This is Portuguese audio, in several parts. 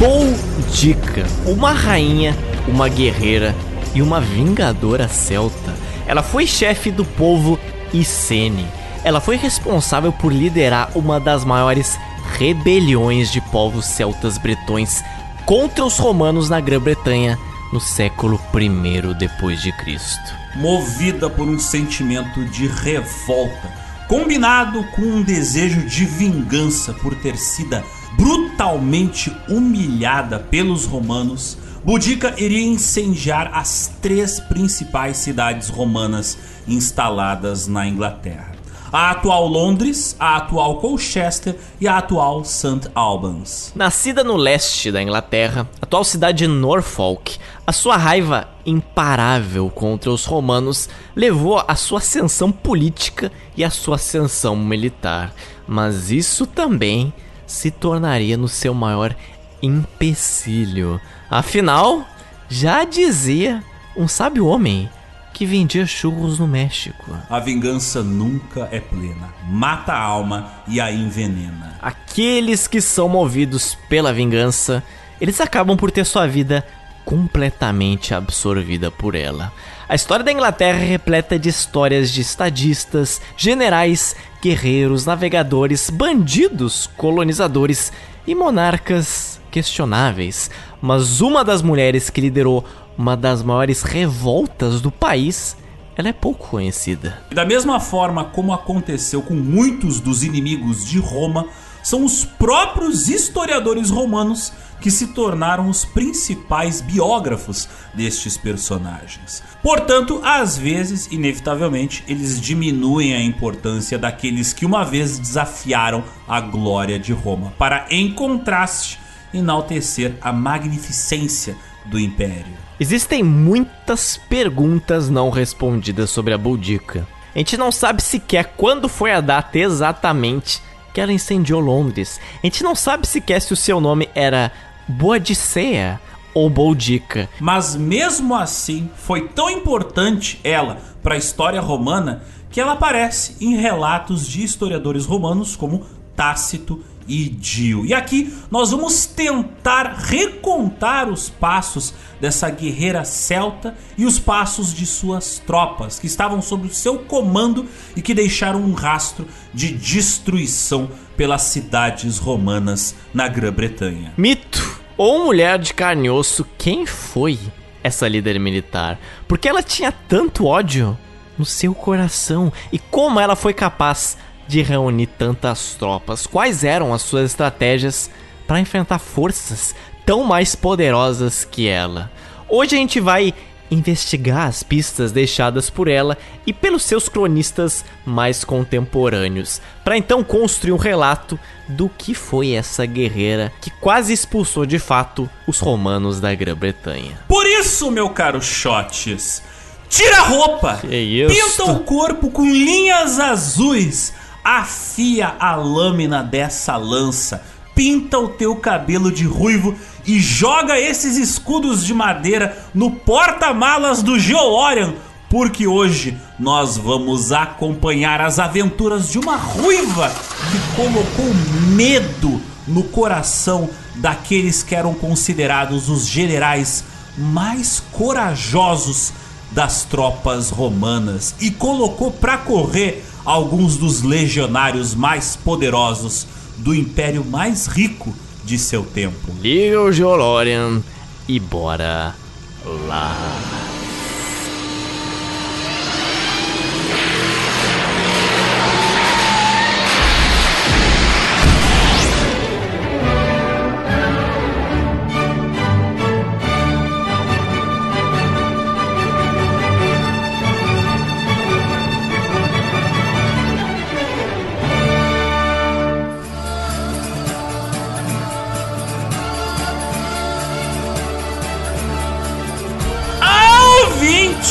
Boudica, uma rainha, uma guerreira e uma vingadora celta. Ela foi chefe do povo Icene. Ela foi responsável por liderar uma das maiores rebeliões de povos celtas bretões contra os romanos na Grã-Bretanha no século I depois de Cristo. Movida por um sentimento de revolta, combinado com um desejo de vingança por ter sido brutalmente humilhada pelos romanos, Boudica iria incendiar as três principais cidades romanas instaladas na Inglaterra a atual Londres, a atual Colchester e a atual St. Albans. Nascida no leste da Inglaterra, atual cidade de Norfolk, a sua raiva imparável contra os romanos levou à sua ascensão política e à sua ascensão militar, mas isso também se tornaria no seu maior empecilho. Afinal, já dizia um sábio homem que vendia churros no México. A vingança nunca é plena. Mata a alma e a envenena. Aqueles que são movidos pela vingança, eles acabam por ter sua vida completamente absorvida por ela. A história da Inglaterra é repleta de histórias de estadistas, generais, guerreiros, navegadores, bandidos, colonizadores e monarcas questionáveis. Mas uma das mulheres que liderou uma das maiores revoltas do país, ela é pouco conhecida. Da mesma forma como aconteceu com muitos dos inimigos de Roma, são os próprios historiadores romanos que se tornaram os principais biógrafos destes personagens. Portanto, às vezes, inevitavelmente, eles diminuem a importância daqueles que uma vez desafiaram a glória de Roma, para, em contraste, enaltecer a magnificência do império. Existem muitas perguntas não respondidas sobre a Boudica. A gente não sabe sequer quando foi a data exatamente que ela incendiou Londres. A gente não sabe sequer se o seu nome era Boadicea ou Boudica. Mas mesmo assim, foi tão importante ela para a história romana que ela aparece em relatos de historiadores romanos como Tácito e Dio. E aqui nós vamos tentar recontar os passos dessa guerreira celta e os passos de suas tropas que estavam sob o seu comando e que deixaram um rastro de destruição pelas cidades romanas na Grã-Bretanha. Mito ou mulher de carne e osso, quem foi essa líder militar? Porque ela tinha tanto ódio no seu coração e como ela foi capaz de reunir tantas tropas? Quais eram as suas estratégias para enfrentar forças tão mais poderosas que ela? Hoje a gente vai investigar as pistas deixadas por ela e pelos seus cronistas mais contemporâneos, para então construir um relato do que foi essa guerreira que quase expulsou de fato os romanos da Grã-Bretanha. Por isso, meu caro Shots, tira a roupa, pinta o corpo com linhas azuis, afia a lâmina dessa lança, pinta o teu cabelo de ruivo e joga esses escudos de madeira no porta-malas do Geolorian, porque hoje nós vamos acompanhar as aventuras de uma ruiva que colocou medo no coração daqueles que eram considerados os generais mais corajosos das tropas romanas e colocou para correr alguns dos legionários mais poderosos do império mais rico de seu tempo. Liga o Geolorian e bora lá.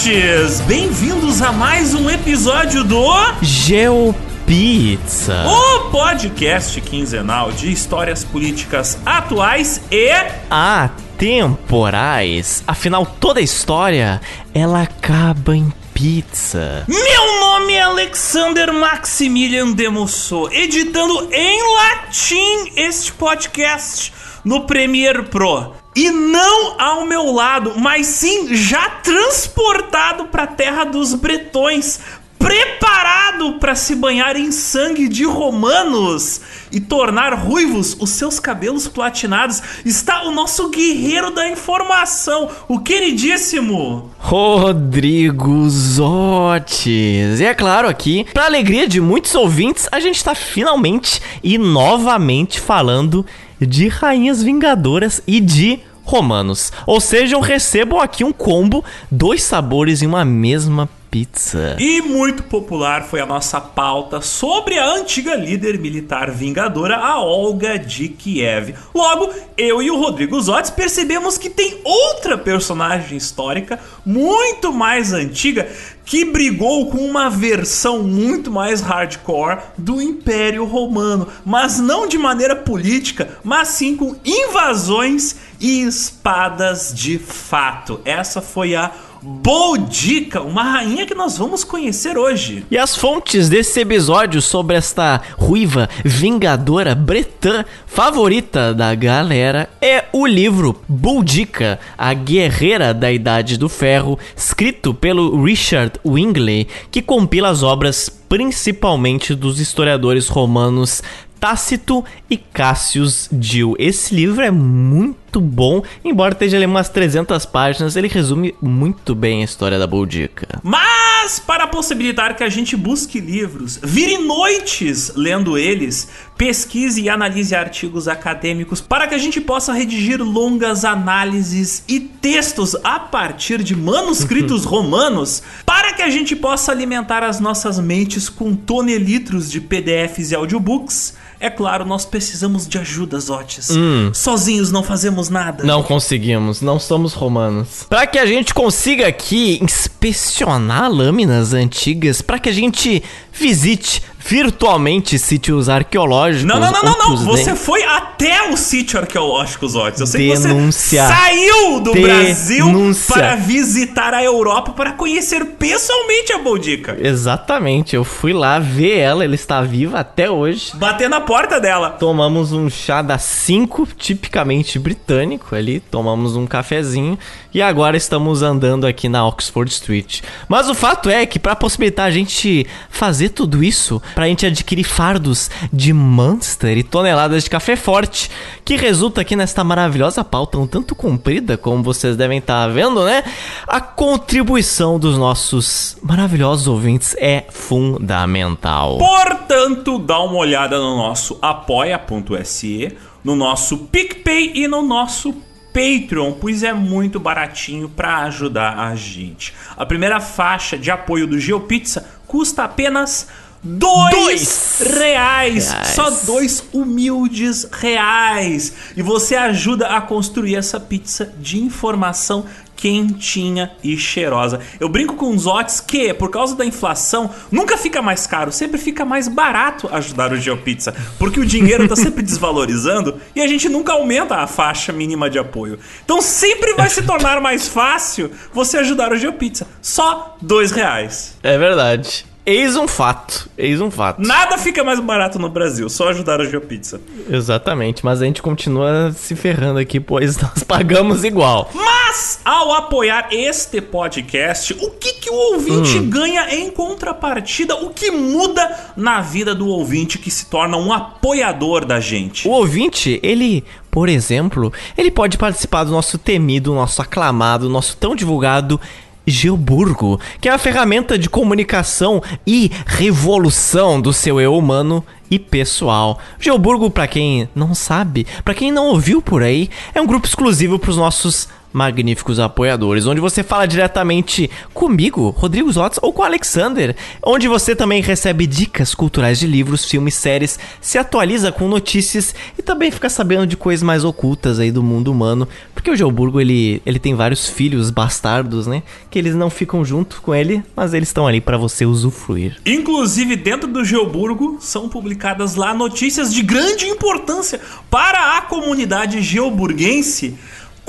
Ouvintes! Bem-vindos a mais um episódio do GeoPizza, o podcast quinzenal de histórias políticas atuais e atemporais. Afinal, toda história ela acaba em pizza. Meu nome é Alexander Maximilian Demosso, editando em latim este podcast no Premiere Pro. E não ao meu lado, mas sim já transportado para a terra dos bretões, preparado para se banhar em sangue de romanos e tornar ruivos os seus cabelos platinados, está o nosso guerreiro da informação, o queridíssimo Rodrigo Zotes. E é claro, aqui, para alegria de muitos ouvintes, a gente está finalmente e novamente falando de rainhas vingadoras e de romanos. Ou seja, eu recebo aqui um combo, dois sabores em uma mesma pizza. E muito popular foi a nossa pauta sobre a antiga líder militar vingadora, a Olga de Kiev. Logo, eu e o Rodrigo Zotes percebemos que tem outra personagem histórica muito mais antiga que brigou com uma versão muito mais hardcore do Império Romano, mas não de maneira política, mas sim com invasões e espadas de fato. Essa foi a Boudica, uma rainha que nós vamos conhecer hoje. E as fontes desse episódio sobre esta ruiva vingadora bretã favorita da galera é o livro Boudica, a guerreira da Idade do Ferro, escrito pelo Richard Wingley, que compila as obras principalmente dos historiadores romanos Tácito e Cassius Dio. Esse livro é muito bom, embora esteja ali umas 300 páginas, ele resume muito bem a história da Boudica. Mas, para possibilitar que a gente busque livros, vire noites lendo eles, pesquise e analise artigos acadêmicos, para que a gente possa redigir longas análises e textos a partir de manuscritos romanos, para que a gente possa alimentar as nossas mentes com tonelitros de PDFs e audiobooks, é claro, nós precisamos de ajuda, Zotes. Hum. Sozinhos não fazemos nada. Não conseguimos, não somos romanos. Para que a gente consiga aqui inspecionar lâminas antigas, para que a gente visite virtualmente sítios arqueológicos. Não, não, não, não, não. Você foi até o sítio arqueológico, Zotes. Eu sei Denúncia. que você saiu do Denúncia. Brasil para visitar a Europa para conhecer pessoalmente a Boldica. Exatamente. Eu fui lá ver ela, ela está viva até hoje. Bater na porta dela. Tomamos um chá da 5, tipicamente britânico ali, tomamos um cafezinho e agora estamos andando aqui na Oxford Street. Mas o fato é que para possibilitar a gente fazer tudo isso, pra gente adquirir fardos de Monster e toneladas de café forte, que resulta aqui nesta maravilhosa pauta um tanto comprida, como vocês devem estar tá vendo, né? A contribuição dos nossos maravilhosos ouvintes é fundamental. Portanto, dá uma olhada no nosso apoia.se, no nosso PicPay e no nosso Patreon, pois é muito baratinho para ajudar a gente. A primeira faixa de apoio do GeoPizza custa apenas Dois, dois reais. reais. Só dois humildes reais. E você ajuda a construir essa pizza de informação quentinha e cheirosa. Eu brinco com os Otis que, por causa da inflação, nunca fica mais caro, sempre fica mais barato ajudar o GeoPizza, porque o dinheiro está sempre desvalorizando e a gente nunca aumenta a faixa mínima de apoio. Então sempre vai se tornar mais fácil você ajudar o GeoPizza. Só dois reais. É verdade. Eis um fato. Eis um fato. Nada fica mais barato no Brasil, só ajudar a GeoPizza. Exatamente, mas a gente continua se ferrando aqui, pois nós pagamos igual. Mas, ao apoiar este podcast, o que, que o ouvinte hum. ganha em contrapartida? O que muda na vida do ouvinte que se torna um apoiador da gente? O ouvinte, ele por exemplo, ele pode participar do nosso temido, nosso aclamado, nosso tão divulgado Geoburgo, que é a ferramenta de comunicação e revolução do seu eu humano e pessoal. Geoburgo, para quem não sabe, para quem não ouviu por aí, é um grupo exclusivo para os nossos magníficos apoiadores, onde você fala diretamente comigo, Rodrigo Zotz, ou com o Alexander, onde você também recebe dicas culturais de livros, filmes, séries, se atualiza com notícias e também fica sabendo de coisas mais ocultas aí do mundo humano, porque o Geoburgo ele, ele tem vários filhos bastardos, né, que eles não ficam junto com ele, mas eles estão ali para você usufruir. Inclusive dentro do Geoburgo são publicadas lá notícias de grande importância para a comunidade geoburguense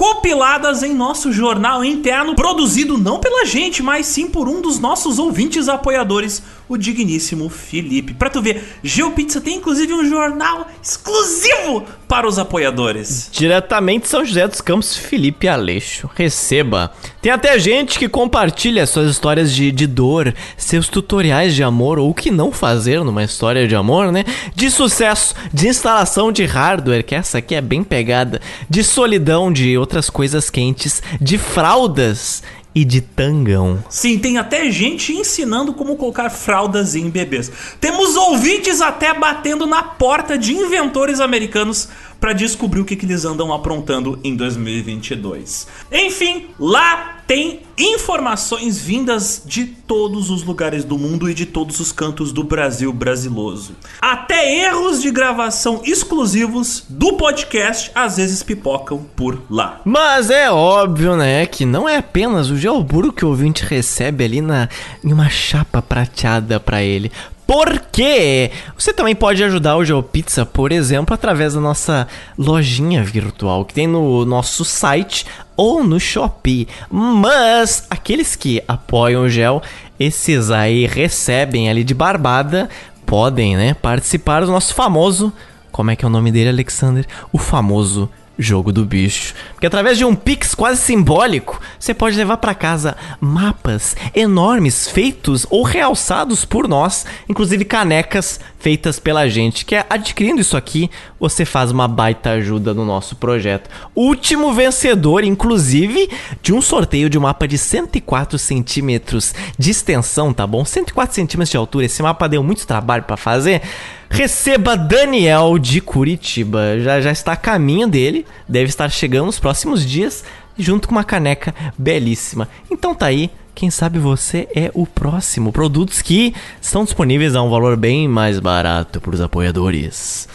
compiladas em nosso jornal interno, produzido não pela gente, mas sim por um dos nossos ouvintes apoiadores, o digníssimo Felipe. Pra tu ver, GeoPizza tem inclusive um jornal exclusivo para os apoiadores. Diretamente São José dos Campos, Felipe Aleixo. Receba. Tem até gente que compartilha suas histórias de, de dor, seus tutoriais de amor, ou o que não fazer numa história de amor, né? De sucesso, de instalação de hardware, que essa aqui é bem pegada, de solidão, de outras coisas quentes, de fraldas e de tangão. Sim, tem até gente ensinando como colocar fraldas em bebês. Temos ouvintes até batendo na porta de inventores americanos para descobrir o que, que eles andam aprontando em 2022. Enfim, lá tem informações vindas de todos os lugares do mundo e de todos os cantos do Brasil brasiloso. Até erros de gravação exclusivos do podcast às vezes pipocam por lá. Mas é óbvio, né, que não é apenas o geoburo que o ouvinte recebe ali na em uma chapa prateada para ele. Porque você também pode ajudar o GeoPizza, por exemplo, através da nossa lojinha virtual que tem no nosso site ou no Shopee. Mas aqueles que apoiam o Gel, esses aí recebem ali de barbada, podem, né, participar do nosso famoso, como é que é o nome dele, Alexander? O famoso jogo do bicho. Porque através de um pix quase simbólico, você pode levar para casa mapas enormes feitos ou realçados por nós, inclusive canecas feitas pela gente, que é adquirindo isso aqui, você faz uma baita ajuda no nosso projeto. Último vencedor, inclusive, de um sorteio de um mapa de 104 centímetros de extensão, tá bom? 104 centímetros de altura, esse mapa deu muito trabalho para fazer. Receba Daniel de Curitiba. Já, já está a caminho dele, deve estar chegando nos próximos dias, junto com uma caneca belíssima. Então tá aí, quem sabe você é o próximo. Produtos que estão disponíveis a um valor bem mais barato para os apoiadores.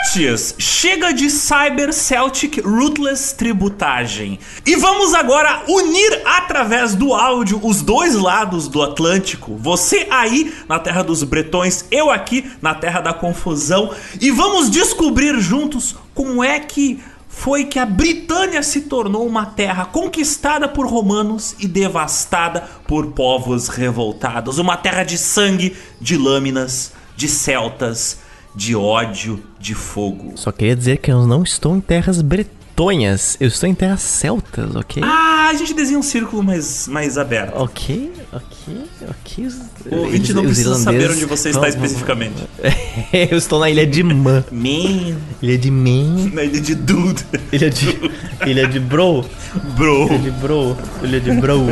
Antes, chega de Cyber Celtic Rootless tributagem. E vamos agora unir através do áudio os dois lados do Atlântico. Você aí na terra dos bretões, eu aqui na terra da confusão. E vamos descobrir juntos como é que foi que a Britânia se tornou uma terra conquistada por romanos e devastada por povos revoltados. Uma terra de sangue, de lâminas, de celtas de ódio, de fogo. Só queria dizer que eu não estou em terras bretonhas, eu estou em terras celtas, ok? Ah, a gente desenha um círculo mais, mais aberto. Ok, ok, ok. O ouvinte não precisa saber onde você está especificamente. eu estou na ilha de Man. Man. Ilha de Man. Na ilha de Dude. Ilha de. ilha de Bro. Bro. Ilha de Bro. Ilha de Bro.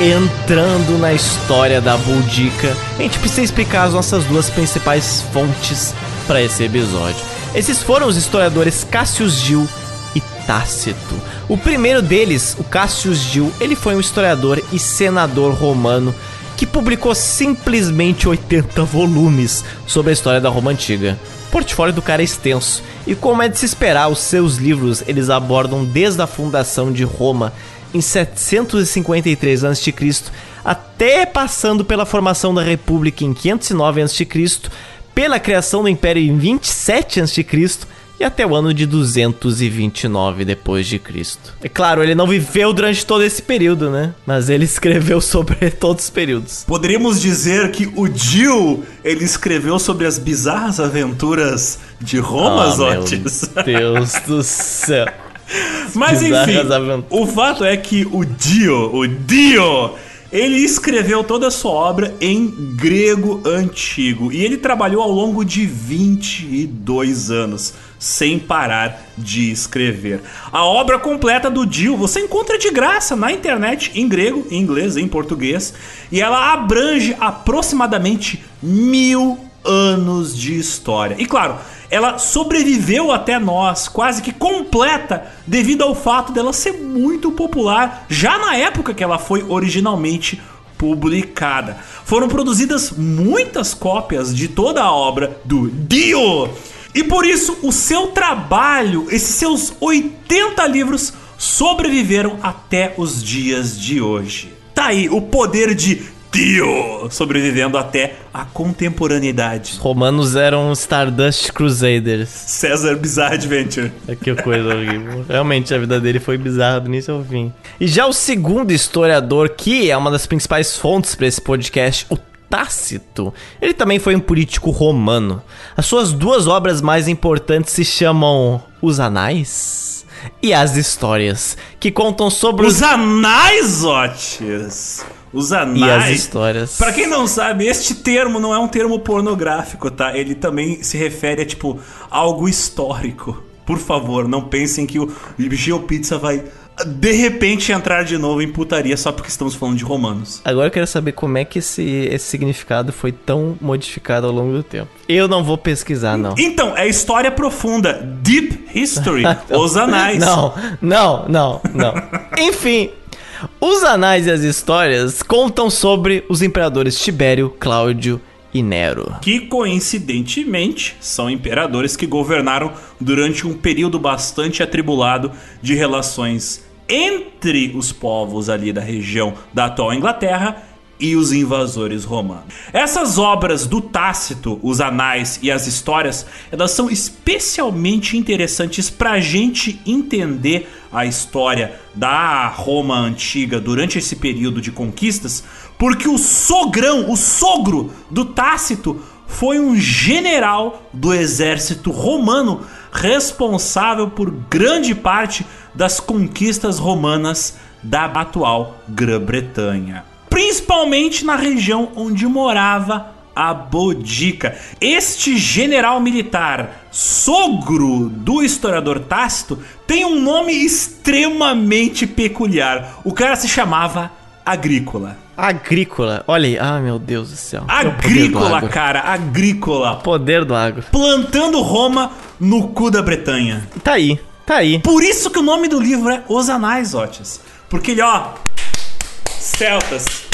Entrando na história da Boudica, a gente precisa explicar as nossas duas principais fontes para esse episódio. Esses foram os historiadores Cassius Gil e Tácito. O primeiro deles, o Cassius Gil, ele foi um historiador e senador romano que publicou simplesmente 80 volumes sobre a história da Roma antiga. O portfólio do cara é extenso, e como é de se esperar, os seus livros eles abordam desde a fundação de Roma em 753 a.C., até passando pela formação da República em 509 a.C., pela criação do Império em 27 a.C. e até o ano de 229 depois de Cristo. É claro, ele não viveu durante todo esse período, né? Mas ele escreveu sobre todos os períodos. Poderíamos dizer que o Jill, ele escreveu sobre as bizarras aventuras de Roma, oh, Zotes. Meu Deus do céu. Mas enfim, o fato é que o Dio, o Dio, ele escreveu toda a sua obra em grego antigo e ele trabalhou ao longo de 22 anos sem parar de escrever. A obra completa do Dio você encontra de graça na internet em grego, em inglês, em português e ela abrange aproximadamente mil anos de história. E claro, ela sobreviveu até nós, quase que completa, devido ao fato dela ser muito popular já na época que ela foi originalmente publicada. Foram produzidas muitas cópias de toda a obra do Dio. E por isso o seu trabalho, esses seus 80 livros sobreviveram até os dias de hoje. Tá aí o poder de Dio, sobrevivendo até a contemporaneidade. Os romanos eram Stardust Crusaders. César Bizarre Adventure. É que coisa horrível. Realmente a vida dele foi bizarra do início ao fim. E já o segundo historiador, que é uma das principais fontes para esse podcast, o Tácito. Ele também foi um político romano. As suas duas obras mais importantes se chamam Os Anais e As Histórias, que contam sobre os, os anais, Otis. Os anais. E as histórias. Pra quem não sabe, este termo não é um termo pornográfico, tá? Ele também se refere a, tipo, algo histórico. Por favor, não pensem que o GeoPizza vai de repente entrar de novo em putaria só porque estamos falando de romanos. Agora eu quero saber como é que esse, esse significado foi tão modificado ao longo do tempo. Eu não vou pesquisar, não. Então, é história profunda. Deep History. os anais. Não, não, não, não. Enfim, os anais e as histórias contam sobre os imperadores Tibério, Cláudio e Nero. Que coincidentemente são imperadores que governaram durante um período bastante atribulado de relações entre os povos ali da região da atual Inglaterra e os invasores romanos. Essas obras do Tácito, os Anais e as Histórias, elas são especialmente interessantes para a gente entender a história da Roma antiga durante esse período de conquistas, porque o sogrão, o sogro do Tácito, foi um general do exército romano responsável por grande parte das conquistas romanas da atual Grã-Bretanha principalmente na região onde morava a Bodica. Este general militar, sogro do historiador Tácito, tem um nome extremamente peculiar. O cara se chamava Agrícola. Agrícola, olha aí, ah meu Deus do céu. Agrícola, cara, agrícola. Poder do agro. Plantando Roma no cu da Bretanha. Tá aí, tá aí. Por isso que o nome do livro é Os Anais, Otis. Porque ele, ó, celtas,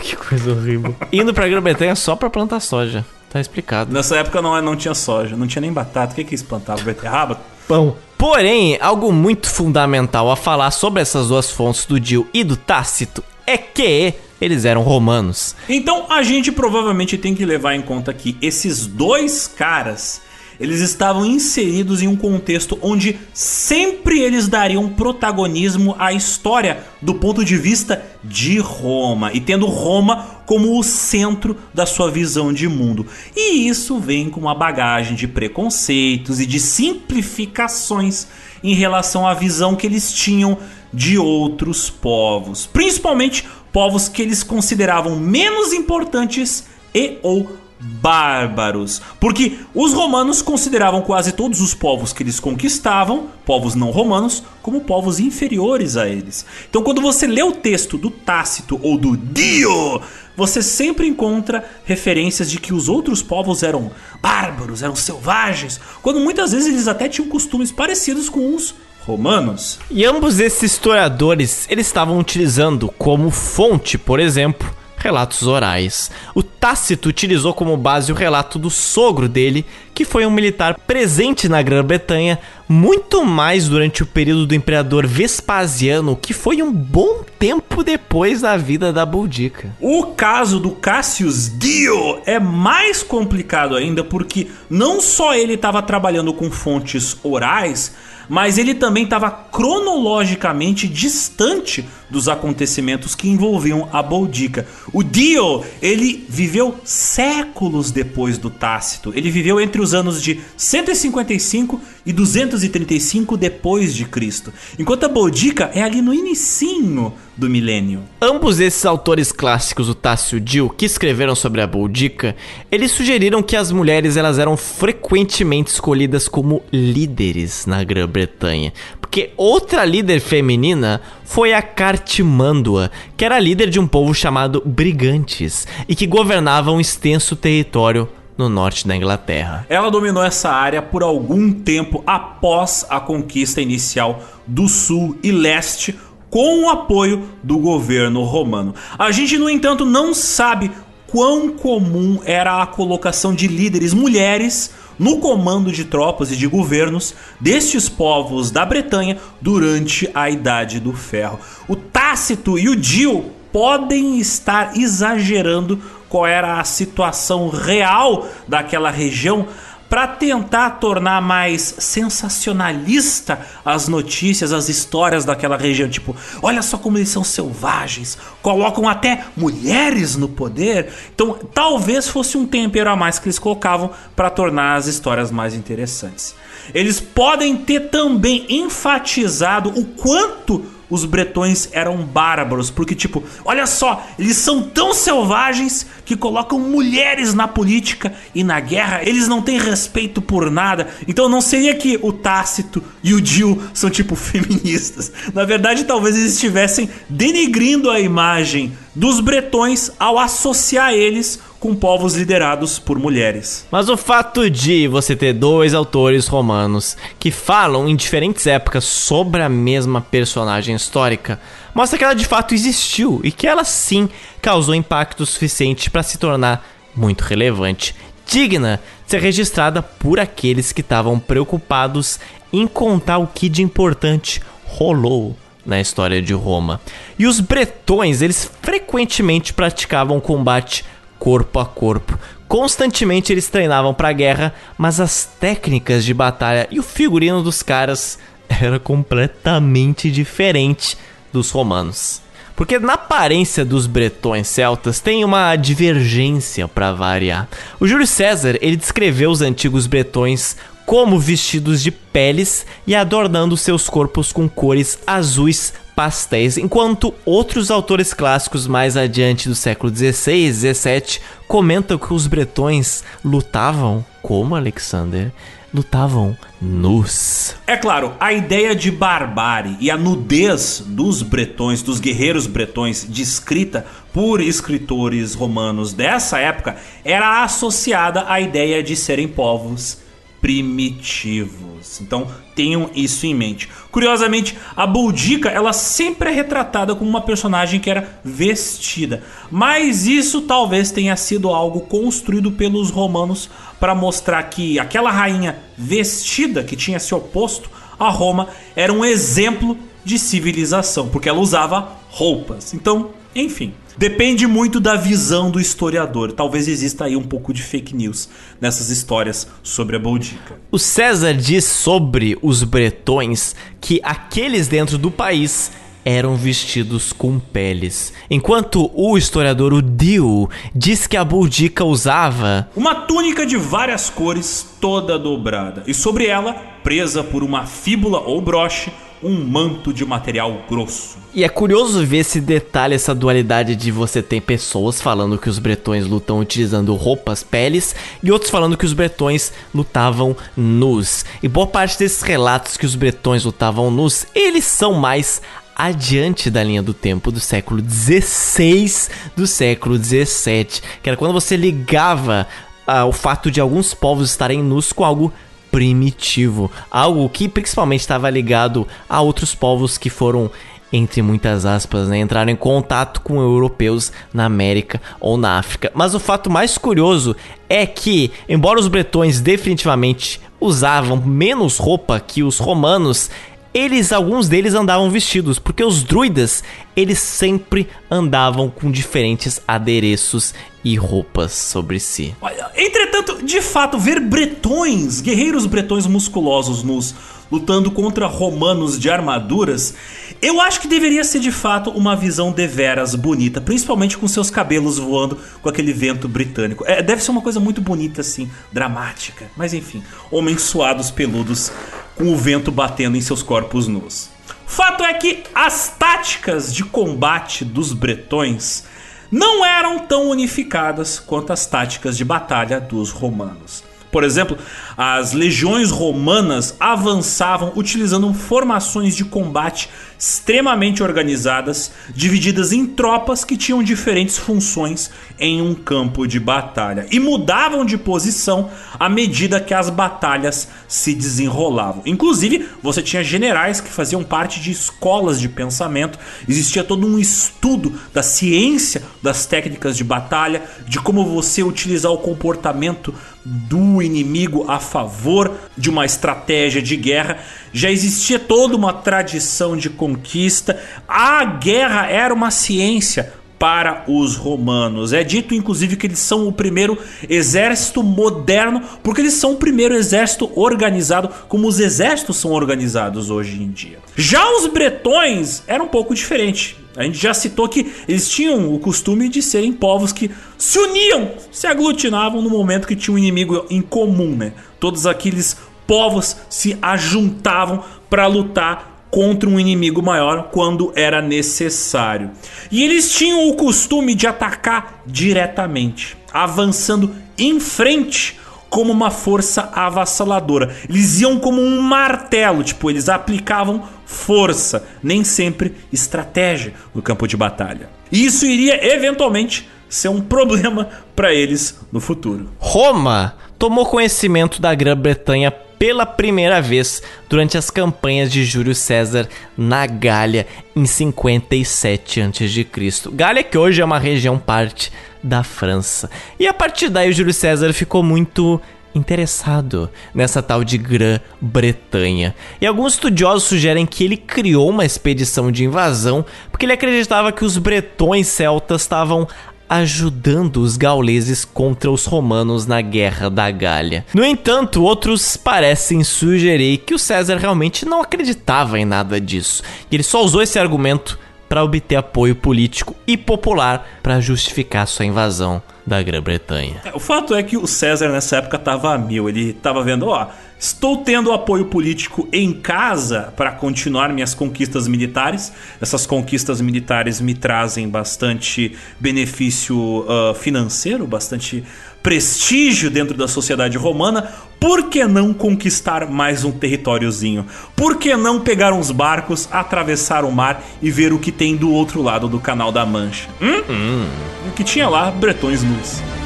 Que coisa horrível. Indo pra Grã-Bretanha só pra plantar soja. Tá explicado. Nessa época não, não tinha soja, não tinha nem batata. O que que eles plantavam? Beterraba? Pão. Porém, algo muito fundamental a falar sobre essas duas fontes do Dio e do Tácito é que eles eram romanos. Então a gente provavelmente tem que levar em conta que esses dois caras eles estavam inseridos em um contexto onde sempre eles dariam protagonismo à história do ponto de vista de Roma e tendo Roma como o centro da sua visão de mundo. E isso vem com uma bagagem de preconceitos e de simplificações em relação à visão que eles tinham de outros povos, principalmente povos que eles consideravam menos importantes e ou bárbaros, porque os romanos consideravam quase todos os povos que eles conquistavam, povos não romanos, como povos inferiores a eles. Então, quando você lê o texto do Tácito ou do Dio, você sempre encontra referências de que os outros povos eram bárbaros, eram selvagens, quando muitas vezes eles até tinham costumes parecidos com os romanos. E ambos esses historiadores, eles estavam utilizando como fonte, por exemplo, relatos orais. O Tácito utilizou como base o relato do sogro dele, que foi um militar presente na Grã-Bretanha muito mais durante o período do imperador Vespasiano, que foi um bom tempo depois da vida da Boudica. O caso do Cassius Dio é mais complicado ainda porque não só ele estava trabalhando com fontes orais, mas ele também estava cronologicamente distante dos acontecimentos que envolviam a Boudica. O Dio, ele viveu séculos depois do Tácito. Ele viveu entre os anos de 155 e 235 depois de Cristo, enquanto a Boudica é ali no inicinho do milênio. Ambos esses autores clássicos, o Tácio e o Dio, que escreveram sobre a Boudica, eles sugeriram que as mulheres elas eram frequentemente escolhidas como líderes na Grã-Bretanha, porque outra líder feminina foi a Cartimândua, que era líder de um povo chamado Brigantes e que governava um extenso território no norte da Inglaterra. Ela dominou essa área por algum tempo após a conquista inicial do sul e leste com o apoio do governo romano. A gente, no entanto, não sabe quão comum era a colocação de líderes mulheres no comando de tropas e de governos destes povos da Bretanha durante a Idade do Ferro. O Tácito e o Dio podem estar exagerando qual era a situação real daquela região para tentar tornar mais sensacionalista as notícias, as histórias daquela região. Tipo, olha só como eles são selvagens, colocam até mulheres no poder. Então, talvez fosse um tempero a mais que eles colocavam para tornar as histórias mais interessantes. Eles podem ter também enfatizado o quanto os bretões eram bárbaros, porque tipo, olha só, eles são tão selvagens que colocam mulheres na política e na guerra, eles não têm respeito por nada. Então não seria que o Tácito e o Dio são tipo feministas. Na verdade, talvez eles estivessem denigrindo a imagem dos bretões ao associar eles com povos liderados por mulheres. Mas o fato de você ter dois autores romanos que falam em diferentes épocas sobre a mesma personagem histórica mostra que ela de fato existiu e que ela sim causou impacto suficiente para se tornar muito relevante, digna de ser registrada por aqueles que estavam preocupados em contar o que de importante rolou na história de Roma. E os bretões, eles frequentemente praticavam combate corpo a corpo. Constantemente eles treinavam para a guerra, mas as técnicas de batalha e o figurino dos caras era completamente diferente dos romanos. Porque na aparência dos bretões celtas tem uma divergência para variar. O Júlio César, ele descreveu os antigos bretões como vestidos de peles e adornando seus corpos com cores azuis pastéis, enquanto outros autores clássicos mais adiante do século XVI e XVII comentam que os bretões lutavam como Alexander lutavam nus. É claro, a ideia de barbárie e a nudez dos bretões, dos guerreiros bretões, descrita por escritores romanos dessa época, era associada à ideia de serem povos primitivos. Então tenham isso em mente. Curiosamente, a Boudica ela sempre é retratada como uma personagem que era vestida, mas isso talvez tenha sido algo construído pelos romanos para mostrar que aquela rainha vestida que tinha se oposto a Roma era um exemplo de civilização, porque ela usava roupas. Então, enfim, Depende muito da visão do historiador. Talvez exista aí um pouco de fake news nessas histórias sobre a Boudica. O César diz sobre os bretões que aqueles dentro do país eram vestidos com peles, enquanto o historiador o Dio diz que a Boudica usava uma túnica de várias cores toda dobrada e sobre ela, presa por uma fíbula ou broche, um manto de material grosso. E é curioso ver esse detalhe, essa dualidade de você ter pessoas falando que os bretões lutam utilizando roupas, peles, e outros falando que os bretões lutavam nus. E boa parte desses relatos que os bretões lutavam nus, eles são mais adiante da linha do tempo do século XVI, do século XVII, que era quando você ligava uh, o fato de alguns povos estarem nus com algo primitivo, algo que principalmente estava ligado a outros povos que foram entre muitas aspas, né, entraram em contato com europeus na América ou na África. Mas o fato mais curioso é que, embora os bretões definitivamente usavam menos roupa que os romanos, eles, alguns deles andavam vestidos, porque os druidas, eles sempre andavam com diferentes adereços e roupas sobre si. Entretanto, de fato, ver bretões, guerreiros bretões musculosos nos lutando contra romanos de armaduras, eu acho que deveria ser de fato uma visão deveras bonita, principalmente com seus cabelos voando com aquele vento britânico. É, deve ser uma coisa muito bonita assim, dramática. Mas enfim, homens suados peludos com o vento batendo em seus corpos nus. Fato é que as táticas de combate dos bretões não eram tão unificadas quanto as táticas de batalha dos romanos. Por exemplo, as legiões romanas avançavam utilizando formações de combate extremamente organizadas, divididas em tropas que tinham diferentes funções em um campo de batalha e mudavam de posição à medida que as batalhas se desenrolavam. Inclusive, você tinha generais que faziam parte de escolas de pensamento, existia todo um estudo da ciência das técnicas de batalha, de como você utilizar o comportamento do inimigo a favor de uma estratégia de guerra. Já existia toda uma tradição de conquista. A guerra era uma ciência para os romanos. É dito inclusive que eles são o primeiro exército moderno, porque eles são o primeiro exército organizado como os exércitos são organizados hoje em dia. Já os bretões eram um pouco diferente. A gente já citou que eles tinham o costume de serem povos que se uniam, se aglutinavam no momento que tinha um inimigo em comum, né? Todos aqueles povos se ajuntavam para lutar contra um inimigo maior quando era necessário. E eles tinham o costume de atacar diretamente, avançando em frente como uma força avassaladora. Eles iam como um martelo, tipo, eles aplicavam força, nem sempre estratégia no campo de batalha. E isso iria eventualmente ser um problema para eles no futuro. Roma tomou conhecimento da Grã-Bretanha pela primeira vez durante as campanhas de Júlio César na Gália em 57 a.C. Gália que hoje é uma região parte da França. E a partir daí o Júlio César ficou muito interessado nessa tal de Grã-Bretanha. E alguns estudiosos sugerem que ele criou uma expedição de invasão porque ele acreditava que os bretões celtas estavam ajudando os gauleses contra os romanos na Guerra da Gália. No entanto, outros parecem sugerir que o César realmente não acreditava em nada disso, e ele só usou esse argumento para obter apoio político e popular para justificar sua invasão da Grã-Bretanha. É, o fato é que o César nessa época estava a mil, ele estava vendo, ó, Estou tendo apoio político em casa para continuar minhas conquistas militares. Essas conquistas militares me trazem bastante benefício uh, financeiro, bastante prestígio dentro da sociedade romana. Por que não conquistar mais um territóriozinho? Por que não pegar uns barcos, atravessar o mar e ver o que tem do outro lado do Canal da Mancha? Hum? Hum. O que tinha lá, bretões nus.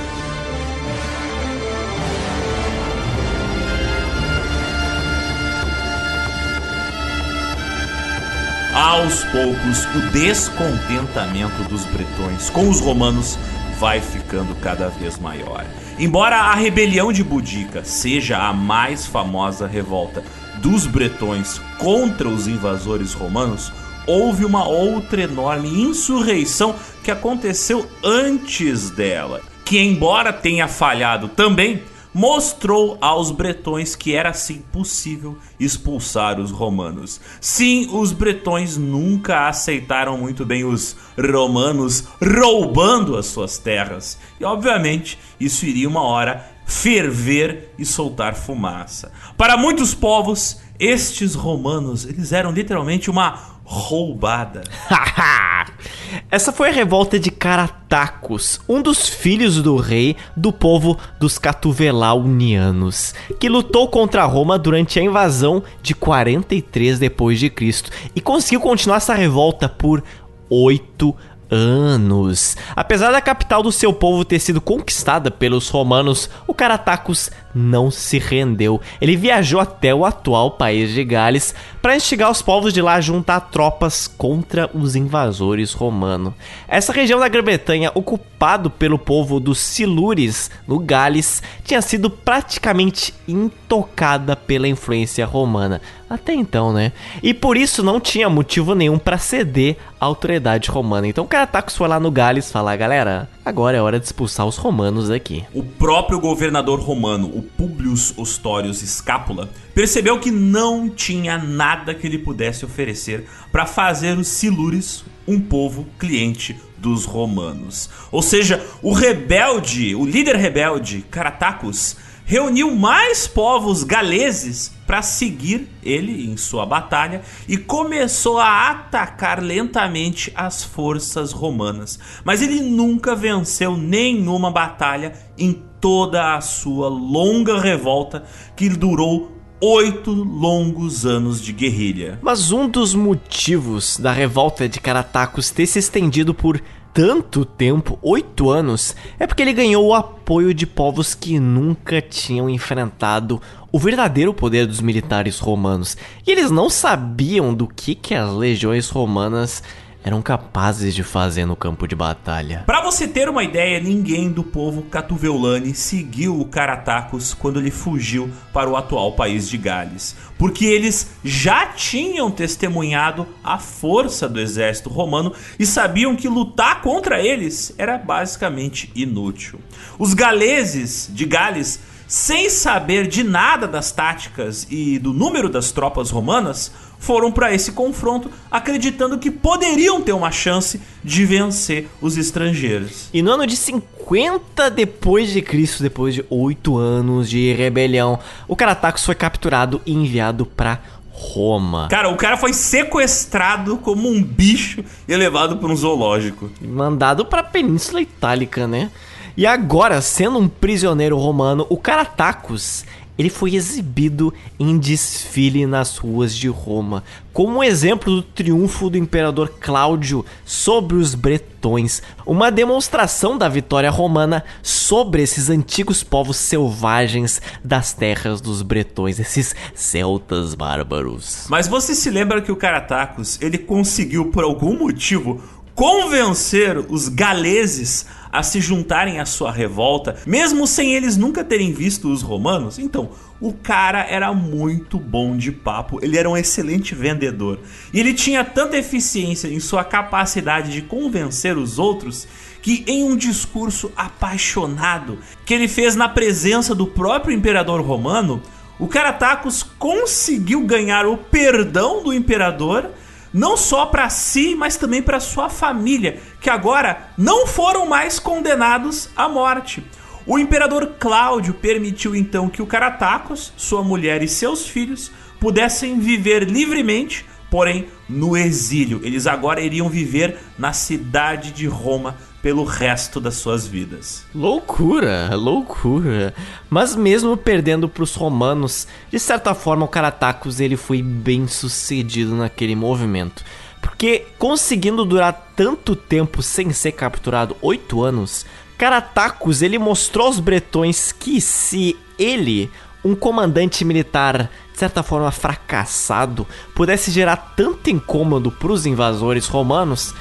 Aos poucos, o descontentamento dos bretões com os romanos vai ficando cada vez maior. Embora a rebelião de Budica seja a mais famosa revolta dos bretões contra os invasores romanos, houve uma outra enorme insurreição que aconteceu antes dela, que embora tenha falhado também, mostrou aos bretões que era sim possível expulsar os romanos. Sim, os bretões nunca aceitaram muito bem os romanos roubando as suas terras. E obviamente, isso iria uma hora ferver e soltar fumaça. Para muitos povos, estes romanos, eles eram literalmente uma roubada. Essa foi a revolta de Caratacus, um dos filhos do rei do povo dos Catuvelaunianos, que lutou contra Roma durante a invasão de 43 depois de Cristo e conseguiu continuar essa revolta por oito anos. Apesar da capital do seu povo ter sido conquistada pelos romanos, o Caratacus não se rendeu. Ele viajou até o atual país de Gales para instigar os povos de lá a juntar tropas contra os invasores romanos. Essa região da Grã-Bretanha, ocupado pelo povo dos Silures, no Gales, tinha sido praticamente intocada pela influência romana. Até então, né? E por isso não tinha motivo nenhum para ceder à autoridade romana. Então Caratacus foi lá no Gales falar, galera, agora é hora de expulsar os romanos daqui. O próprio governador romano, o Publius Ostorius Scapula, percebeu que não tinha nada que ele pudesse oferecer para fazer os Silures um povo cliente dos romanos. Ou seja, o rebelde, o líder rebelde, Caratacus, reuniu mais povos galeses para seguir ele em sua batalha e começou a atacar lentamente as forças romanas. Mas ele nunca venceu nenhuma batalha em toda a sua longa revolta que durou oito longos anos de guerrilha. Mas um dos motivos da revolta de Caratacus ter se estendido por tanto tempo, oito anos, é porque ele ganhou o apoio de povos que nunca tinham enfrentado o verdadeiro poder dos militares romanos. E eles não sabiam do que, que as legiões romanas eram capazes de fazer no campo de batalha. Para você ter uma ideia, ninguém do povo Catuveulani seguiu o Caratacus quando ele fugiu para o atual país de Gales, porque eles já tinham testemunhado a força do exército romano e sabiam que lutar contra eles era basicamente inútil. Os galeses de Gales sem saber de nada das táticas e do número das tropas romanas, foram para esse confronto acreditando que poderiam ter uma chance de vencer os estrangeiros. E no ano de 50 depois de Cristo, depois de oito anos de rebelião, o Caratacus foi capturado e enviado para Roma. Cara, o cara foi sequestrado como um bicho e levado para um zoológico. Mandado para a Península Itálica, né? E agora, sendo um prisioneiro romano, o Caratacus ele foi exibido em desfile nas ruas de Roma, como exemplo do triunfo do imperador Cláudio sobre os bretões, uma demonstração da vitória romana sobre esses antigos povos selvagens das terras dos bretões, esses celtas bárbaros. Mas você se lembra que o Caratacus, ele conseguiu por algum motivo convencer os galeses a se juntarem à sua revolta, mesmo sem eles nunca terem visto os romanos? Então, o cara era muito bom de papo, ele era um excelente vendedor. E ele tinha tanta eficiência em sua capacidade de convencer os outros que, em um discurso apaixonado que ele fez na presença do próprio imperador romano, o Caratacus conseguiu ganhar o perdão do imperador não só para si, mas também para sua família, que agora não foram mais condenados à morte. O imperador Cláudio permitiu então que o Caratacos, sua mulher e seus filhos pudessem viver livremente, porém no exílio. Eles agora iriam viver na cidade de Roma pelo resto das suas vidas. Loucura, loucura. Mas mesmo perdendo para os romanos, de certa forma o Caratacus ele foi bem sucedido naquele movimento. Porque conseguindo durar tanto tempo sem ser capturado, oito anos, Caratacus ele mostrou aos bretões que se ele, um comandante militar de certa forma fracassado, pudesse gerar tanto incômodo para os invasores romanos,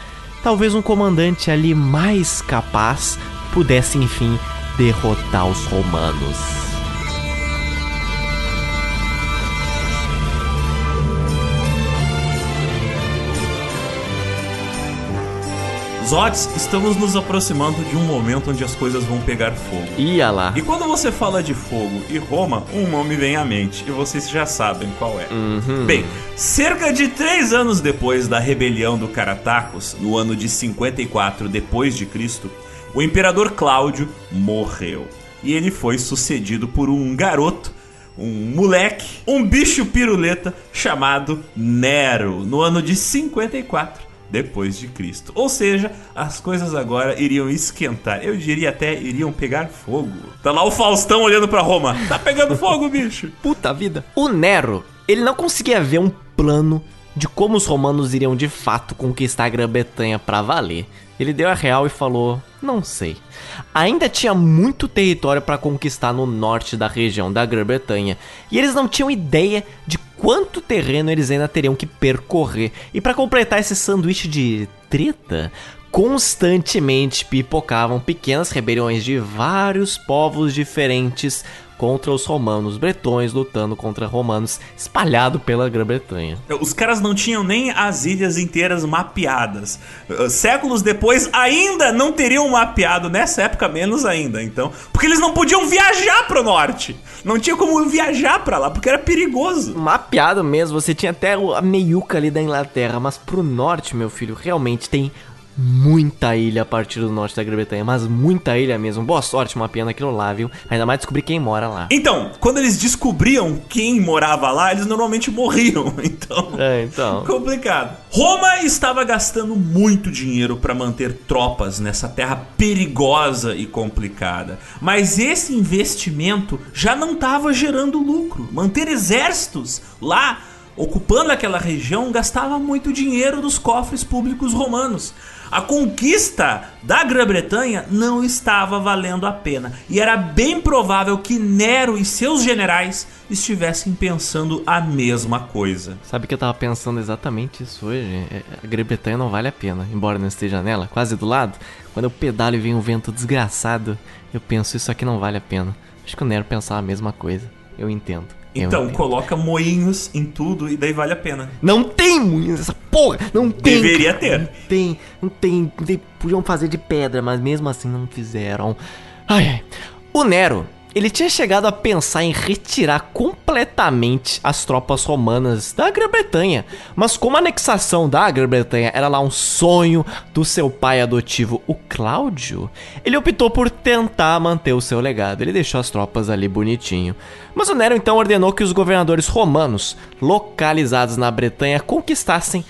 talvez um comandante ali mais capaz pudesse enfim derrotar os romanos. Zotes, estamos nos aproximando de um momento onde as coisas vão pegar fogo. Ia lá. E quando você fala de fogo e Roma, um nome vem à mente, e vocês já sabem qual é. Uhum. Bem, cerca de três anos depois da rebelião do Caratacos, no ano de 54 depois de Cristo, o imperador Cláudio morreu. E ele foi sucedido por um garoto um moleque, um bicho piruleta chamado Nero, no ano de 54 depois de Cristo. Ou seja, as coisas agora iriam esquentar. Eu diria até iriam pegar fogo. Tá lá o Faustão olhando para Roma. Tá pegando fogo, bicho. Puta vida. O Nero, ele não conseguia ver um plano de como os romanos iriam de fato conquistar a Grã-Bretanha para valer. Ele deu a real e falou: "Não sei". Ainda tinha muito território para conquistar no norte da região da Grã-Bretanha, e eles não tinham ideia de quanto terreno eles ainda teriam que percorrer. E para completar esse sanduíche de treta, constantemente pipocavam pequenas rebeliões de vários povos diferentes contra os romanos, bretões lutando contra romanos, espalhado pela Grã-Bretanha. Os caras não tinham nem as ilhas inteiras mapeadas. Uh, séculos depois ainda não teriam mapeado, nessa época menos ainda, então, porque eles não podiam viajar pro norte. Não tinha como viajar para lá, porque era perigoso. Mapeado mesmo, você tinha até a meiuca ali da Inglaterra, mas pro norte, meu filho, realmente tem muita ilha a partir do norte da Grã-Bretanha, mas muita ilha mesmo. Boa sorte mapeando aquilo lá, viu? Ainda mais descobrir quem mora lá. Então, quando eles descobriam quem morava lá, eles normalmente morriam. Então, é, então. complicado. Roma estava gastando muito dinheiro para manter tropas nessa terra perigosa e complicada. Mas esse investimento já não estava gerando lucro. Manter exércitos lá ocupando aquela região gastava muito dinheiro dos cofres públicos romanos. A conquista da Grã-Bretanha não estava valendo a pena e era bem provável que Nero e seus generais estivessem pensando a mesma coisa. Sabe que eu tava pensando exatamente isso hoje? É, a Grã-Bretanha não vale a pena, embora não esteja nela, quase do lado. Quando eu pedalo e vem um vento desgraçado, eu penso isso aqui não vale a pena. Acho que o Nero pensava a mesma coisa. Eu entendo. Então, coloca moinhos em tudo e daí vale a pena. Não tem moinhos essa porra! Não tem! Deveria ter. Não tem, não tem, não tem. Podiam fazer de pedra, mas mesmo assim não fizeram. Ai, ai. O Nero, ele tinha chegado a pensar em retirar completamente as tropas romanas da Grã-Bretanha, mas como a anexação da Grã-Bretanha era lá um sonho do seu pai adotivo, o Cláudio, ele optou por tentar manter o seu legado. Ele deixou as tropas ali bonitinho. Mas o Nero então ordenou que os governadores romanos localizados na Bretanha conquistassem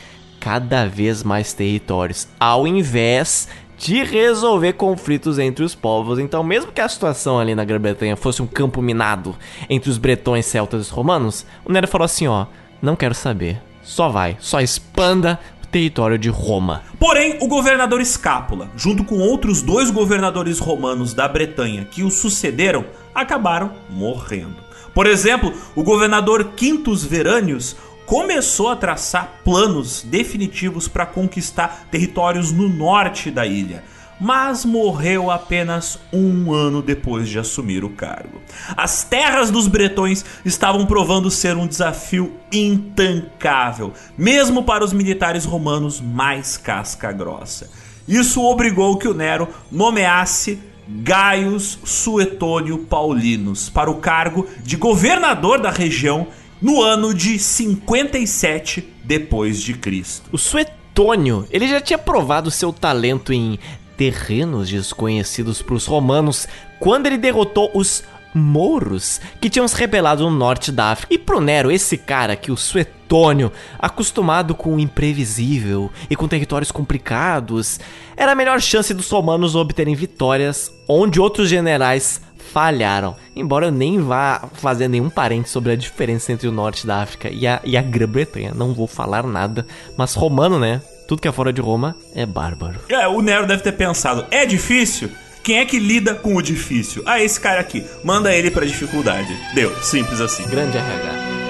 cada vez mais territórios, ao invés de resolver conflitos entre os povos. Então, mesmo que a situação ali na Grã-Bretanha fosse um campo minado entre os bretões, celtas e romanos, o Nero falou assim, ó, não quero saber. Só vai, só expanda o território de Roma. Porém, o governador Escápula, junto com outros dois governadores romanos da Bretanha que o sucederam, acabaram morrendo. Por exemplo, o governador Quintus Veranius começou a traçar planos definitivos para conquistar territórios no norte da ilha, mas morreu apenas um ano depois de assumir o cargo. As terras dos bretões estavam provando ser um desafio intancável, mesmo para os militares romanos mais casca-grossa. Isso obrigou que o Nero nomeasse Gaius Suetônio Paulinus para o cargo de governador da região no ano de 57 depois de Cristo. O Suetônio, ele já tinha provado seu talento em terrenos desconhecidos para os romanos quando ele derrotou os mouros que tinham se rebelado no norte da África. E pro Nero, esse cara que o Suetônio, acostumado com o imprevisível e com territórios complicados, era a melhor chance dos romanos obterem vitórias onde outros generais falharam. Embora eu nem vá fazer nenhum parente sobre a diferença entre o norte da África e a, e a Grã-Bretanha. Não vou falar nada. Mas romano, né? Tudo que é fora de Roma é bárbaro. É, o Nero deve ter pensado: é difícil? Quem é que lida com o difícil? Ah, esse cara aqui. Manda ele pra dificuldade. Deu, simples assim. Grande RH.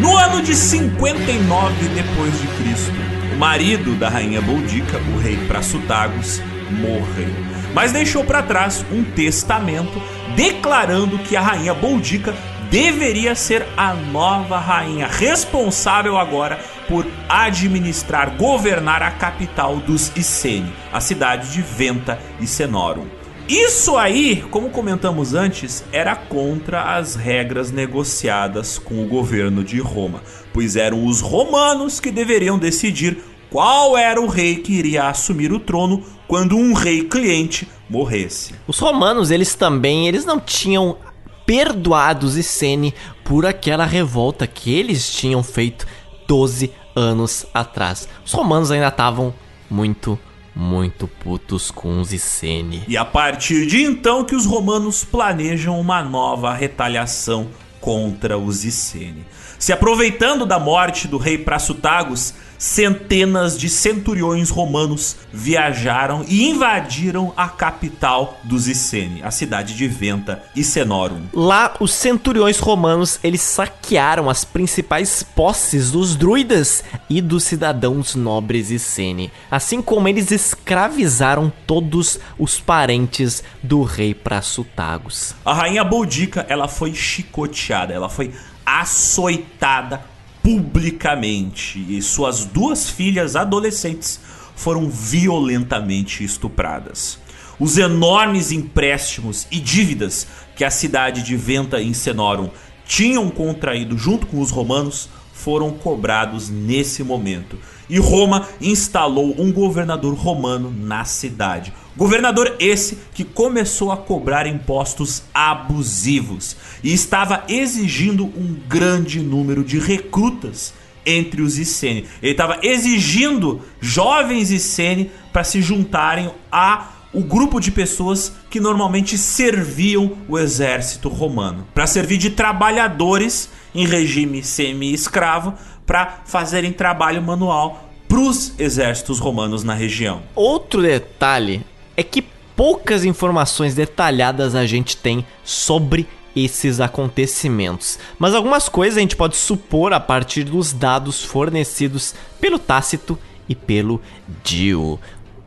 No ano de 59 depois de Cristo, o marido da rainha Boudica, o rei Praçutagos, morreu, mas deixou para trás um testamento declarando que a rainha Boudica deveria ser a nova rainha responsável agora por administrar, governar a capital dos Iceni, a cidade de Venta e Cenorum. Isso aí, como comentamos antes, era contra as regras negociadas com o governo de Roma, pois eram os romanos que deveriam decidir qual era o rei que iria assumir o trono quando um rei cliente morresse. Os romanos, eles também, eles não tinham perdoado Iceni por aquela revolta que eles tinham feito 12 anos atrás. Os romanos ainda estavam muito muito putos com os Iceni. E a partir de então que os romanos planejam uma nova retaliação contra os Iceni. Se aproveitando da morte do rei Praçutagos, centenas de centuriões romanos viajaram e invadiram a capital dos Iceni, a cidade de Venta e Cenorum. Lá, os centuriões romanos eles saquearam as principais posses dos druidas e dos cidadãos nobres Iceni, assim como eles escravizaram todos os parentes do rei Praçutagos. A rainha Boudica, ela foi chicoteada, ela foi açoitada publicamente e suas duas filhas adolescentes foram violentamente estupradas. Os enormes empréstimos e dívidas que a cidade de Venta em Cenorum tinham contraído junto com os romanos foram cobrados nesse momento. E Roma instalou um governador romano na cidade. Governador esse que começou a cobrar impostos abusivos e estava exigindo um grande número de recrutas entre os Iceni. Ele estava exigindo jovens Iceni para se juntarem a o grupo de pessoas que normalmente serviam o exército romano, para servir de trabalhadores em regime semi-escravo para fazerem trabalho manual para os exércitos romanos na região. Outro detalhe é que poucas informações detalhadas a gente tem sobre esses acontecimentos, mas algumas coisas a gente pode supor a partir dos dados fornecidos pelo Tácito e pelo Dio.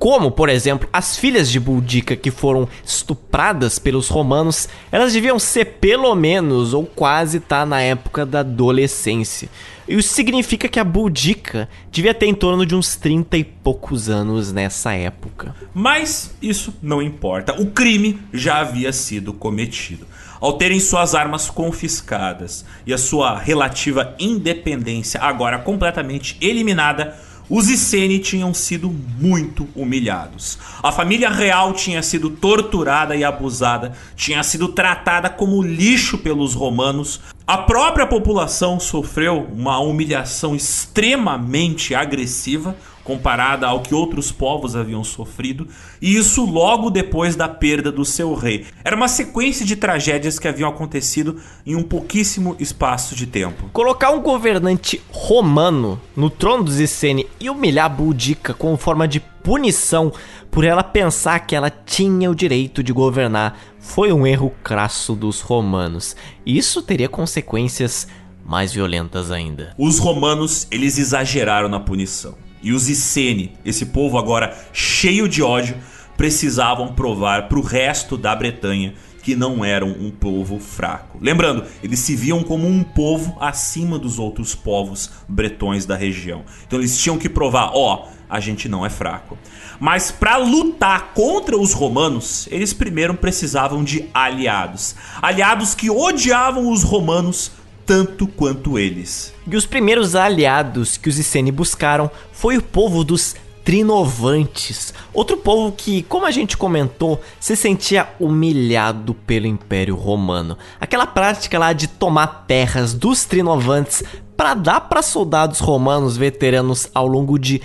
Como, por exemplo, as filhas de Boudica que foram estupradas pelos romanos, elas deviam ser pelo menos ou quase estar tá na época da adolescência. Isso significa que a Boudica devia ter em torno de uns 30 e poucos anos nessa época. Mas isso não importa. O crime já havia sido cometido. Ao terem suas armas confiscadas e a sua relativa independência agora completamente eliminada, os Iceni tinham sido muito humilhados. A família real tinha sido torturada e abusada, tinha sido tratada como lixo pelos romanos. A própria população sofreu uma humilhação extremamente agressiva, comparada ao que outros povos haviam sofrido, e isso logo depois da perda do seu rei. Era uma sequência de tragédias que haviam acontecido em um pouquíssimo espaço de tempo. Colocar um governante romano no trono dos Iceni e humilhar Boudica como forma de punição por ela pensar que ela tinha o direito de governar foi um erro crasso dos romanos. Isso teria consequências mais violentas ainda. Os romanos, eles exageraram na punição. E os Iceni, esse povo agora cheio de ódio, precisavam provar para o resto da Bretanha que não eram um povo fraco. Lembrando, eles se viam como um povo acima dos outros povos bretões da região. Então eles tinham que provar, ó, oh, a gente não é fraco. Mas para lutar contra os romanos, eles primeiro precisavam de aliados. Aliados que odiavam os romanos tanto quanto eles. E os primeiros aliados que os Iceni buscaram foi o povo dos Trinovantes, outro povo que, como a gente comentou, se sentia humilhado pelo Império Romano. Aquela prática lá de tomar terras dos Trinovantes para dar para soldados romanos veteranos ao longo de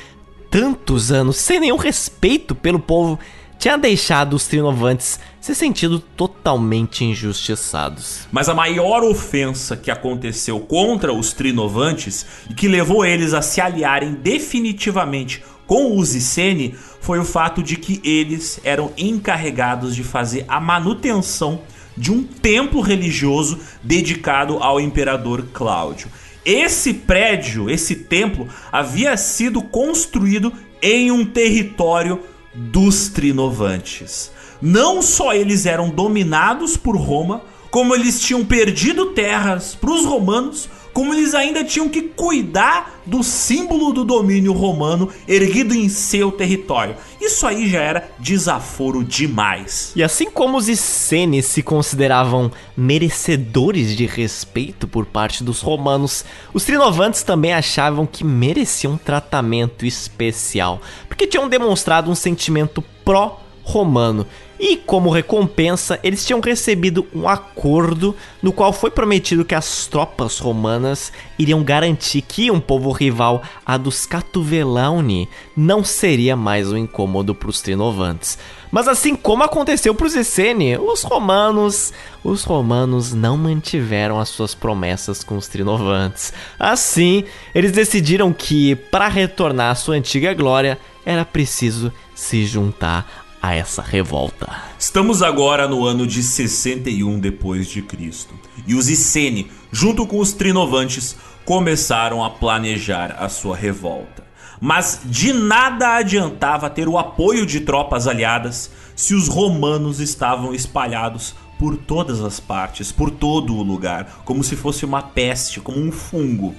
tantos anos, sem nenhum respeito pelo povo tinha deixado os Trinovantes se sentindo totalmente injustiçados. Mas a maior ofensa que aconteceu contra os Trinovantes e que levou eles a se aliarem definitivamente com os Iceni foi o fato de que eles eram encarregados de fazer a manutenção de um templo religioso dedicado ao imperador Cláudio. Esse prédio, esse templo, havia sido construído em um território dos Trinovantes. Não só eles eram dominados por Roma, como eles tinham perdido terras para os romanos, como eles ainda tinham que cuidar do símbolo do domínio romano erguido em seu território. Isso aí já era desaforo demais. E assim como os Essenes se consideravam merecedores de respeito por parte dos romanos, os Trinovantes também achavam que mereciam um tratamento especial, porque tinham demonstrado um sentimento pró-romano e como recompensa, eles tinham recebido um acordo no qual foi prometido que as tropas romanas iriam garantir que um povo rival a dos Catuvelauni não seria mais um incômodo para os Trinovantes. Mas assim como aconteceu para os Essene, os romanos, os romanos não mantiveram as suas promessas com os Trinovantes. Assim, eles decidiram que para retornar à sua antiga glória era preciso se juntar a essa revolta. Estamos agora no ano de 61 depois de Cristo, e os Iceni, junto com os Trinovantes, começaram a planejar a sua revolta. Mas de nada adiantava ter o apoio de tropas aliadas se os romanos estavam espalhados por todas as partes, por todo o lugar, como se fosse uma peste, como um fungo.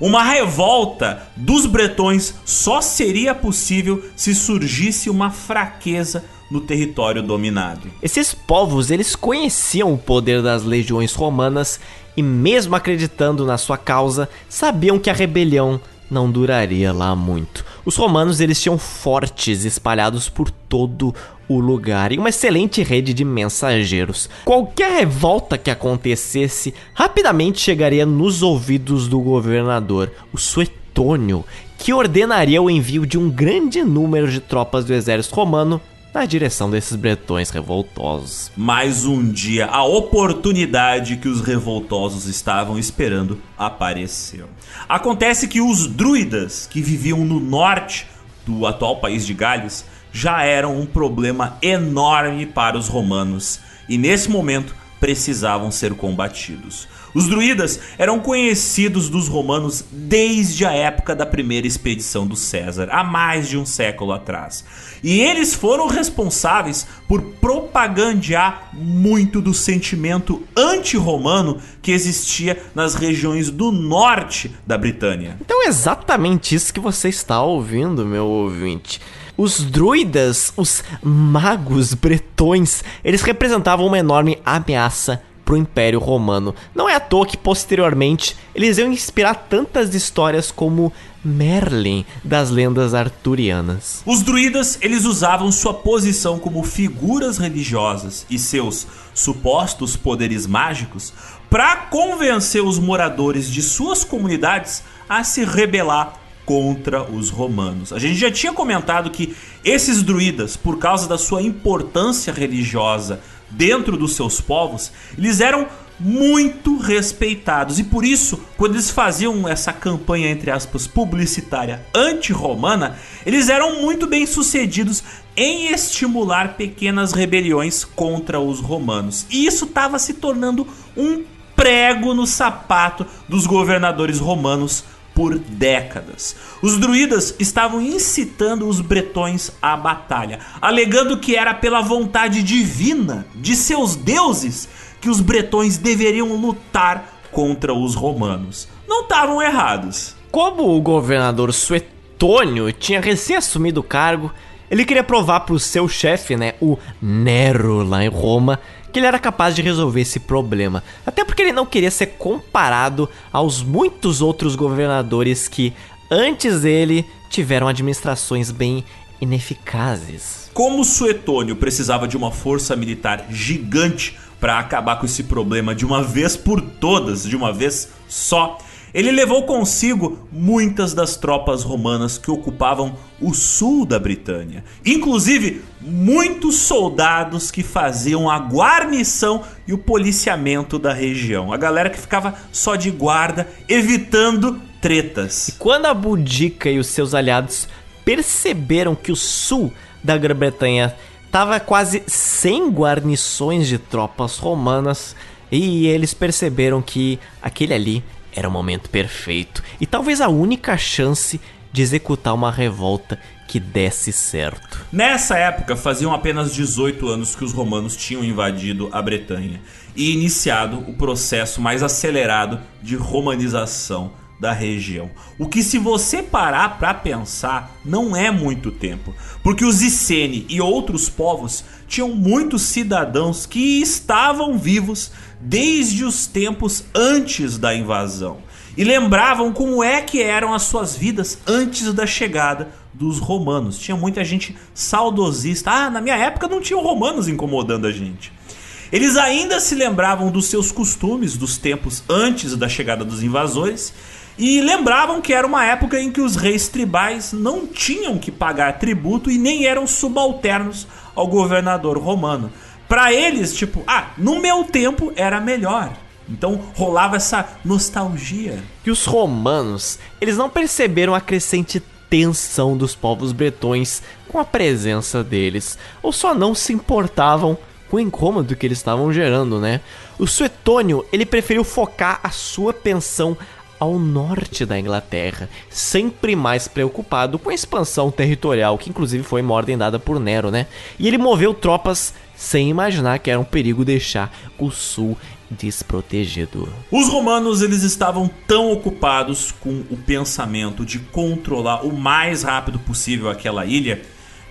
Uma revolta dos bretões só seria possível se surgisse uma fraqueza no território dominado. Esses povos, eles conheciam o poder das legiões romanas e mesmo acreditando na sua causa, sabiam que a rebelião não duraria lá muito. Os romanos eles tinham fortes espalhados por todo o lugar e uma excelente rede de mensageiros. Qualquer revolta que acontecesse rapidamente chegaria nos ouvidos do governador, o Suetônio, que ordenaria o envio de um grande número de tropas do exército romano na direção desses bretões revoltosos. Mais um dia, a oportunidade que os revoltosos estavam esperando apareceu. Acontece que os druidas que viviam no norte do atual país de Gales já eram um problema enorme para os romanos e nesse momento precisavam ser combatidos. Os druidas eram conhecidos dos romanos desde a época da primeira expedição do César, há mais de um século atrás. E eles foram responsáveis por propagandear muito do sentimento anti-romano que existia nas regiões do norte da Britânia. Então é exatamente isso que você está ouvindo, meu ouvinte. Os druidas, os magos bretões, eles representavam uma enorme ameaça pro Império Romano. Não é à toa que posteriormente eles iam inspirar tantas histórias como Merlin das lendas arturianas. Os druidas, eles usavam sua posição como figuras religiosas e seus supostos poderes mágicos para convencer os moradores de suas comunidades a se rebelar contra os romanos. A gente já tinha comentado que esses druidas, por causa da sua importância religiosa dentro dos seus povos, eles eram muito respeitados. E por isso, quando eles faziam essa campanha, entre aspas, publicitária anti-romana, eles eram muito bem sucedidos em estimular pequenas rebeliões contra os romanos. E isso estava se tornando um prego no sapato dos governadores romanos por décadas. Os druidas estavam incitando os bretões à batalha, alegando que era pela vontade divina de seus deuses que os bretões deveriam lutar contra os romanos. Não estavam errados. Como o governador Suetônio tinha recém assumido o cargo, ele queria provar para o seu chefe, né, o Nero lá em Roma, que ele era capaz de resolver esse problema. Até porque ele não queria ser comparado aos muitos outros governadores que, antes dele, tiveram administrações bem ineficazes. Como Suetônio precisava de uma força militar gigante para acabar com esse problema de uma vez por todas, de uma vez só, ele levou consigo muitas das tropas romanas que ocupavam o sul da Britânia, inclusive muitos soldados que faziam a guarnição e o policiamento da região, a galera que ficava só de guarda, evitando tretas. E quando a Boudica e os seus aliados perceberam que o sul da Grã-Bretanha estava quase sem guarnições de tropas romanas, e eles perceberam que aquele ali era o momento perfeito e talvez a única chance de executar uma revolta que desse certo. Nessa época, faziam apenas 18 anos que os romanos tinham invadido a Bretanha e iniciado o processo mais acelerado de romanização da região. O que se você parar para pensar, não é muito tempo, porque os Iceni e outros povos tinham muitos cidadãos que estavam vivos desde os tempos antes da invasão e lembravam como é que eram as suas vidas antes da chegada dos romanos. Tinha muita gente saudosista. Ah, na minha época não tinham romanos incomodando a gente. Eles ainda se lembravam dos seus costumes dos tempos antes da chegada dos invasores e lembravam que era uma época em que os reis tribais não tinham que pagar tributo e nem eram subalternos ao governador romano. Para eles, tipo, ah, no meu tempo era melhor. Então rolava essa nostalgia. E os romanos, eles não perceberam a crescente tensão dos povos bretões com a presença deles, ou só não se importavam com o incômodo que eles estavam gerando, né? O Suetônio, ele preferiu focar a sua pensão ao norte da Inglaterra, sempre mais preocupado com a expansão territorial, que inclusive foi uma ordem dada por Nero, né? E ele moveu tropas sem imaginar que era um perigo deixar o sul desprotegido. Os romanos eles estavam tão ocupados com o pensamento de controlar o mais rápido possível aquela ilha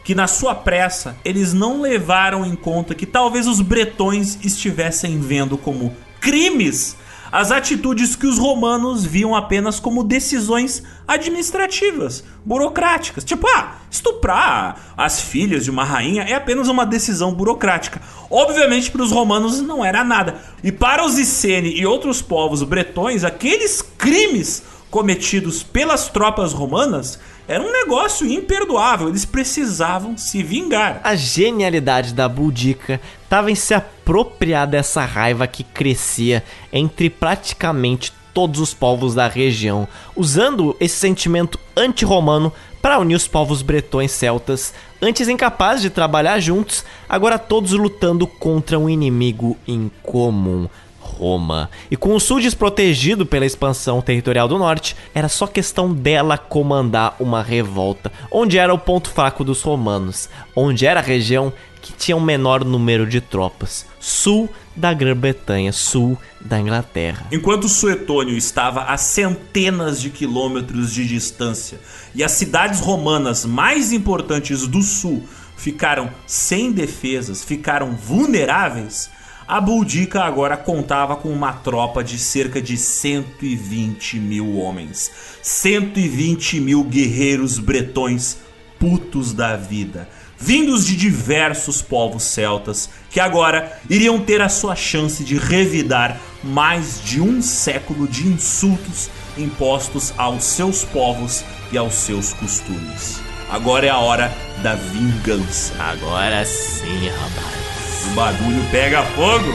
que na sua pressa eles não levaram em conta que talvez os bretões estivessem vendo como crimes as atitudes que os romanos viam apenas como decisões administrativas, burocráticas. Tipo, ah, estuprar as filhas de uma rainha é apenas uma decisão burocrática. Obviamente, para os romanos não era nada. E para os Iceni e outros povos bretões, aqueles crimes cometidos pelas tropas romanas era um negócio imperdoável, eles precisavam se vingar. A genialidade da Boudica estava em se apropriar dessa raiva que crescia entre praticamente todos os povos da região, usando esse sentimento anti-romano para unir os povos bretões celtas, antes incapazes de trabalhar juntos, agora todos lutando contra um inimigo em comum. Roma. E com o sul desprotegido pela expansão territorial do norte, era só questão dela comandar uma revolta, onde era o ponto fraco dos romanos, onde era a região que tinha o um menor número de tropas, sul da Grã-Bretanha, sul da Inglaterra. Enquanto Suetônio estava a centenas de quilômetros de distância e as cidades romanas mais importantes do sul ficaram sem defesas, ficaram vulneráveis, a Buldica agora contava com uma tropa de cerca de 120 mil homens. 120 mil guerreiros bretões putos da vida, vindos de diversos povos celtas, que agora iriam ter a sua chance de revidar mais de um século de insultos impostos aos seus povos e aos seus costumes. Agora é a hora da vingança. Agora sim, rapaz. O bagulho pega fogo.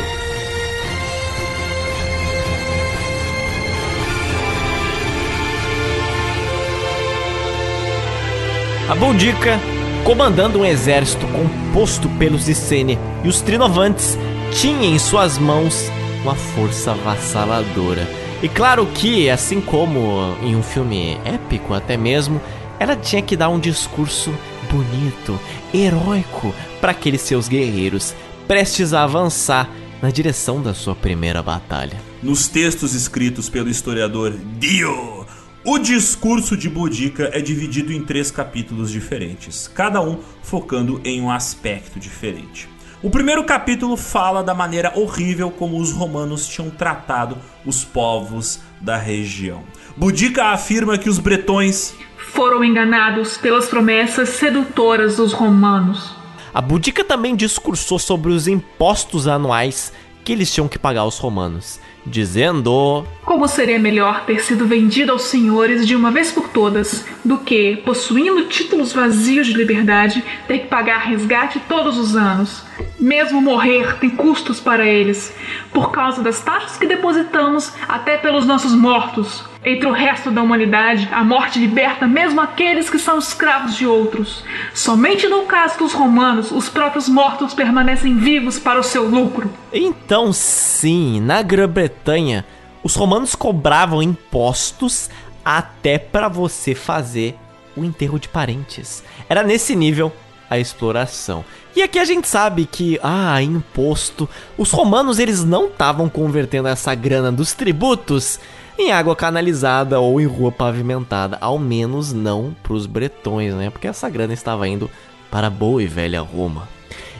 A Boudica, comandando um exército composto pelos Icene e os Trinovantes, tinha em suas mãos uma força avassaladora. E claro que, assim como em um filme épico até mesmo, ela tinha que dar um discurso bonito, heróico para aqueles seus guerreiros prestes a avançar na direção da sua primeira batalha. Nos textos escritos pelo historiador Dio, o discurso de Boudica é dividido em três capítulos diferentes, cada um focando em um aspecto diferente. O primeiro capítulo fala da maneira horrível como os romanos tinham tratado os povos da região. Boudica afirma que os bretões foram enganados pelas promessas sedutoras dos romanos a Boudica também discursou sobre os impostos anuais que eles tinham que pagar aos romanos, dizendo: Como seria melhor ter sido vendido aos senhores de uma vez por todas, do que, possuindo títulos vazios de liberdade, ter que pagar resgate todos os anos. Mesmo morrer tem custos para eles, por causa das taxas que depositamos até pelos nossos mortos. Entre o resto da humanidade, a morte liberta mesmo aqueles que são escravos de outros. Somente no caso dos romanos, os próprios mortos permanecem vivos para o seu lucro. Então, sim, na Grã-Bretanha, os romanos cobravam impostos até para você fazer o enterro de parentes. Era nesse nível a exploração. E aqui a gente sabe que, ah, imposto, os romanos eles não estavam convertendo essa grana dos tributos em água canalizada ou em rua pavimentada, ao menos não para os bretões, né? Porque essa grana estava indo para a boa e velha Roma.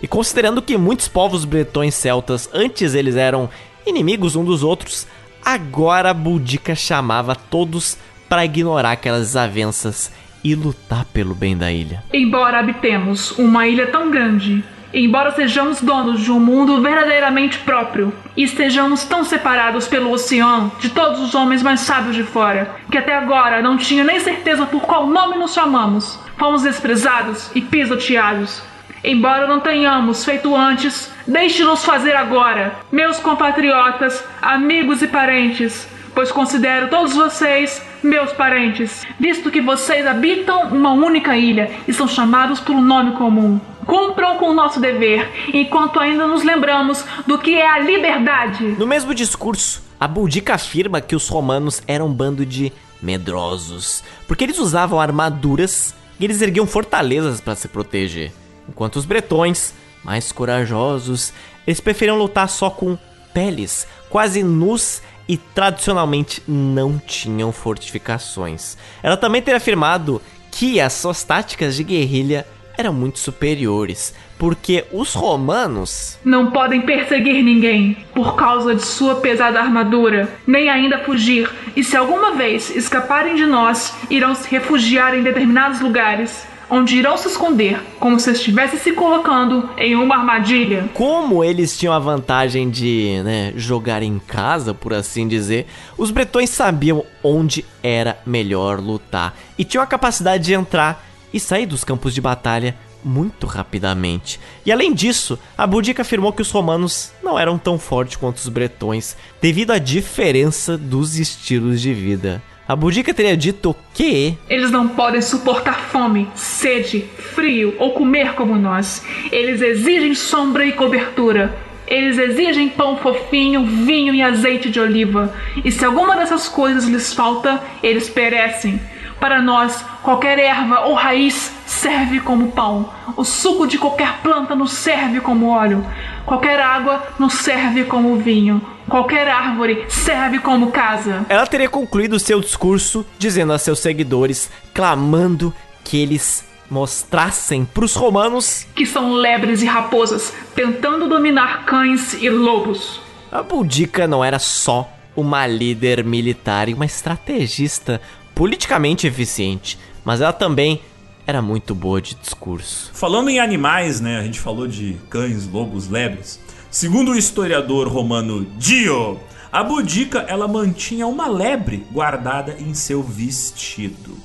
E considerando que muitos povos bretões celtas antes eles eram inimigos um dos outros, agora Boudica chamava todos para ignorar aquelas desavenças e lutar pelo bem da ilha. Embora habitemos uma ilha tão grande Embora sejamos donos de um mundo verdadeiramente próprio e estejamos tão separados pelo oceano de todos os homens mais sábios de fora, que até agora não tinha nem certeza por qual nome nos chamamos, fomos desprezados e pisoteados. Embora não tenhamos feito antes, deixe-nos fazer agora, meus compatriotas, amigos e parentes, pois considero todos vocês meus parentes, visto que vocês habitam uma única ilha e são chamados por um nome comum. Cumpram com o nosso dever, enquanto ainda nos lembramos do que é a liberdade. No mesmo discurso, a Boudica afirma que os romanos eram um bando de medrosos, porque eles usavam armaduras e eles erguiam fortalezas para se proteger, enquanto os bretões, mais corajosos, eles preferiam lutar só com peles, quase nus e tradicionalmente não tinham fortificações. Ela também teria afirmado que as suas táticas de guerrilha eram muito superiores, porque os romanos não podem perseguir ninguém por causa de sua pesada armadura, nem ainda fugir, e se alguma vez escaparem de nós, irão se refugiar em determinados lugares. Onde irão se esconder, como se estivesse se colocando em uma armadilha. Como eles tinham a vantagem de né, jogar em casa, por assim dizer, os bretões sabiam onde era melhor lutar e tinham a capacidade de entrar e sair dos campos de batalha muito rapidamente. E além disso, a Boudica afirmou que os romanos não eram tão fortes quanto os bretões, devido à diferença dos estilos de vida. A Boudica teria dito que eles não podem suportar fome, sede, frio ou comer como nós. Eles exigem sombra e cobertura. Eles exigem pão fofinho, vinho e azeite de oliva. E se alguma dessas coisas lhes falta, eles perecem. Para nós, qualquer erva ou raiz serve como pão. O suco de qualquer planta nos serve como óleo. Qualquer água nos serve como vinho. Qualquer árvore serve como casa. Ela teria concluído seu discurso dizendo a seus seguidores, clamando que eles mostrassem para os romanos que são lebres e raposas tentando dominar cães e lobos. A Boudica não era só uma líder militar e uma estrategista politicamente eficiente, mas ela também era muito boa de discurso. Falando em animais, né? A gente falou de cães, lobos, lebres. Segundo o historiador romano Dio, a Boudica ela mantinha uma lebre guardada em seu vestido.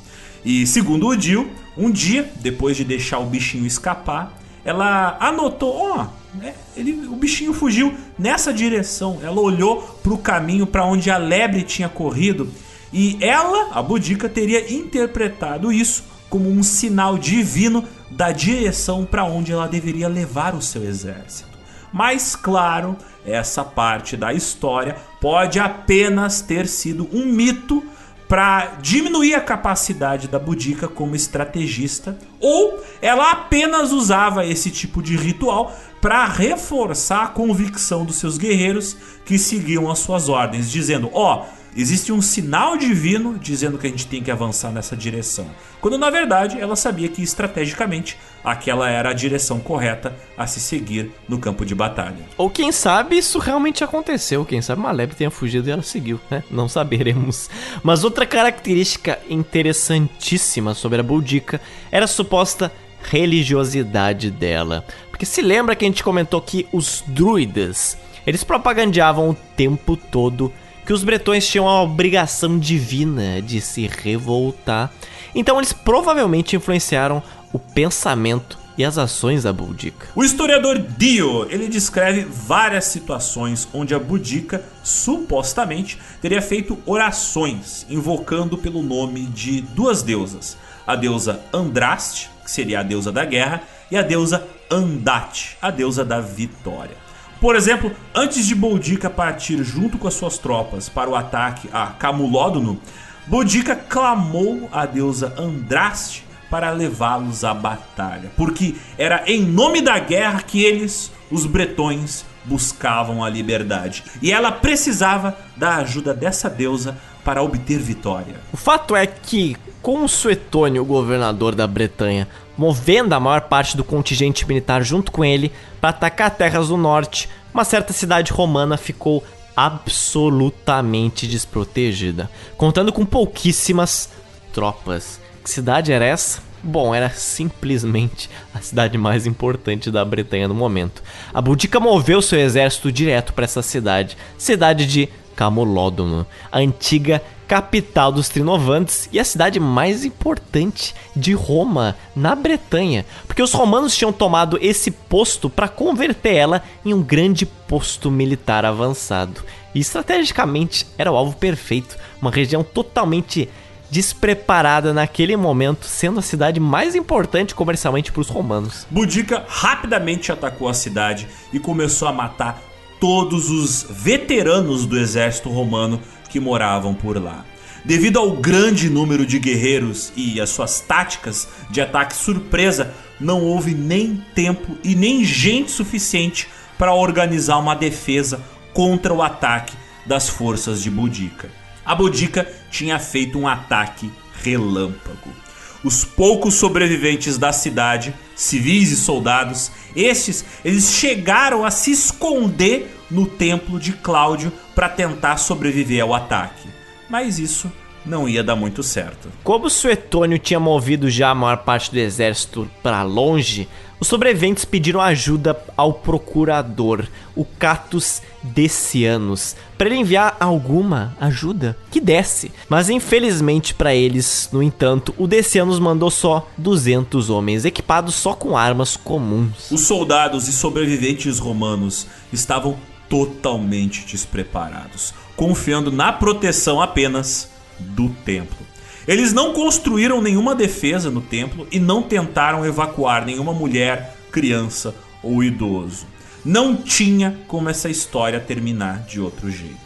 E segundo o Dio, um dia, depois de deixar o bichinho escapar, ela anotou, ó, oh, ele, o bichinho fugiu nessa direção. Ela olhou para o caminho para onde a lebre tinha corrido e ela, a Boudica, teria interpretado isso como um sinal divino da direção para onde ela deveria levar o seu exército. Mas, claro, essa parte da história pode apenas ter sido um mito para diminuir a capacidade da Boudica como estrategista, ou ela apenas usava esse tipo de ritual para reforçar a convicção dos seus guerreiros que seguiam as suas ordens, dizendo: ó, oh, existe um sinal divino dizendo que a gente tem que avançar nessa direção. Quando na verdade ela sabia que estrategicamente aquela era a direção correta a se seguir no campo de batalha. Ou quem sabe isso realmente aconteceu, quem sabe Maleb tenha fugido e ela seguiu, né? Não saberemos. Mas outra característica interessantíssima sobre a Boudica era a suposta religiosidade dela. Porque se lembra que a gente comentou que os druidas, eles propagandeavam o tempo todo que os bretões tinham a obrigação divina de se revoltar. Então eles provavelmente influenciaram o pensamento e as ações da Boudica. O historiador Dio, ele descreve várias situações onde a Boudica supostamente teria feito orações invocando pelo nome de duas deusas, a deusa Andraste, que seria a deusa da guerra, e a deusa Andate, a deusa da vitória. Por exemplo, antes de Boudica partir junto com as suas tropas para o ataque a Camulódono, Boudica clamou a deusa Andraste para levá-los à batalha, porque era em nome da guerra que eles, os bretões, buscavam a liberdade. E ela precisava da ajuda dessa deusa para obter vitória. O fato é que, com Suetônio, governador da Bretanha, movendo a maior parte do contingente militar junto com ele para atacar terras do norte, uma certa cidade romana ficou absolutamente desprotegida, contando com pouquíssimas tropas. Que cidade era essa? Bom, era simplesmente a cidade mais importante da Bretanha no momento. A Boudica moveu seu exército direto para essa cidade, cidade de Camolódono, a antiga capital dos Trinovantes e a cidade mais importante de Roma, na Bretanha, porque os romanos tinham tomado esse posto para converter ela em um grande posto militar avançado. E estrategicamente era o alvo perfeito, uma região totalmente despreparada naquele momento, sendo a cidade mais importante comercialmente para os romanos. Boudica rapidamente atacou a cidade e começou a matar todos os veteranos do exército romano que moravam por lá. Devido ao grande número de guerreiros e as suas táticas de ataque surpresa, não houve nem tempo e nem gente suficiente para organizar uma defesa contra o ataque das forças de Boudica. A Boudica tinha feito um ataque relâmpago os poucos sobreviventes da cidade, civis e soldados, estes eles chegaram a se esconder no templo de Cláudio para tentar sobreviver ao ataque. Mas isso não ia dar muito certo. Como Suetônio tinha movido já a maior parte do exército para longe, os sobreviventes pediram ajuda ao procurador, o Catus Decianus, para ele enviar alguma ajuda que desse. Mas infelizmente para eles, no entanto, o Decianus mandou só 200 homens, equipados só com armas comuns. Os soldados e sobreviventes romanos estavam totalmente despreparados, confiando na proteção apenas do templo. Eles não construíram nenhuma defesa no templo e não tentaram evacuar nenhuma mulher, criança ou idoso. Não tinha como essa história terminar de outro jeito.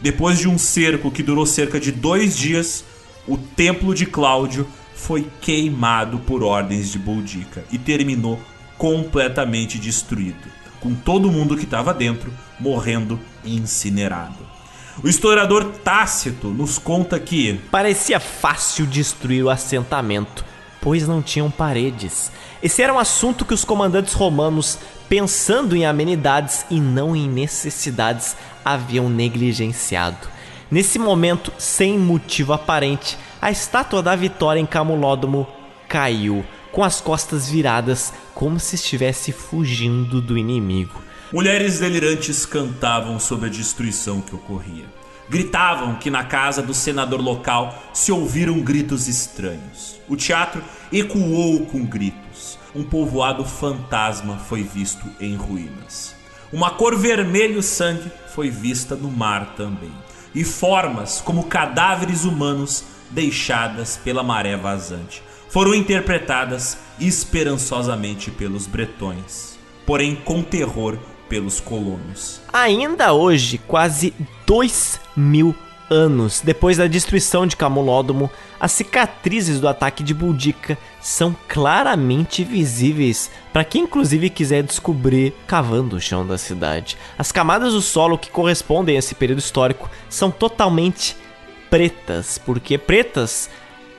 Depois de um cerco que durou cerca de dois dias, o templo de Cláudio foi queimado por ordens de Boudica e terminou completamente destruído, com todo mundo que estava dentro morrendo incinerado. O historiador Tácito nos conta que parecia fácil destruir o assentamento, pois não tinham paredes. Esse era um assunto que os comandantes romanos, pensando em amenidades e não em necessidades, haviam negligenciado. Nesse momento, sem motivo aparente, a estátua da vitória em Camulódromo caiu, com as costas viradas, como se estivesse fugindo do inimigo. Mulheres delirantes cantavam sobre a destruição que ocorria. Gritavam que na casa do senador local se ouviram gritos estranhos. O teatro ecoou com gritos. Um povoado fantasma foi visto em ruínas. Uma cor vermelho sangue foi vista no mar também. E formas como cadáveres humanos deixadas pela maré vazante foram interpretadas esperançosamente pelos bretões, porém com terror pelos colonos. Ainda hoje, quase dois mil anos depois da destruição de Camulódromo, as cicatrizes do ataque de Boudica são claramente visíveis para quem inclusive quiser descobrir cavando o chão da cidade. As camadas do solo que correspondem a esse período histórico são totalmente pretas, porque pretas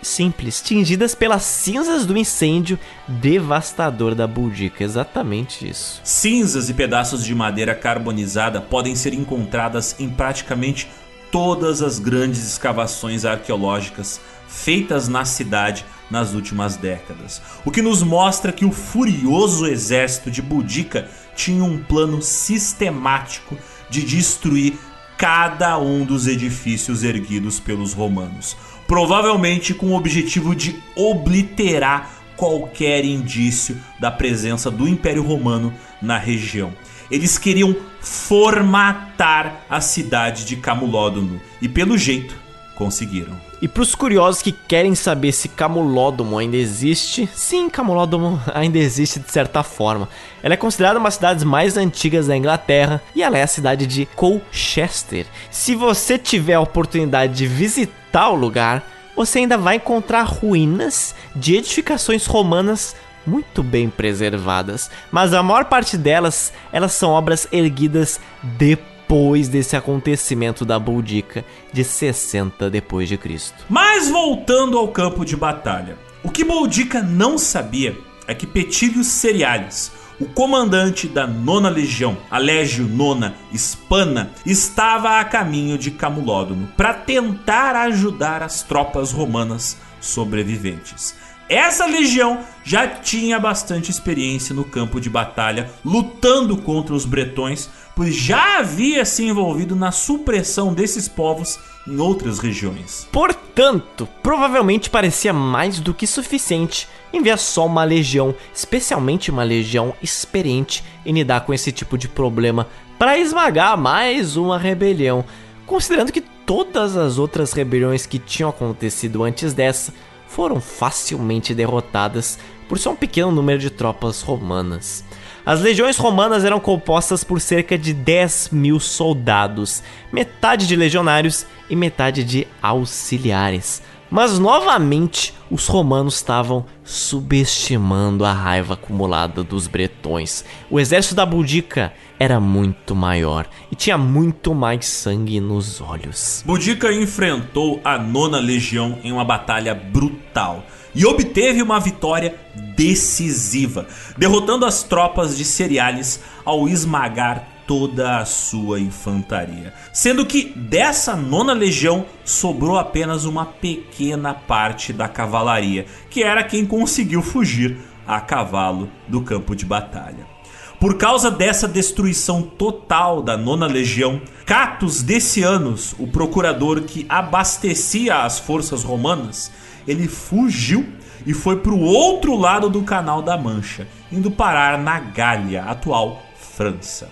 simples, tingidas pelas cinzas do incêndio devastador da Boudica. Exatamente isso. Cinzas e pedaços de madeira carbonizada podem ser encontradas em praticamente todas as grandes escavações arqueológicas feitas na cidade nas últimas décadas, o que nos mostra que o furioso exército de Boudica tinha um plano sistemático de destruir cada um dos edifícios erguidos pelos romanos provavelmente com o objetivo de obliterar qualquer indício da presença do Império Romano na região. Eles queriam formatar a cidade de Camulódono e, pelo jeito, conseguiram. E para os curiosos que querem saber se Camulódomo ainda existe, sim, Camulódomo ainda existe de certa forma. Ela é considerada uma das cidades mais antigas da Inglaterra e ela é a cidade de Colchester. Se você tiver a oportunidade de visitar tal lugar, você ainda vai encontrar ruínas de edificações romanas muito bem preservadas, mas a maior parte delas, elas são obras erguidas depois desse acontecimento da Boudica de 60 depois de Cristo. Mas voltando ao campo de batalha, o que Boudica não sabia é que Petílios Cereales, o comandante da nona legião, a Legio Nona Hispana, estava a caminho de Camulódono para tentar ajudar as tropas romanas sobreviventes. Essa legião já tinha bastante experiência no campo de batalha, lutando contra os bretões, pois já havia se envolvido na supressão desses povos em outras regiões. Portanto, provavelmente parecia mais do que suficiente enviar só uma legião, especialmente uma legião experiente em lidar com esse tipo de problema, para esmagar mais uma rebelião, considerando que todas as outras rebeliões que tinham acontecido antes dessa foram facilmente derrotadas por só um pequeno número de tropas romanas. As legiões romanas eram compostas por cerca de 10 mil soldados, metade de legionários e metade de auxiliares. Mas novamente os romanos estavam subestimando a raiva acumulada dos bretões. O exército da Boudica era muito maior e tinha muito mais sangue nos olhos. Boudica enfrentou a nona legião em uma batalha brutal e obteve uma vitória decisiva, derrotando as tropas de Cereales ao esmagar toda a sua infantaria, sendo que dessa nona legião sobrou apenas uma pequena parte da cavalaria, que era quem conseguiu fugir a cavalo do campo de batalha. Por causa dessa destruição total da nona legião, Catus Decianus, o procurador que abastecia as forças romanas, ele fugiu e foi para o outro lado do Canal da Mancha, indo parar na Gália, atual França.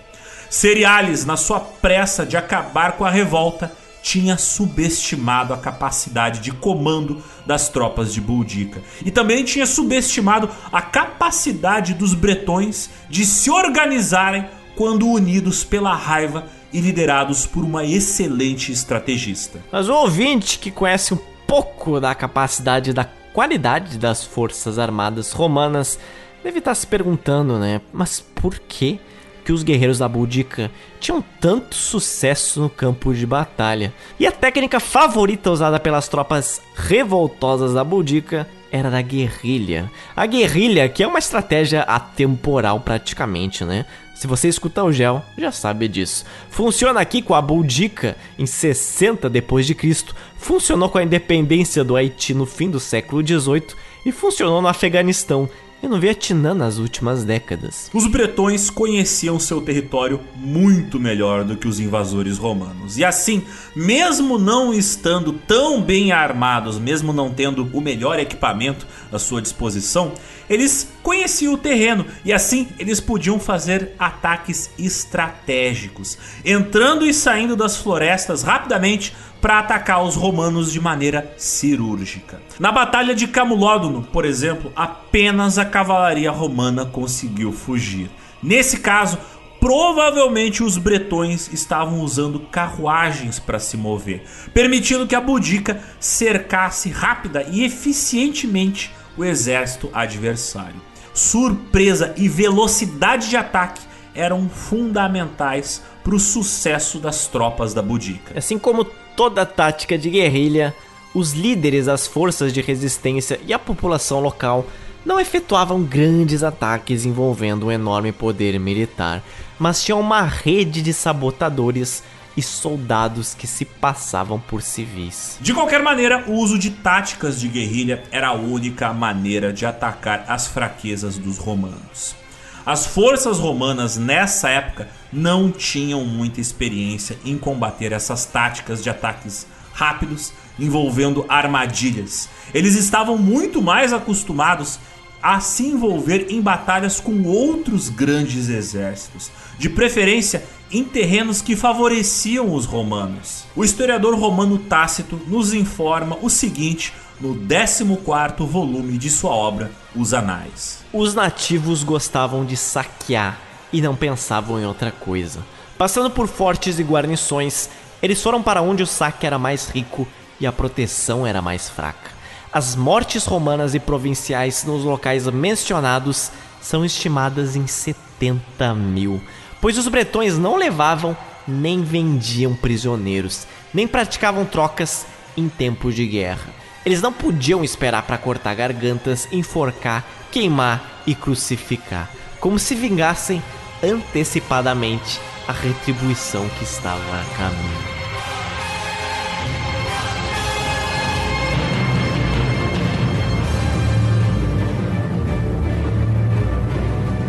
Cereales, na sua pressa de acabar com a revolta, tinha subestimado a capacidade de comando das tropas de Boudicca e também tinha subestimado a capacidade dos bretões de se organizarem quando unidos pela raiva e liderados por uma excelente estrategista. Mas o ouvinte que conhece um pouco da capacidade da qualidade das forças armadas romanas deve estar se perguntando, né? Mas por que que os guerreiros da Boudica tinham tanto sucesso no campo de batalha. E a técnica favorita usada pelas tropas revoltosas da Boudica era da guerrilha. A guerrilha, que é uma estratégia atemporal praticamente, né? Se você escuta o gel, já sabe disso. Funciona aqui com a Boudica em 60 depois de Cristo, funcionou com a independência do Haiti no fim do século 18 e funcionou no Afeganistão e no Vietnã nas últimas décadas. Os bretões conheciam seu território muito melhor do que os invasores romanos. E assim, mesmo não estando tão bem armados, mesmo não tendo o melhor equipamento à sua disposição, eles conheciam o terreno e assim eles podiam fazer ataques estratégicos, entrando e saindo das florestas rapidamente para atacar os romanos de maneira cirúrgica. Na Batalha de Camulódono, por exemplo, apenas a cavalaria romana conseguiu fugir. Nesse caso, provavelmente os bretões estavam usando carruagens para se mover, permitindo que a Boudica cercasse rápida e eficientemente o exército adversário. Surpresa e velocidade de ataque eram fundamentais para o sucesso das tropas da Boudica. Assim como toda tática de guerrilha, os líderes das forças de resistência e a população local não efetuavam grandes ataques envolvendo um enorme poder militar, mas tinham uma rede de sabotadores e soldados que se passavam por civis. De qualquer maneira, o uso de táticas de guerrilha era a única maneira de atacar as fraquezas dos romanos. As forças romanas nessa época não tinham muita experiência em combater essas táticas de ataques rápidos envolvendo armadilhas. Eles estavam muito mais acostumados a se envolver em batalhas com outros grandes exércitos, de preferência em terrenos que favoreciam os romanos. O historiador romano Tácito nos informa o seguinte no 14 volume de sua obra, Os Anais. Os nativos gostavam de saquear e não pensavam em outra coisa. Passando por fortes e guarnições, eles foram para onde o saque era mais rico e a proteção era mais fraca. As mortes romanas e provinciais nos locais mencionados são estimadas em 70 mil, pois os bretões não levavam nem vendiam prisioneiros, nem praticavam trocas em tempos de guerra. Eles não podiam esperar para cortar gargantas, enforcar, queimar e crucificar, como se vingassem antecipadamente a retribuição que estava a caminho.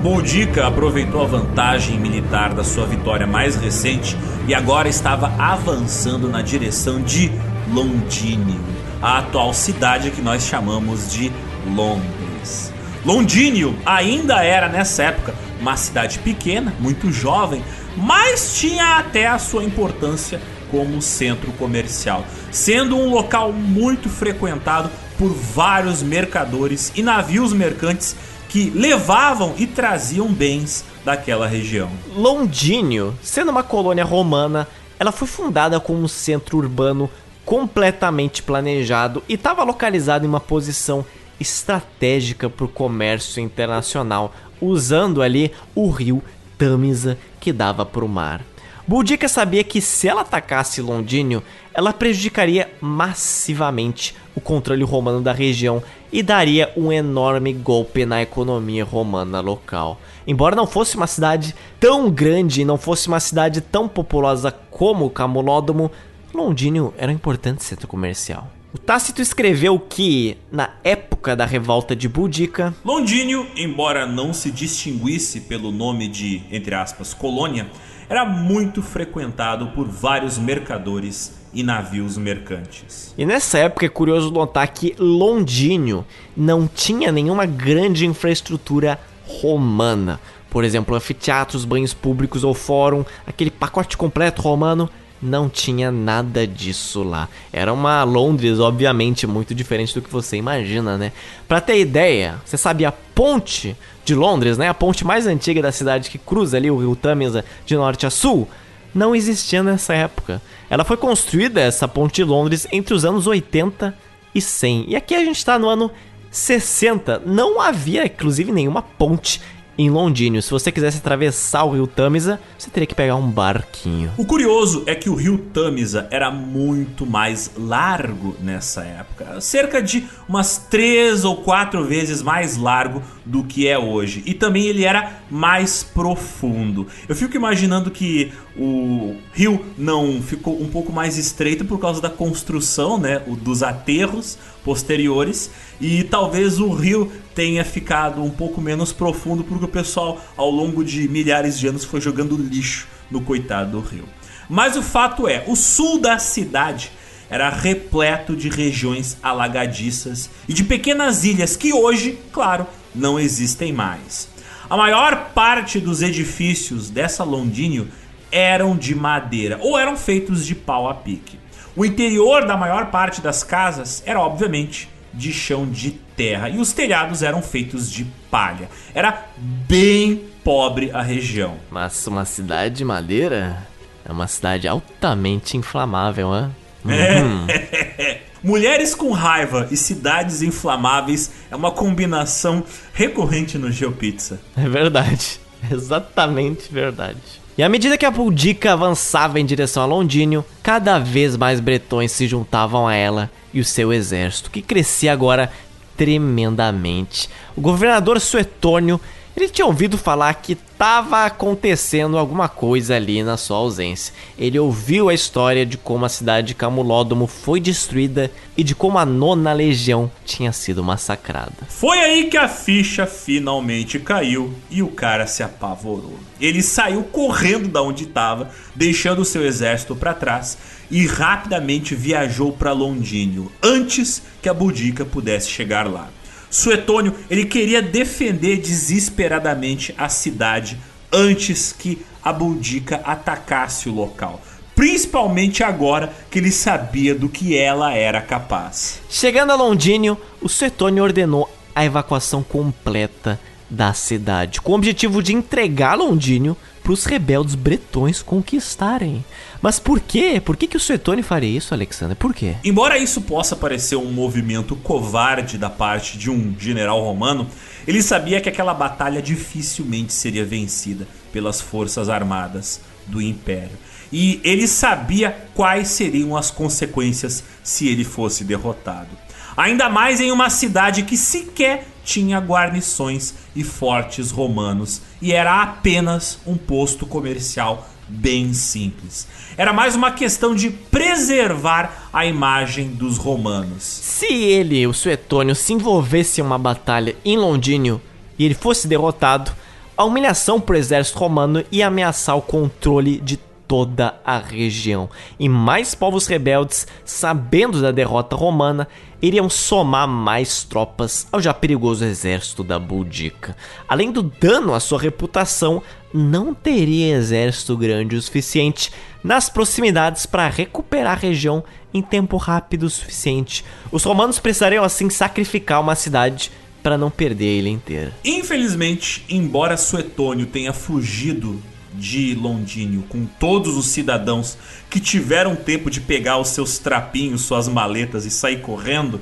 Boudica aproveitou a vantagem militar da sua vitória mais recente e agora estava avançando na direção de Londínio, a atual cidade que nós chamamos de Londres. Londínio ainda era nessa época uma cidade pequena, muito jovem, mas tinha até a sua importância como centro comercial, sendo um local muito frequentado por vários mercadores e navios mercantes que levavam e traziam bens daquela região. Londínio, sendo uma colônia romana, ela foi fundada como um centro urbano completamente planejado e estava localizado em uma posição estratégica para o comércio internacional, usando ali o rio Tamisa que dava para o mar. Boudica sabia que se ela atacasse Londínio, ela prejudicaria massivamente o controle romano da região e daria um enorme golpe na economia romana local. Embora não fosse uma cidade tão grande e não fosse uma cidade tão populosa como Camulódromo, Londínio era um importante centro comercial. O Tácito escreveu que, na época da revolta de Boudica, Londínio, embora não se distinguisse pelo nome de, entre aspas, colônia, era muito frequentado por vários mercadores e navios mercantes. E nessa época é curioso notar que Londínio não tinha nenhuma grande infraestrutura romana. Por exemplo, anfiteatros, banhos públicos ou fórum, aquele pacote completo romano não tinha nada disso lá. Era uma Londres, obviamente, muito diferente do que você imagina, né? Pra ter ideia, você sabe a ponte de Londres, né? A ponte mais antiga da cidade que cruza ali o rio Tâmisa de norte a sul, não existia nessa época. Ela foi construída, essa ponte de Londres, entre os anos 80 e 100. E aqui a gente tá no ano 60. Não havia, inclusive, nenhuma ponte em Londínio. Se você quisesse atravessar o rio Tâmisa, você teria que pegar um barquinho. O curioso é que o rio Tâmisa era muito mais largo nessa época, cerca de umas três ou quatro vezes mais largo do que é hoje. E também ele era mais profundo. Eu fico imaginando que o rio não ficou um pouco mais estreito por causa da construção, né, dos aterros posteriores e talvez o rio tenha ficado um pouco menos profundo porque o pessoal ao longo de milhares de anos foi jogando lixo no coitado do rio. Mas o fato é, o sul da cidade era repleto de regiões alagadiças e de pequenas ilhas que hoje, claro, não existem mais. A maior parte dos edifícios dessa Londínio eram de madeira ou eram feitos de pau a pique. O interior da maior parte das casas era, obviamente, de chão de terra e os telhados eram feitos de palha. Era bem pobre a região. Mas uma cidade de madeira é uma cidade altamente inflamável, né? Uhum. Mulheres com raiva e cidades inflamáveis é uma combinação recorrente no GeoPizza. É verdade. Exatamente verdade. E à medida que a Boudica avançava em direção a Londínio, cada vez mais bretões se juntavam a ela e o seu exército, que crescia agora tremendamente. O governador Suetônio ele tinha ouvido falar que estava acontecendo alguma coisa ali na sua ausência. Ele ouviu a história de como a cidade de Camulódomo foi destruída e de como a nona legião tinha sido massacrada. Foi aí que a ficha finalmente caiu e o cara se apavorou. Ele saiu correndo da onde estava, deixando seu exército para trás e rapidamente viajou para Londínio antes que a Budica pudesse chegar lá. Suetônio ele queria defender desesperadamente a cidade antes que a Boudica atacasse o local. Principalmente agora que ele sabia do que ela era capaz. Chegando a Londínio, o Suetônio ordenou a evacuação completa da cidade, com o objetivo de entregar Londínio para os rebeldes bretões conquistarem. Mas por quê? Por que, que o Suetônio faria isso, Alexander? Por quê? Embora isso possa parecer um movimento covarde da parte de um general romano, ele sabia que aquela batalha dificilmente seria vencida pelas forças armadas do Império. E ele sabia quais seriam as consequências se ele fosse derrotado. Ainda mais em uma cidade que sequer tinha guarnições e fortes romanos e era apenas um posto comercial bem simples. Era mais uma questão de preservar a imagem dos romanos. Se ele, o Suetônio, se envolvesse em uma batalha em Londínio e ele fosse derrotado, a humilhação para o exército romano ia ameaçar o controle de toda a região. E mais povos rebeldes, sabendo da derrota romana, iriam somar mais tropas ao já perigoso exército da Boudica. Além do dano à sua reputação, não teria exército grande o suficiente nas proximidades para recuperar a região em tempo rápido o suficiente. Os romanos precisariam assim sacrificar uma cidade para não perder ilha inteira. Infelizmente, embora Suetônio tenha fugido de Londínio com todos os cidadãos que tiveram tempo de pegar os seus trapinhos, suas maletas e sair correndo,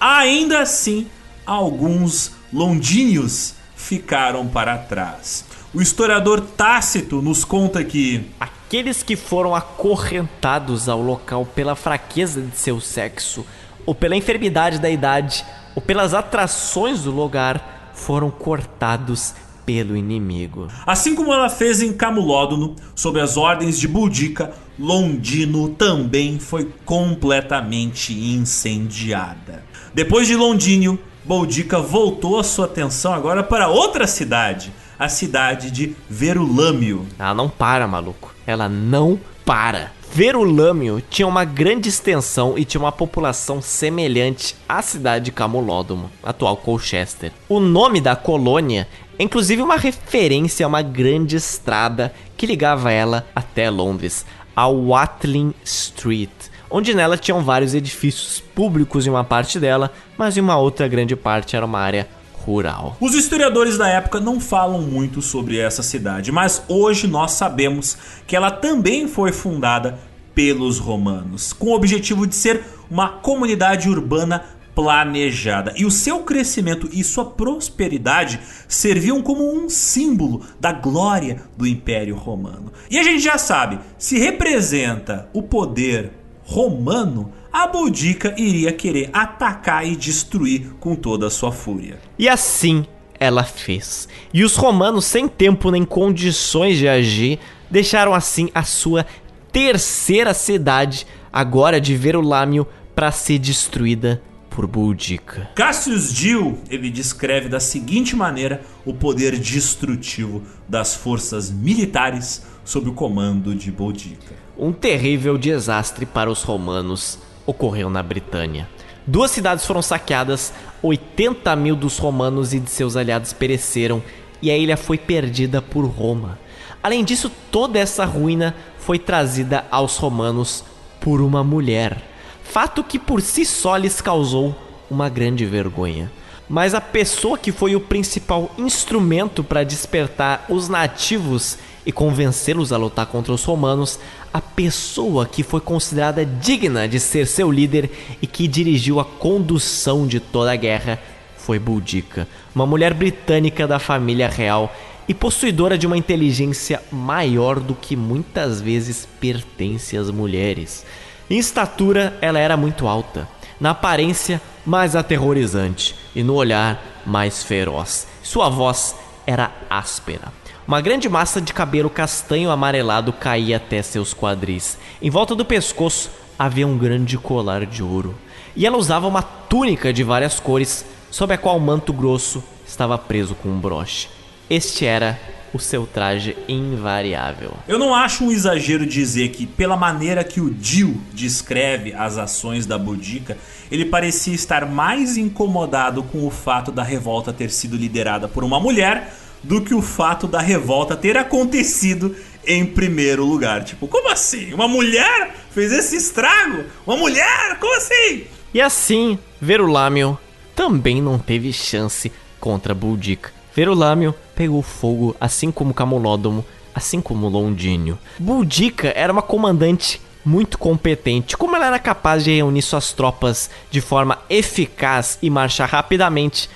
ainda assim alguns londínios ficaram para trás. O historiador Tácito nos conta que aqueles que foram acorrentados ao local pela fraqueza de seu sexo, ou pela enfermidade da idade, ou pelas atrações do lugar, foram cortados pelo inimigo. Assim como ela fez em Camulódono, sob as ordens de Boudica, Londino também foi completamente incendiada. Depois de Londínio, Boudica voltou a sua atenção agora para outra cidade, a cidade de Verulâmio. Ela não para, maluco. Ela não para. Verulâmio tinha uma grande extensão e tinha uma população semelhante à cidade de Camulódomo, atual Colchester. O nome da colônia inclusive uma referência a uma grande estrada que ligava ela até Londres, a Watling Street, onde nela tinham vários edifícios públicos em uma parte dela, mas em uma outra grande parte era uma área rural. Os historiadores da época não falam muito sobre essa cidade, mas hoje nós sabemos que ela também foi fundada pelos romanos, com o objetivo de ser uma comunidade urbana planejada. E o seu crescimento e sua prosperidade serviam como um símbolo da glória do Império Romano. E a gente já sabe, se representa o poder romano, a Boudica iria querer atacar e destruir com toda a sua fúria. E assim ela fez. E os romanos, sem tempo nem condições de agir, deixaram assim a sua terceira cidade, agora de Verulâmio, para ser destruída por Boudica. Cassius Dio, ele descreve da seguinte maneira o poder destrutivo das forças militares sob o comando de Boudica. Um terrível desastre para os romanos ocorreu na Britânia. Duas cidades foram saqueadas, 80 mil dos romanos e de seus aliados pereceram e a ilha foi perdida por Roma. Além disso, toda essa ruína foi trazida aos romanos por uma mulher, fato que por si só lhes causou uma grande vergonha. Mas a pessoa que foi o principal instrumento para despertar os nativos e convencê-los a lutar contra os romanos, a pessoa que foi considerada digna de ser seu líder e que dirigiu a condução de toda a guerra foi Boudica, uma mulher britânica da família real e possuidora de uma inteligência maior do que muitas vezes pertence às mulheres. Em estatura, ela era muito alta, na aparência, mais aterrorizante e no olhar, mais feroz. Sua voz era áspera. Uma grande massa de cabelo castanho amarelado caía até seus quadris. Em volta do pescoço havia um grande colar de ouro. E ela usava uma túnica de várias cores, sob a qual o manto grosso estava preso com um broche. Este era o seu traje invariável. Eu não acho um exagero dizer que, pela maneira que o Dio descreve as ações da Boudica, ele parecia estar mais incomodado com o fato da revolta ter sido liderada por uma mulher do que o fato da revolta ter acontecido em primeiro lugar. Tipo, como assim? Uma mulher fez esse estrago? Uma mulher? Como assim? E assim, Verulâmio também não teve chance contra Boudica. Verulâmio pegou fogo, assim como Camulódomo, assim como Londínio. Boudica era uma comandante muito competente. Como ela era capaz de reunir suas tropas de forma eficaz e marchar rapidamente,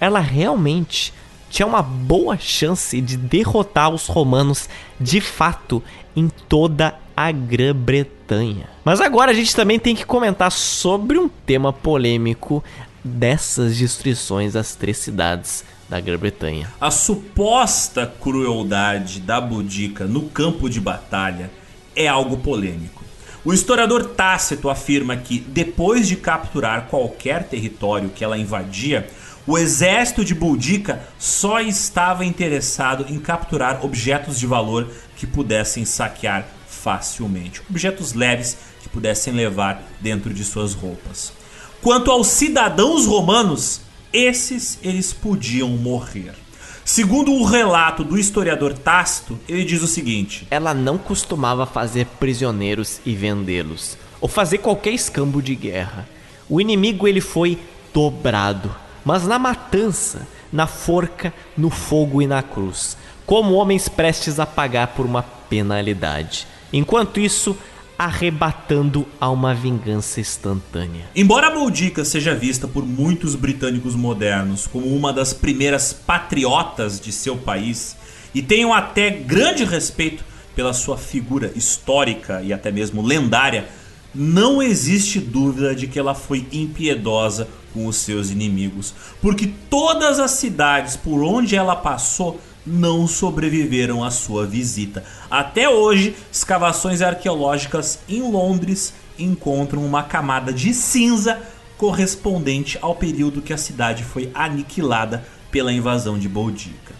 ela realmente tinha uma boa chance de derrotar os romanos de fato em toda a Grã-Bretanha. Mas agora a gente também tem que comentar sobre um tema polêmico dessas destruições às três cidades da Grã-Bretanha. A suposta crueldade da Boudica no campo de batalha é algo polêmico. O historiador Tácito afirma que, depois de capturar qualquer território que ela invadia, o exército de Boudica só estava interessado em capturar objetos de valor que pudessem saquear facilmente, objetos leves que pudessem levar dentro de suas roupas. Quanto aos cidadãos romanos, esses eles podiam morrer. Segundo o relato do historiador Tácito, ele diz o seguinte: Ela não costumava fazer prisioneiros e vendê-los, ou fazer qualquer escambo de guerra. O inimigo ele foi dobrado mas na matança, na forca, no fogo e na cruz, como homens prestes a pagar por uma penalidade. Enquanto isso, arrebatando a uma vingança instantânea. Embora a Boudica seja vista por muitos britânicos modernos como uma das primeiras patriotas de seu país e tenham até grande respeito pela sua figura histórica e até mesmo lendária, não existe dúvida de que ela foi impiedosa com os seus inimigos, porque todas as cidades por onde ela passou não sobreviveram à sua visita. Até hoje, escavações arqueológicas em Londres encontram uma camada de cinza correspondente ao período que a cidade foi aniquilada pela invasão de Boudica.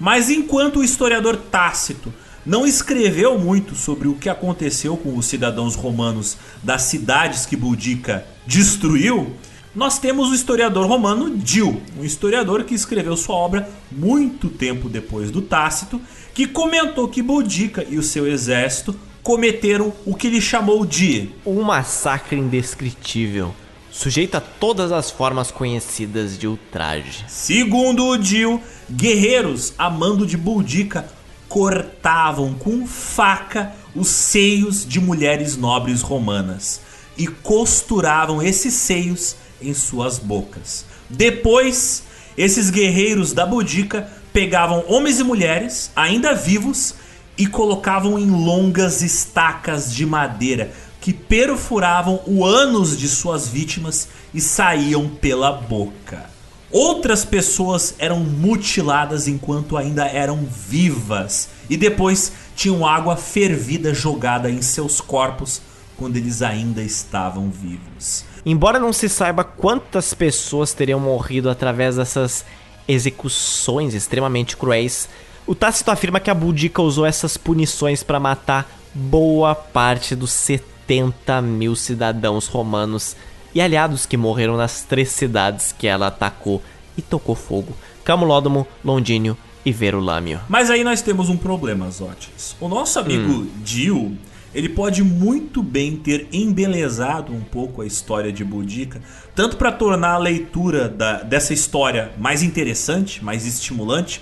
Mas enquanto o historiador Tácito não escreveu muito sobre o que aconteceu com os cidadãos romanos das cidades que Boudica destruiu, nós temos o historiador romano Dio, um historiador que escreveu sua obra muito tempo depois do Tácito, que comentou que Boudica e o seu exército cometeram o que ele chamou de um massacre indescritível, sujeito a todas as formas conhecidas de ultraje. Segundo o Dio, guerreiros a mando de Boudica cortavam com faca os seios de mulheres nobres romanas e costuravam esses seios em suas bocas. Depois, esses guerreiros da Boudica pegavam homens e mulheres ainda vivos e colocavam em longas estacas de madeira que perfuravam o ânus de suas vítimas e saíam pela boca. Outras pessoas eram mutiladas enquanto ainda eram vivas e depois tinham água fervida jogada em seus corpos quando eles ainda estavam vivos. Embora não se saiba quantas pessoas teriam morrido através dessas execuções extremamente cruéis, o Tácito afirma que a Boudica usou essas punições para matar boa parte dos 70 mil cidadãos romanos e aliados que morreram nas três cidades que ela atacou e tocou fogo: Camulódomo, Londínio e Verulâmio. Mas aí nós temos um problema, Zotes. O nosso amigo hum. Dio, ele pode muito bem ter embelezado um pouco a história de Boudica, tanto para tornar a leitura da, dessa história mais interessante, mais estimulante,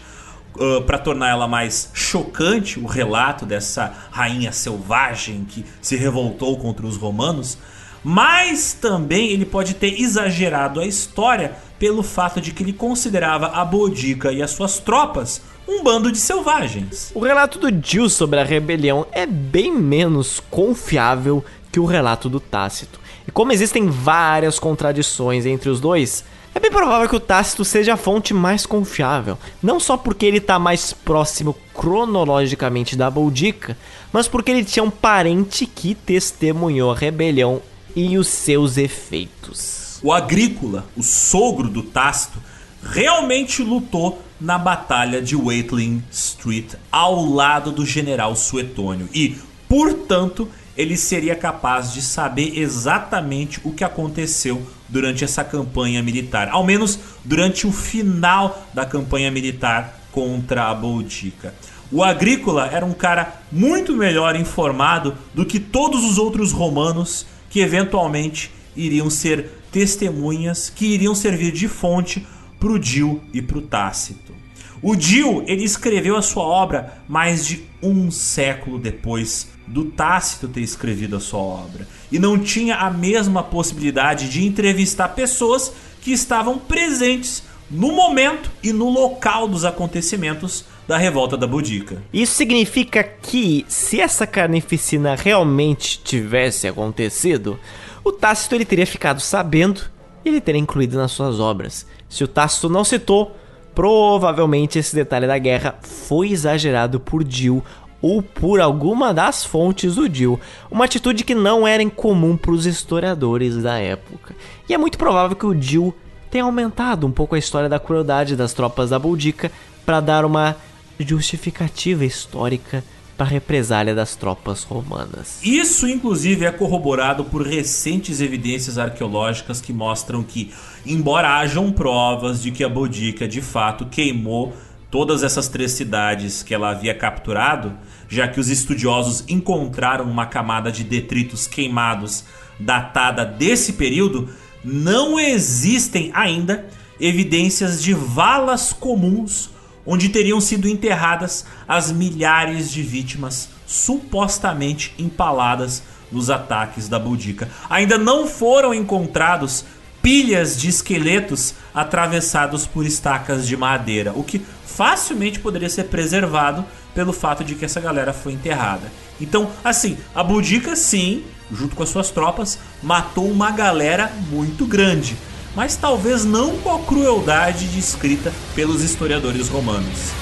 uh, para tornar ela mais chocante, o relato dessa rainha selvagem que se revoltou contra os romanos mas também ele pode ter exagerado a história pelo fato de que ele considerava a Boudica e as suas tropas um bando de selvagens. O relato do Jill sobre a rebelião é bem menos confiável que o relato do Tácito. E como existem várias contradições entre os dois, é bem provável que o Tácito seja a fonte mais confiável, não só porque ele está mais próximo cronologicamente da Boudica, mas porque ele tinha um parente que testemunhou a rebelião e os seus efeitos. O agrícola, o sogro do Tácito, realmente lutou na batalha de Waitling Street ao lado do general Suetônio e, portanto, ele seria capaz de saber exatamente o que aconteceu durante essa campanha militar, ao menos durante o final da campanha militar contra a Boudica. O Agrícola era um cara muito melhor informado do que todos os outros romanos que eventualmente iriam ser testemunhas que iriam servir de fonte para o Dio e para o Tácito. O Dio ele escreveu a sua obra mais de um século depois do Tácito ter escrevido a sua obra e não tinha a mesma possibilidade de entrevistar pessoas que estavam presentes no momento e no local dos acontecimentos da revolta da Boudica. Isso significa que, se essa carnificina realmente tivesse acontecido, o Tácito ele teria ficado sabendo e ele teria incluído nas suas obras. Se o Tácito não citou, provavelmente esse detalhe da guerra foi exagerado por Dio ou por alguma das fontes do Dio, uma atitude que não era incomum para os historiadores da época. E é muito provável que o Dio tenha aumentado um pouco a história da crueldade das tropas da Boudica para dar uma justificativa histórica para represália das tropas romanas. Isso, inclusive, é corroborado por recentes evidências arqueológicas que mostram que, embora hajam provas de que a Boudica de fato queimou todas essas três cidades que ela havia capturado, já que os estudiosos encontraram uma camada de detritos queimados datada desse período, não existem ainda evidências de valas comuns onde teriam sido enterradas as milhares de vítimas supostamente empaladas nos ataques da Boudica. Ainda não foram encontrados pilhas de esqueletos atravessados por estacas de madeira, o que facilmente poderia ser preservado pelo fato de que essa galera foi enterrada. Então, assim, a Boudica sim, junto com as suas tropas, matou uma galera muito grande, mas talvez não com a crueldade descrita pelos historiadores romanos.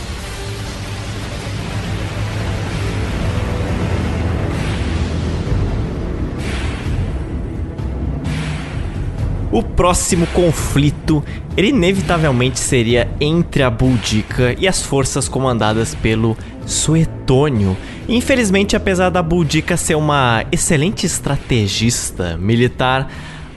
O próximo conflito, ele inevitavelmente seria entre a Boudica e as forças comandadas pelo Suetônio. Infelizmente, apesar da Boudica ser uma excelente estrategista militar,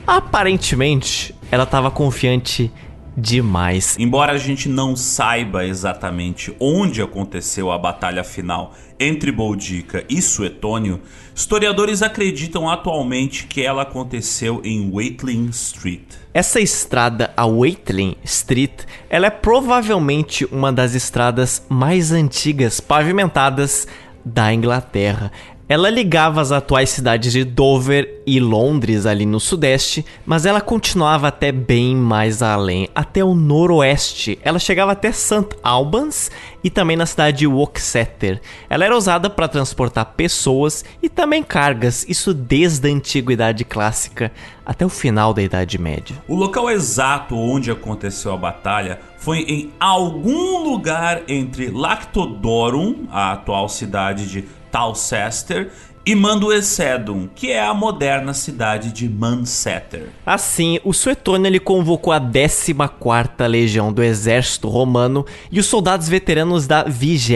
aparentemente ela estava confiante demais. Embora a gente não saiba exatamente onde aconteceu a batalha final entre Boudica e Suetônio, historiadores acreditam atualmente que ela aconteceu em Watling Street. Essa estrada, a Watling Street, ela é provavelmente uma das estradas mais antigas pavimentadas da Inglaterra. Ela ligava as atuais cidades de Dover e Londres ali no sudeste, mas ela continuava até bem mais além, até o noroeste. Ela chegava até St. Albans e também na cidade de Worcester. Ela era usada para transportar pessoas e também cargas, isso desde a antiguidade clássica até o final da Idade Média. O local exato onde aconteceu a batalha foi em algum lugar entre Lactodorum, a atual cidade de Talcester e Manduecedum, que é a moderna cidade de Mansetter. Assim, o Suetônio ele convocou a 14ª Legião do Exército Romano e os soldados veteranos da 20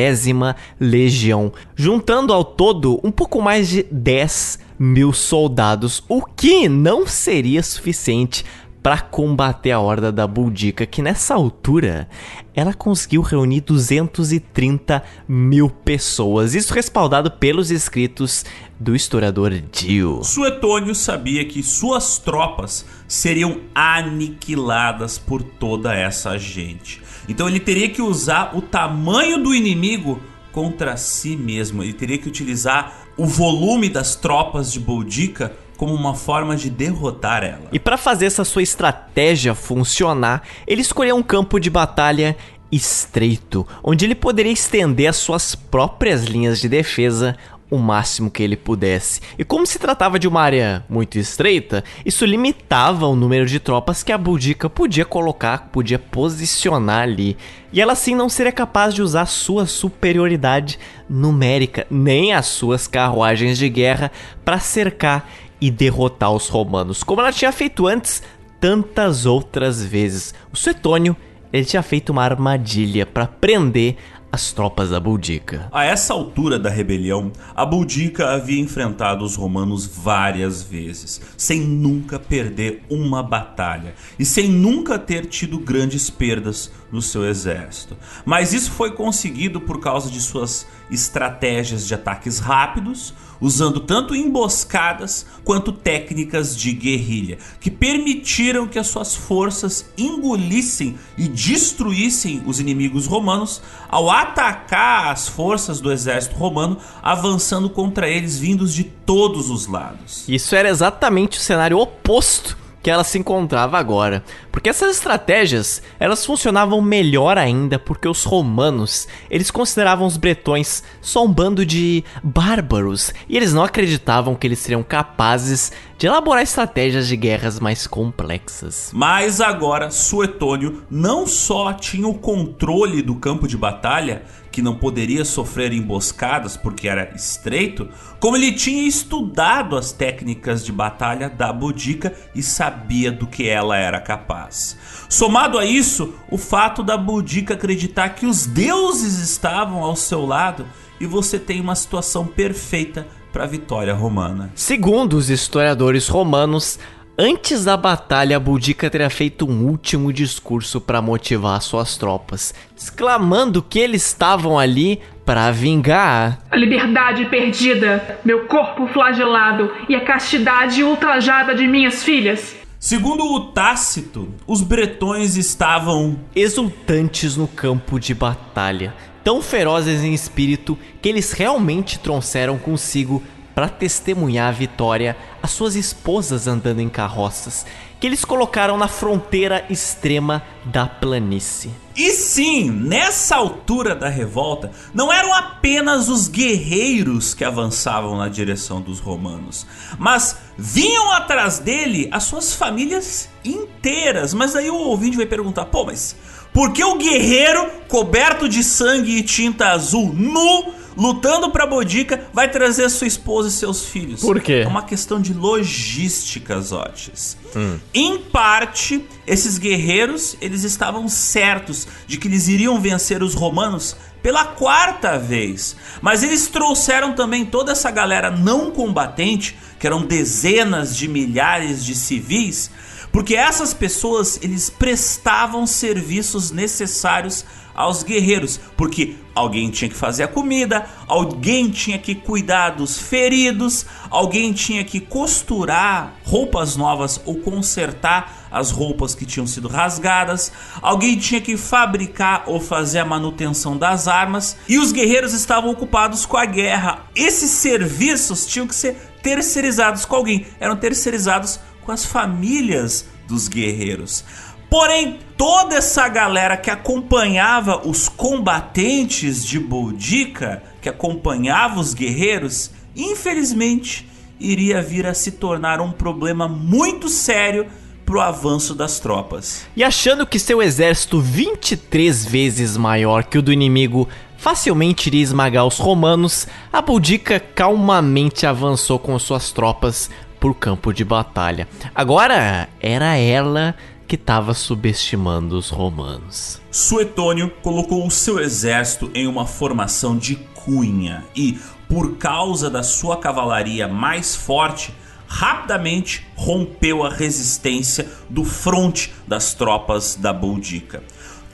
Legião, juntando ao todo um pouco mais de 10 mil soldados, o que não seria suficiente para combater a horda da Buldica, que nessa altura ela conseguiu reunir 230 mil pessoas, isso respaldado pelos escritos do historiador Dio. Suetônio sabia que suas tropas seriam aniquiladas por toda essa gente. Então ele teria que usar o tamanho do inimigo contra si mesmo. Ele teria que utilizar o volume das tropas de Boudica como uma forma de derrotar ela. E para fazer essa sua estratégia funcionar, ele escolheu um campo de batalha estreito, onde ele poderia estender as suas próprias linhas de defesa o máximo que ele pudesse. E como se tratava de uma área muito estreita, isso limitava o número de tropas que a Boudica podia colocar, podia posicionar ali. E ela assim não seria capaz de usar sua superioridade numérica, nem as suas carruagens de guerra para cercar e derrotar os romanos, como ela tinha feito antes tantas outras vezes. O Suetônio ele tinha feito uma armadilha para prender as tropas da Boudica. A essa altura da rebelião, a Boudica havia enfrentado os romanos várias vezes, sem nunca perder uma batalha e sem nunca ter tido grandes perdas no seu exército. Mas isso foi conseguido por causa de suas estratégias de ataques rápidos, usando tanto emboscadas quanto técnicas de guerrilha, que permitiram que as suas forças engolissem e destruíssem os inimigos romanos ao atacar as forças do exército romano, avançando contra eles vindos de todos os lados. Isso era exatamente o cenário oposto que ela se encontrava agora. Porque essas estratégias, elas funcionavam melhor ainda porque os romanos, eles consideravam os bretões só um bando de bárbaros e eles não acreditavam que eles seriam capazes de elaborar estratégias de guerras mais complexas. Mas agora Suetônio não só tinha o controle do campo de batalha, que não poderia sofrer emboscadas porque era estreito, como ele tinha estudado as técnicas de batalha da Boudica e sabia do que ela era capaz. Somado a isso, o fato da Boudica acreditar que os deuses estavam ao seu lado e você tem uma situação perfeita para a vitória romana. Segundo os historiadores romanos, Antes da batalha, Boudica teria feito um último discurso para motivar suas tropas, exclamando que eles estavam ali para vingar a liberdade perdida, meu corpo flagelado e a castidade ultrajada de minhas filhas. Segundo o Tácito, os bretões estavam exultantes no campo de batalha, tão ferozes em espírito que eles realmente trouxeram consigo para testemunhar a vitória as suas esposas andando em carroças, que eles colocaram na fronteira extrema da planície. E sim, nessa altura da revolta, não eram apenas os guerreiros que avançavam na direção dos romanos, mas vinham atrás dele as suas famílias inteiras. Mas aí o ouvinte vai perguntar: pô, mas por que o guerreiro coberto de sangue e tinta azul, nu, lutando pra Bodica, vai trazer sua esposa e seus filhos? Por quê? É uma questão de logística, Zotes. Hum. Em parte, esses guerreiros, eles estavam certos de que eles iriam vencer os romanos pela quarta vez. Mas eles trouxeram também toda essa galera não combatente, que eram dezenas de milhares de civis, porque essas pessoas eles prestavam serviços necessários aos guerreiros, porque alguém tinha que fazer a comida, alguém tinha que cuidar dos feridos, alguém tinha que costurar roupas novas ou consertar as roupas que tinham sido rasgadas, alguém tinha que fabricar ou fazer a manutenção das armas, e os guerreiros estavam ocupados com a guerra. Esses serviços tinham que ser terceirizados com alguém, eram terceirizados com as famílias dos guerreiros. Porém, toda essa galera que acompanhava os combatentes de Boudica, que acompanhava os guerreiros, infelizmente iria vir a se tornar um problema muito sério pro avanço das tropas. E achando que seu exército 23 vezes maior que o do inimigo facilmente iria esmagar os romanos, a Boudica calmamente avançou com suas tropas por campo de batalha. Agora era ela que estava subestimando os romanos. Suetônio colocou o seu exército em uma formação de cunha e, por causa da sua cavalaria mais forte, rapidamente rompeu a resistência do fronte das tropas da Boudica.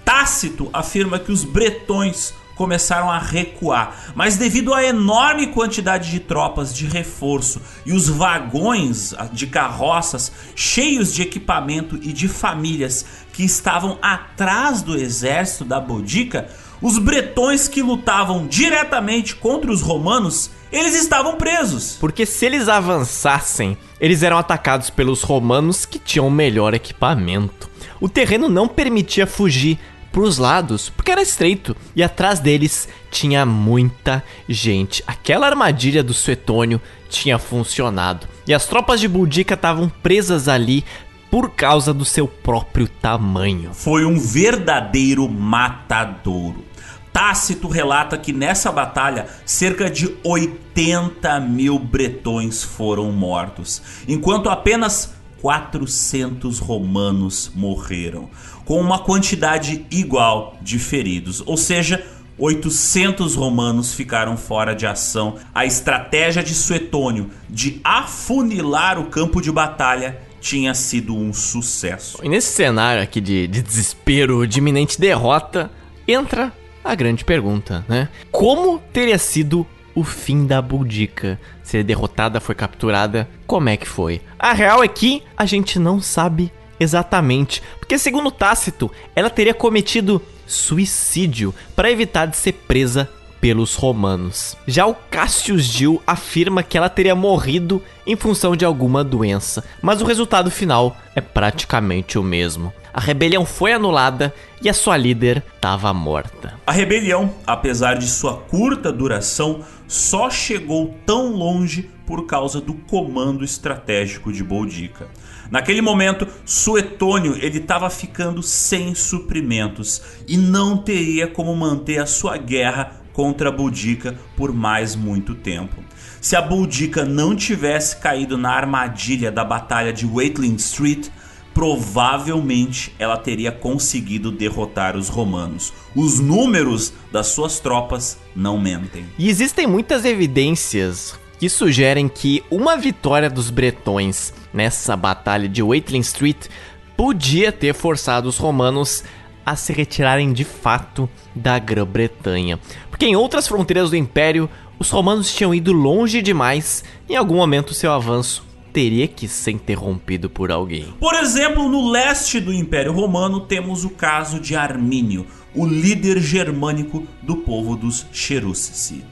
Tácito afirma que os bretões começaram a recuar, mas devido à enorme quantidade de tropas de reforço e os vagões de carroças cheios de equipamento e de famílias que estavam atrás do exército da Boudica, os bretões que lutavam diretamente contra os romanos, eles estavam presos. Porque se eles avançassem, eles eram atacados pelos romanos que tinham melhor equipamento. O terreno não permitia fugir, pros lados, porque era estreito, e atrás deles tinha muita gente. Aquela armadilha do Suetônio tinha funcionado, e as tropas de Boudica estavam presas ali por causa do seu próprio tamanho. Foi um verdadeiro matadouro. Tácito relata que nessa batalha cerca de 80 mil bretões foram mortos, enquanto apenas 400 romanos morreram com uma quantidade igual de feridos, ou seja, 800 romanos ficaram fora de ação. A estratégia de Suetônio de afunilar o campo de batalha tinha sido um sucesso. E nesse cenário aqui de, de desespero, de iminente derrota, entra a grande pergunta, né? Como teria sido o fim da Boudica? Ser derrotada, foi capturada, como é que foi? A real é que a gente não sabe Exatamente, porque segundo Tácito, ela teria cometido suicídio para evitar de ser presa pelos romanos. Já o Cassius Dio afirma que ela teria morrido em função de alguma doença, mas o resultado final é praticamente o mesmo. A rebelião foi anulada e a sua líder estava morta. A rebelião, apesar de sua curta duração, só chegou tão longe por causa do comando estratégico de Boudica. Naquele momento, Suetônio ele estava ficando sem suprimentos e não teria como manter a sua guerra contra a Boudica por mais muito tempo. Se a Boudica não tivesse caído na armadilha da batalha de Waitling Street, provavelmente ela teria conseguido derrotar os romanos. Os números das suas tropas não mentem. E existem muitas evidências que sugerem que uma vitória dos bretões nessa batalha de Waitling Street podia ter forçado os romanos a se retirarem de fato da Grã-Bretanha. Porque em outras fronteiras do Império, os romanos tinham ido longe demais e em algum momento seu avanço teria que ser interrompido por alguém. Por exemplo, no leste do Império Romano temos o caso de Armínio, o líder germânico do povo dos Cherusci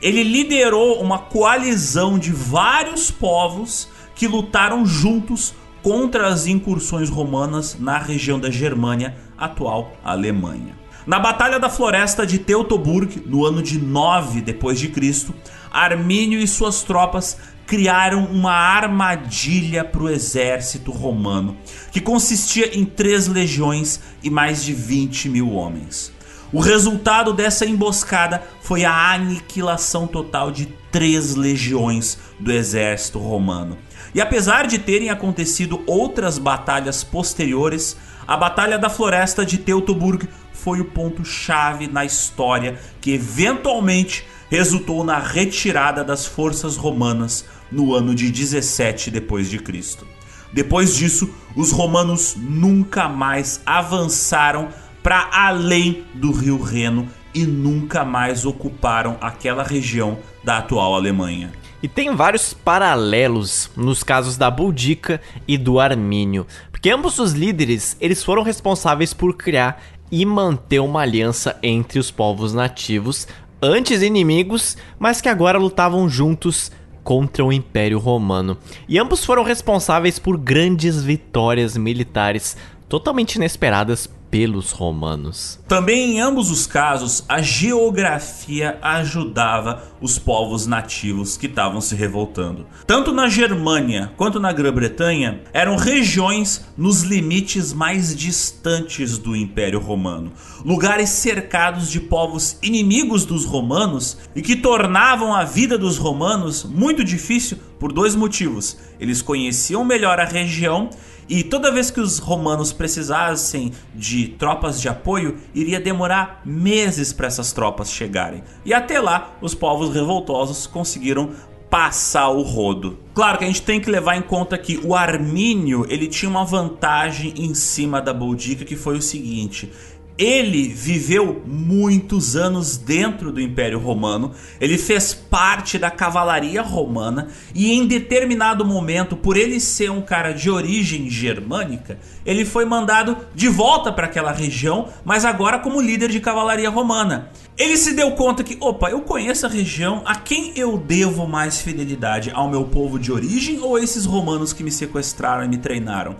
ele liderou uma coalizão de vários povos que lutaram juntos contra as incursões romanas na região da Germânia atual Alemanha. Na Batalha da Floresta de Teutoburg, no ano de 9 depois de Cristo, Armínio e suas tropas criaram uma armadilha para o exército romano, que consistia em três legiões e mais de 20 mil homens. O resultado dessa emboscada foi a aniquilação total de três legiões do exército romano. E apesar de terem acontecido outras batalhas posteriores, a Batalha da Floresta de Teutoburg foi o ponto-chave na história que eventualmente resultou na retirada das forças romanas no ano de 17 depois de Cristo. Depois disso, os romanos nunca mais avançaram para além do rio Reno e nunca mais ocuparam aquela região da atual Alemanha. E tem vários paralelos nos casos da Boudica e do Armínio, porque ambos os líderes eles foram responsáveis por criar e manter uma aliança entre os povos nativos, antes inimigos, mas que agora lutavam juntos contra o Império Romano. E ambos foram responsáveis por grandes vitórias militares totalmente inesperadas pelos romanos. Também em ambos os casos, a geografia ajudava os povos nativos que estavam se revoltando. Tanto na Germânia quanto na Grã-Bretanha eram regiões nos limites mais distantes do Império Romano, lugares cercados de povos inimigos dos romanos e que tornavam a vida dos romanos muito difícil por dois motivos. Eles conheciam melhor a região e toda vez que os romanos precisassem de tropas de apoio, iria demorar meses para essas tropas chegarem. E até lá, os povos revoltosos conseguiram passar o rodo. Claro que a gente tem que levar em conta que o Armínio ele tinha uma vantagem em cima da Boudica que foi o seguinte: ele viveu muitos anos dentro do Império Romano, ele fez parte da cavalaria romana e em determinado momento, por ele ser um cara de origem germânica, ele foi mandado de volta para aquela região, mas agora como líder de cavalaria romana. Ele se deu conta que, opa, eu conheço a região, a quem eu devo mais fidelidade? Ao meu povo de origem ou a esses romanos que me sequestraram e me treinaram?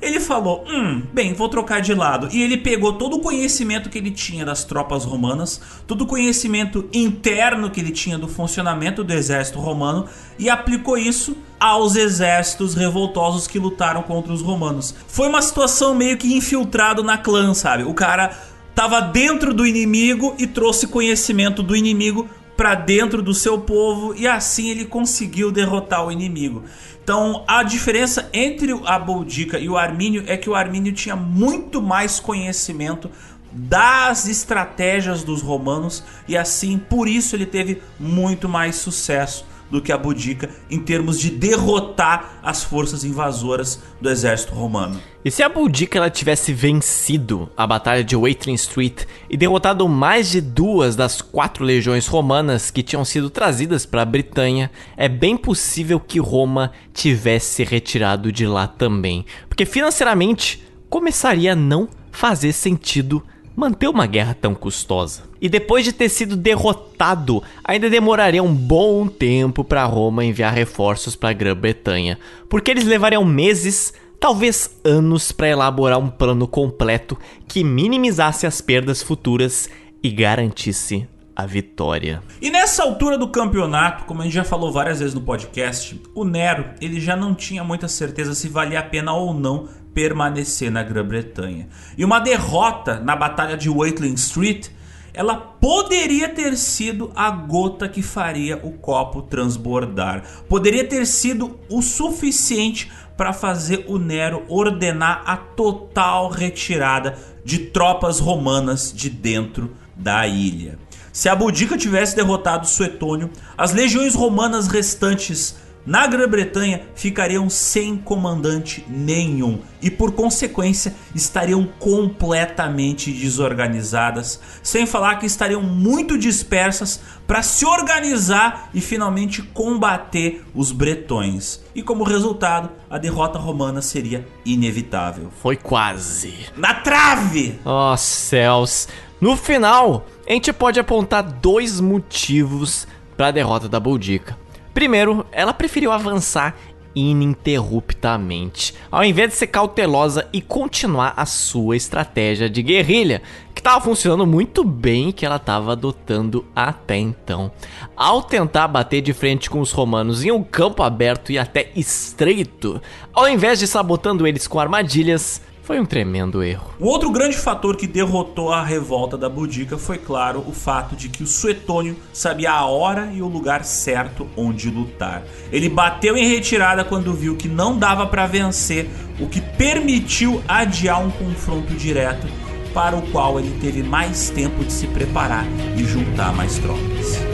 Ele falou: Hum, bem, vou trocar de lado. E ele pegou todo o conhecimento que ele tinha das tropas romanas, todo o conhecimento interno que ele tinha do funcionamento do exército romano e aplicou isso aos exércitos revoltosos que lutaram contra os romanos. Foi uma situação meio que infiltrado na clã, sabe? O cara tava dentro do inimigo e trouxe conhecimento do inimigo para dentro do seu povo e assim ele conseguiu derrotar o inimigo. Então, a diferença entre a Boudica e o Armínio é que o Armínio tinha muito mais conhecimento das estratégias dos romanos e assim, por isso ele teve muito mais sucesso do que a Boudica em termos de derrotar as forças invasoras do exército romano. E se a Boudica ela tivesse vencido a batalha de Waitering Street e derrotado mais de duas das quatro legiões romanas que tinham sido trazidas para a Bretanha, é bem possível que Roma tivesse retirado de lá também, porque financeiramente começaria a não fazer sentido manter uma guerra tão custosa. E depois de ter sido derrotado, ainda demoraria um bom tempo para Roma enviar reforços para a Grã-Bretanha, porque eles levariam meses, talvez anos, para elaborar um plano completo que minimizasse as perdas futuras e garantisse a vitória. E nessa altura do campeonato, como a gente já falou várias vezes no podcast, o Nero ele já não tinha muita certeza se valia a pena ou não permanecer na Grã-Bretanha. E uma derrota na Batalha de Watling Street, ela poderia ter sido a gota que faria o copo transbordar. Poderia ter sido o suficiente para fazer o Nero ordenar a total retirada de tropas romanas de dentro da ilha. Se a Boudica tivesse derrotado Suetônio, as legiões romanas restantes na Grã-Bretanha ficariam sem comandante nenhum e, por consequência, estariam completamente desorganizadas, sem falar que estariam muito dispersas para se organizar e finalmente combater os bretões. E como resultado, a derrota romana seria inevitável. Foi quase. Na trave! Oh céus! No final, a gente pode apontar dois motivos para a derrota da Boudica. Primeiro, ela preferiu avançar ininterruptamente, ao invés de ser cautelosa e continuar a sua estratégia de guerrilha, que estava funcionando muito bem e que ela estava adotando até então. Ao tentar bater de frente com os romanos em um campo aberto e até estreito, ao invés de sabotando eles com armadilhas, foi um tremendo erro. O outro grande fator que derrotou a revolta da Boudica foi, claro, o fato de que o Suetônio sabia a hora e o lugar certo onde lutar. Ele bateu em retirada quando viu que não dava para vencer, o que permitiu adiar um confronto direto para o qual ele teve mais tempo de se preparar e juntar mais tropas.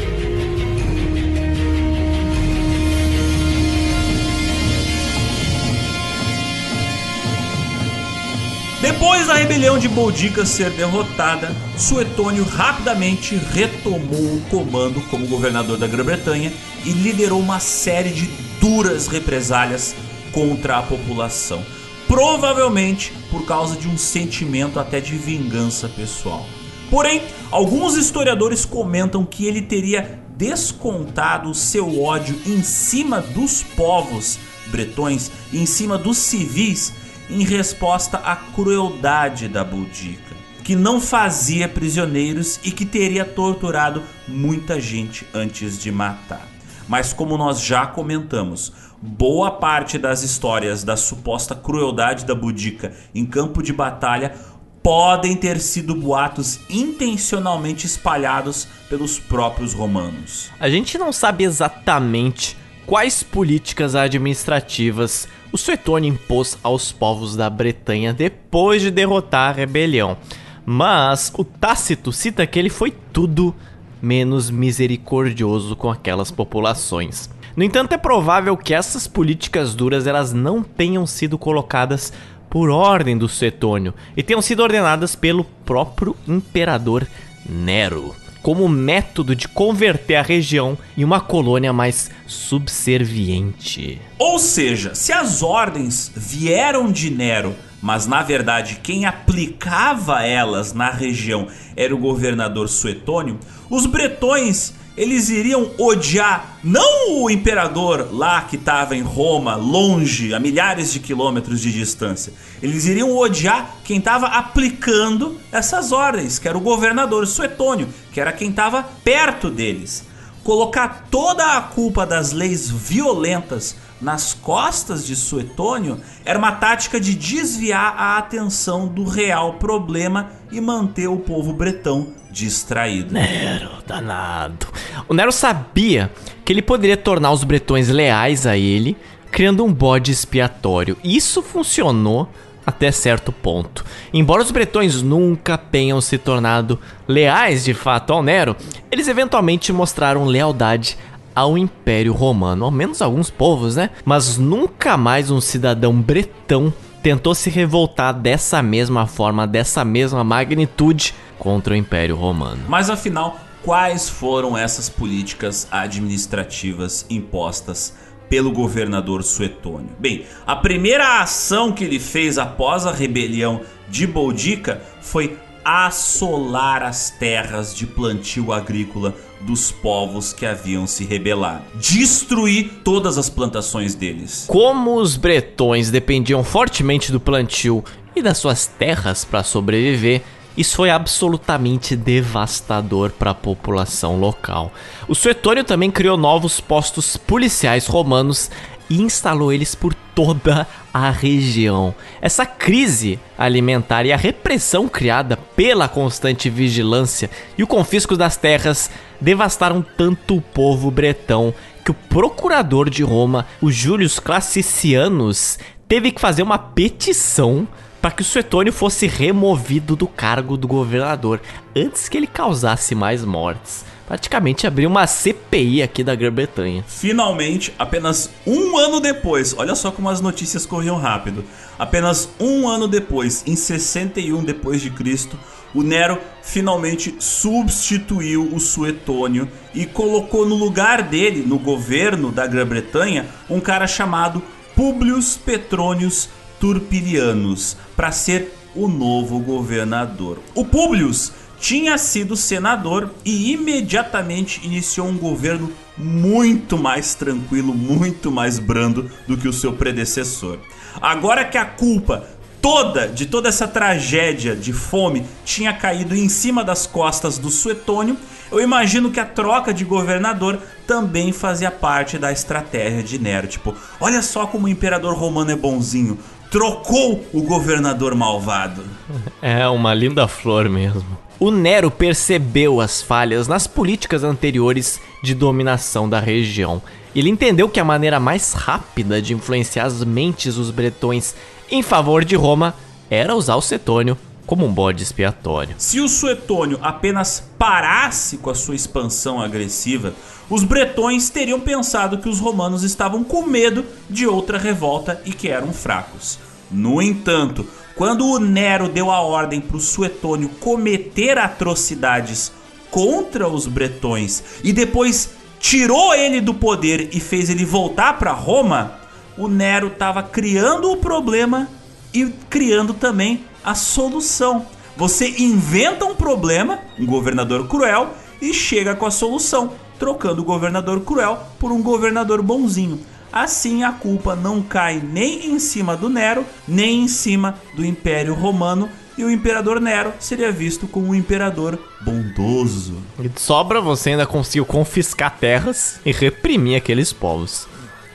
Depois da rebelião de Boudica ser derrotada, Suetônio rapidamente retomou o comando como governador da Grã-Bretanha e liderou uma série de duras represálias contra a população, provavelmente por causa de um sentimento até de vingança pessoal. Porém, alguns historiadores comentam que ele teria descontado seu ódio em cima dos povos bretões, em cima dos civis em resposta à crueldade da Boudica, que não fazia prisioneiros e que teria torturado muita gente antes de matar. Mas como nós já comentamos, boa parte das histórias da suposta crueldade da Boudica em campo de batalha podem ter sido boatos intencionalmente espalhados pelos próprios romanos. A gente não sabe exatamente quais políticas administrativas o Suetônio impôs aos povos da Bretanha depois de derrotar a rebelião. Mas o Tácito cita que ele foi tudo menos misericordioso com aquelas populações. No entanto, é provável que essas políticas duras elas não tenham sido colocadas por ordem do Suetônio e tenham sido ordenadas pelo próprio imperador Nero como método de converter a região em uma colônia mais subserviente. Ou seja, se as ordens vieram de Nero, mas na verdade quem aplicava elas na região era o governador Suetônio, os bretões eles iriam odiar não o imperador lá que estava em Roma, longe, a milhares de quilômetros de distância. Eles iriam odiar quem estava aplicando essas ordens, que era o governador Suetônio, que era quem estava perto deles. Colocar toda a culpa das leis violentas nas costas de Suetônio era uma tática de desviar a atenção do real problema e manter o povo bretão distraído. Nero, danado. O Nero sabia que ele poderia tornar os bretões leais a ele, criando um bode expiatório. Isso funcionou até certo ponto. Embora os bretões nunca tenham se tornado leais de fato ao Nero, eles eventualmente mostraram lealdade ao Império Romano, ao menos alguns povos, né? Mas nunca mais um cidadão bretão tentou se revoltar dessa mesma forma, dessa mesma magnitude contra o Império Romano. Mas afinal, quais foram essas políticas administrativas impostas pelo governador Suetônio? Bem, a primeira ação que ele fez após a rebelião de Boudica foi assolar as terras de plantio agrícola dos povos que haviam se rebelado. Destruir todas as plantações deles. Como os bretões dependiam fortemente do plantio e das suas terras para sobreviver, isso foi absolutamente devastador para a população local. O Suetônio também criou novos postos policiais romanos e instalou eles por toda a região. Essa crise alimentar e a repressão criada pela constante vigilância e o confisco das terras devastaram tanto o povo bretão que o procurador de Roma, o Július Classicianus, teve que fazer uma petição para que o Suetônio fosse removido do cargo do governador antes que ele causasse mais mortes. Praticamente abriu uma CPI aqui da Grã-Bretanha. Finalmente, apenas um ano depois, olha só como as notícias corriam rápido. Apenas um ano depois, em 61 depois de Cristo, o Nero finalmente substituiu o Suetônio e colocou no lugar dele, no governo da Grã-Bretanha, um cara chamado Publius Petronius Turpilianus para ser o novo governador. O Publius tinha sido senador e imediatamente iniciou um governo muito mais tranquilo, muito mais brando do que o seu predecessor. Agora que a culpa toda de toda essa tragédia de fome tinha caído em cima das costas do Suetônio, eu imagino que a troca de governador também fazia parte da estratégia de Nero. Tipo, olha só como o imperador romano é bonzinho. Trocou o governador malvado. É uma linda flor mesmo. O Nero percebeu as falhas nas políticas anteriores de dominação da região. Ele entendeu que a maneira mais rápida de influenciar as mentes dos bretões em favor de Roma era usar o Setônio como um bode expiatório. Se o Suetônio apenas parasse com a sua expansão agressiva, os bretões teriam pensado que os romanos estavam com medo de outra revolta e que eram fracos. No entanto, quando o Nero deu a ordem para o Suetônio cometer atrocidades contra os bretões e depois tirou ele do poder e fez ele voltar para Roma, o Nero estava criando o problema e criando também a solução. Você inventa um problema, um governador cruel, e chega com a solução, trocando o governador cruel por um governador bonzinho. Assim a culpa não cai nem em cima do Nero, nem em cima do Império Romano, e o imperador Nero seria visto como um imperador bondoso. E sobra você ainda conseguiu confiscar terras e reprimir aqueles povos.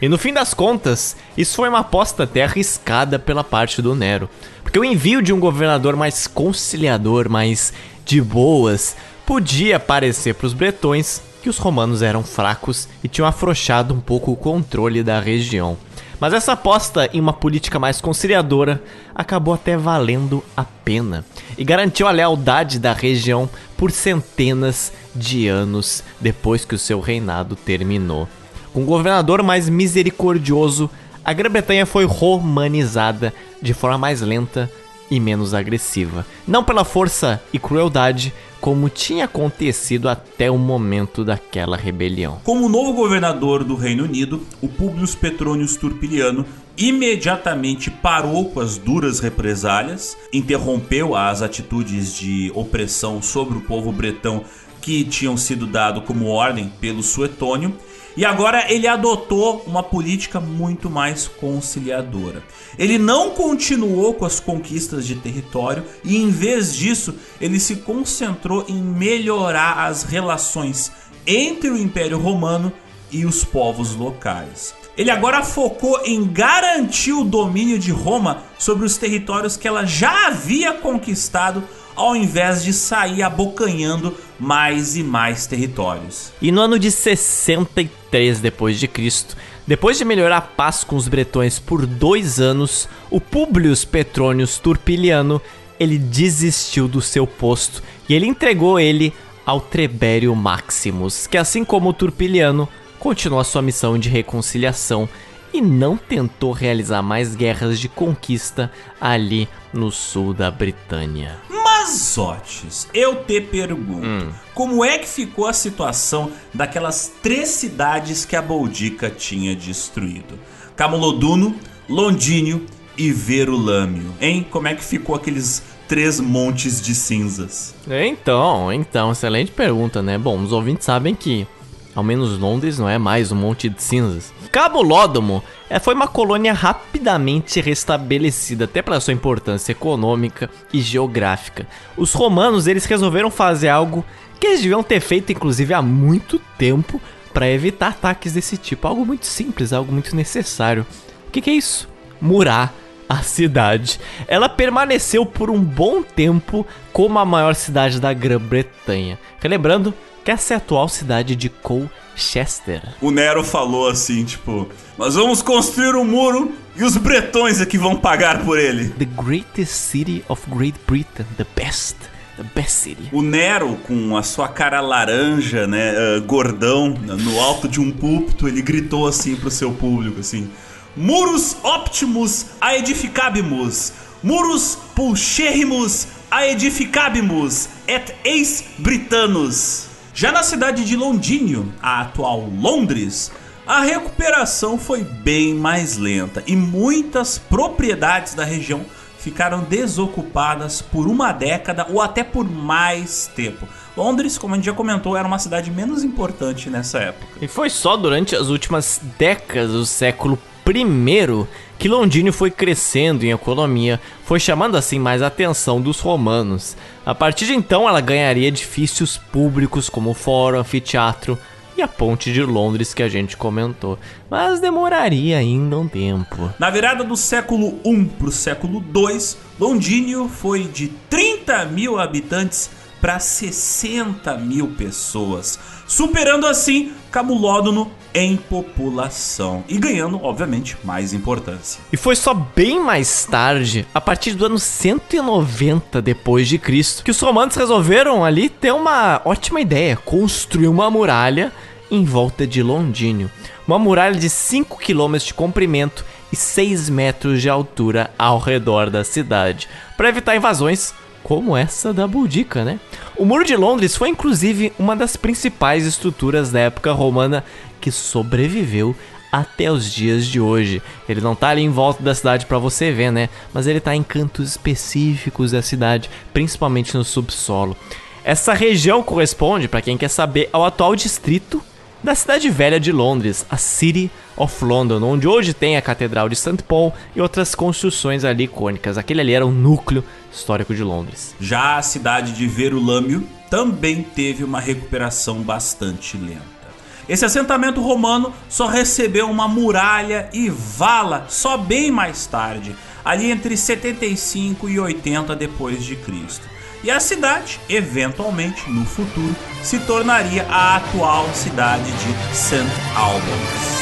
E no fim das contas, isso foi uma aposta até arriscada pela parte do Nero. Porque o envio de um governador mais conciliador, mais de boas, podia parecer para os bretões que os romanos eram fracos e tinham afrouxado um pouco o controle da região. Mas essa aposta em uma política mais conciliadora acabou até valendo a pena e garantiu a lealdade da região por centenas de anos depois que o seu reinado terminou. Com um governador mais misericordioso, a Grã-Bretanha foi romanizada de forma mais lenta e menos agressiva. Não pela força e crueldade, como tinha acontecido até o momento daquela rebelião. Como novo governador do Reino Unido, o Publius Petronius Turpiliano imediatamente parou com as duras represálias, interrompeu as atitudes de opressão sobre o povo bretão que tinham sido dado como ordem pelo Suetônio e agora ele adotou uma política muito mais conciliadora. Ele não continuou com as conquistas de território e, em vez disso, ele se concentrou em melhorar as relações entre o Império Romano e os povos locais. Ele agora focou em garantir o domínio de Roma sobre os territórios que ela já havia conquistado ao invés de sair abocanhando mais e mais territórios. E no ano de 63 depois de Cristo, depois de melhorar a paz com os bretões por dois anos, o Publius Petronius Turpiliano ele desistiu do seu posto e ele entregou ele ao Trebério Maximus, que assim como o Turpiliano continuou a sua missão de reconciliação e não tentou realizar mais guerras de conquista ali no sul da Britânia. Mazotes, eu te pergunto, hum. como é que ficou a situação daquelas três cidades que a Boldica tinha destruído? Camoloduno, Londínio e Verulâmio, hein? Como é que ficou aqueles três montes de cinzas? Então, então, excelente pergunta, né? Bom, os ouvintes sabem que ao menos Londres não é mais um monte de cinzas. Cabo Lódomo é, foi uma colônia rapidamente restabelecida, até pela sua importância econômica e geográfica. Os romanos eles resolveram fazer algo que eles deviam ter feito, inclusive, há muito tempo para evitar ataques desse tipo. Algo muito simples, algo muito necessário. O que, que é isso? Murar a cidade. Ela permaneceu por um bom tempo como a maior cidade da Grã-Bretanha. Relembrando que essa é a atual cidade de Colchester. O Nero falou assim, tipo, nós vamos construir um muro e os bretões é que vão pagar por ele. The greatest city of Great Britain, the best. The best city. O Nero, com a sua cara laranja, né, uh, gordão, no alto de um púlpito, ele gritou assim pro seu público, assim: Muros optimus a edificabimus, muros pulcherrimus a edificabimus, et ex britanos. Já na cidade de Londínio, a atual Londres, a recuperação foi bem mais lenta e muitas propriedades da região ficaram desocupadas por uma década ou até por mais tempo. Londres, como a gente já comentou, era uma cidade menos importante nessa época. E foi só durante as últimas décadas do século I que Londrina foi crescendo em economia, foi chamando assim mais a atenção dos romanos. A partir de então, ela ganharia edifícios públicos como o Fórum, Anfiteatro e a Ponte de Londres que a gente comentou, mas demoraria ainda um tempo. Na virada do século I para o século II, Londínio foi de 30 mil habitantes para 60 mil pessoas, superando assim Camulódono em população e ganhando, obviamente, mais importância. E foi só bem mais tarde, a partir do ano 190 depois de Cristo, que os romanos resolveram ali ter uma ótima ideia, construir uma muralha em volta de Londínio. Uma muralha de 5 km de comprimento e 6 metros de altura ao redor da cidade, para evitar invasões como essa da Boudica, né? O Muro de Londres foi inclusive uma das principais estruturas da época romana que sobreviveu até os dias de hoje. Ele não tá ali em volta da cidade para você ver, né? Mas ele tá em cantos específicos da cidade, principalmente no subsolo. Essa região corresponde, para quem quer saber, ao atual distrito da cidade velha de Londres, a City of London, onde hoje tem a Catedral de St. Paul e outras construções ali icônicas. Aquele ali era o núcleo histórico de Londres. Já a cidade de Verulâmio também teve uma recuperação bastante lenta. Esse assentamento romano só recebeu uma muralha e vala só bem mais tarde, ali entre 75 e 80 depois de Cristo e a cidade, eventualmente no futuro, se tornaria a atual cidade de St. Albans.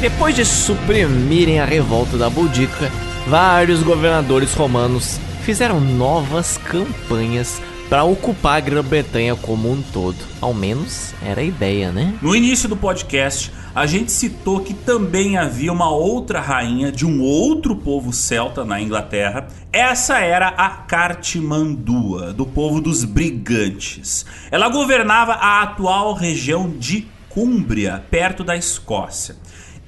Depois de suprimirem a revolta da Boudica, vários governadores romanos fizeram novas campanhas para ocupar a Grã-Bretanha como um todo. Ao menos era a ideia, né? No início do podcast, a gente citou que também havia uma outra rainha de um outro povo celta na Inglaterra. Essa era a Cartimandua, do povo dos brigantes. Ela governava a atual região de Cúmbria, perto da Escócia.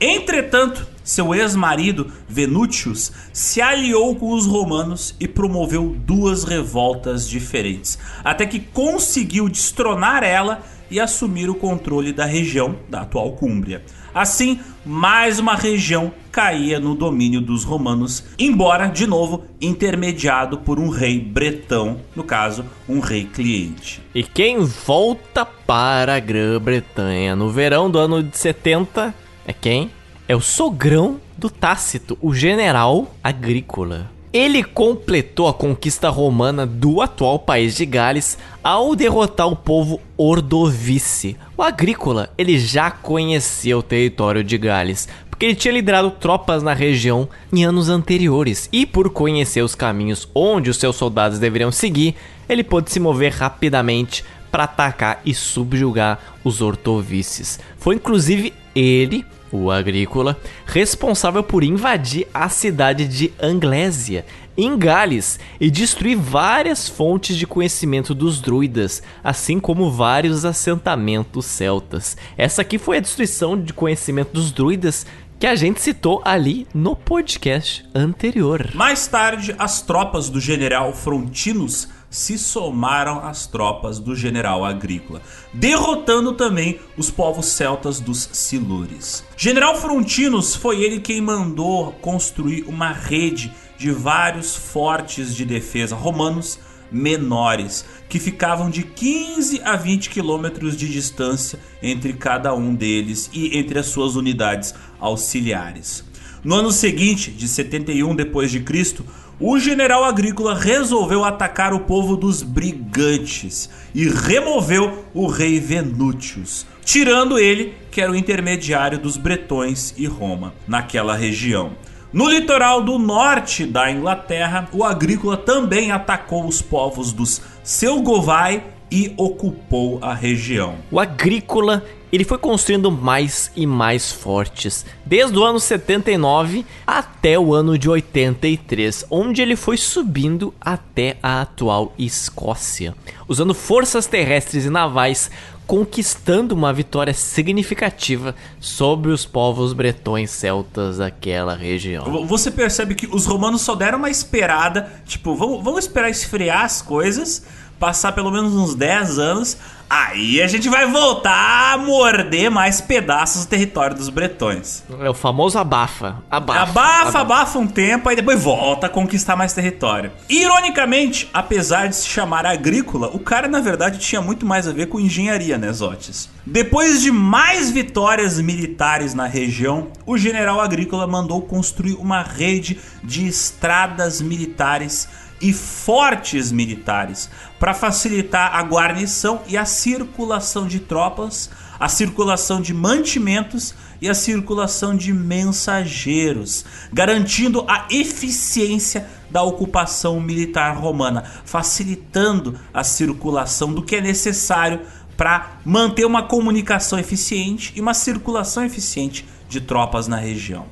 Entretanto, seu ex-marido Venútius se aliou com os romanos e promoveu duas revoltas diferentes, até que conseguiu destronar ela e assumir o controle da região da atual Cúmbria. Assim, mais uma região caía no domínio dos romanos, embora, de novo, intermediado por um rei bretão, no caso, um rei cliente. E quem volta para a Grã-Bretanha no verão do ano de 70 é quem? É o sogrão do Tácito, o general agrícola. Ele completou a conquista romana do atual país de Gales ao derrotar o povo Ordovice. O agrícola, ele já conhecia o território de Gales, porque ele tinha liderado tropas na região em anos anteriores e por conhecer os caminhos onde os seus soldados deveriam seguir, ele pôde se mover rapidamente para atacar e subjugar os ortovices. Foi inclusive ele o agrícola, responsável por invadir a cidade de Anglésia, em Gales, e destruir várias fontes de conhecimento dos druidas, assim como vários assentamentos celtas. Essa aqui foi a destruição de conhecimento dos druidas que a gente citou ali no podcast anterior. Mais tarde, as tropas do general Frontinus se somaram às tropas do general agrícola, derrotando também os povos celtas dos Silures. General Frontinus foi ele quem mandou construir uma rede de vários fortes de defesa romanos menores, que ficavam de 15 a 20 quilômetros de distância entre cada um deles e entre as suas unidades auxiliares. No ano seguinte, de 71 depois de Cristo, o general agrícola resolveu atacar o povo dos brigantes e removeu o rei Venútius, tirando ele, que era o intermediário dos bretões e Roma naquela região. No litoral do norte da Inglaterra, o agrícola também atacou os povos dos Selgovai e ocupou a região. O agrícola ele foi construindo mais e mais fortes, desde o ano 79 até o ano de 83, onde ele foi subindo até a atual Escócia, usando forças terrestres e navais conquistando uma vitória significativa sobre os povos bretões celtas daquela região. Você percebe que os romanos só deram uma esperada, tipo, vamos, vamos esperar esfriar as coisas passar pelo menos uns 10 anos, aí a gente vai voltar a morder mais pedaços do território dos bretões. É o famoso abafa. Abafa, abafa, abafa um tempo, aí depois volta a conquistar mais território. Ironicamente, apesar de se chamar agrícola, o cara na verdade tinha muito mais a ver com engenharia, né, Zotes? Depois de mais vitórias militares na região, o general agrícola mandou construir uma rede de estradas militares e fortes militares para facilitar a guarnição e a circulação de tropas, a circulação de mantimentos e a circulação de mensageiros, garantindo a eficiência da ocupação militar romana, facilitando a circulação do que é necessário para manter uma comunicação eficiente e uma circulação eficiente de tropas na região.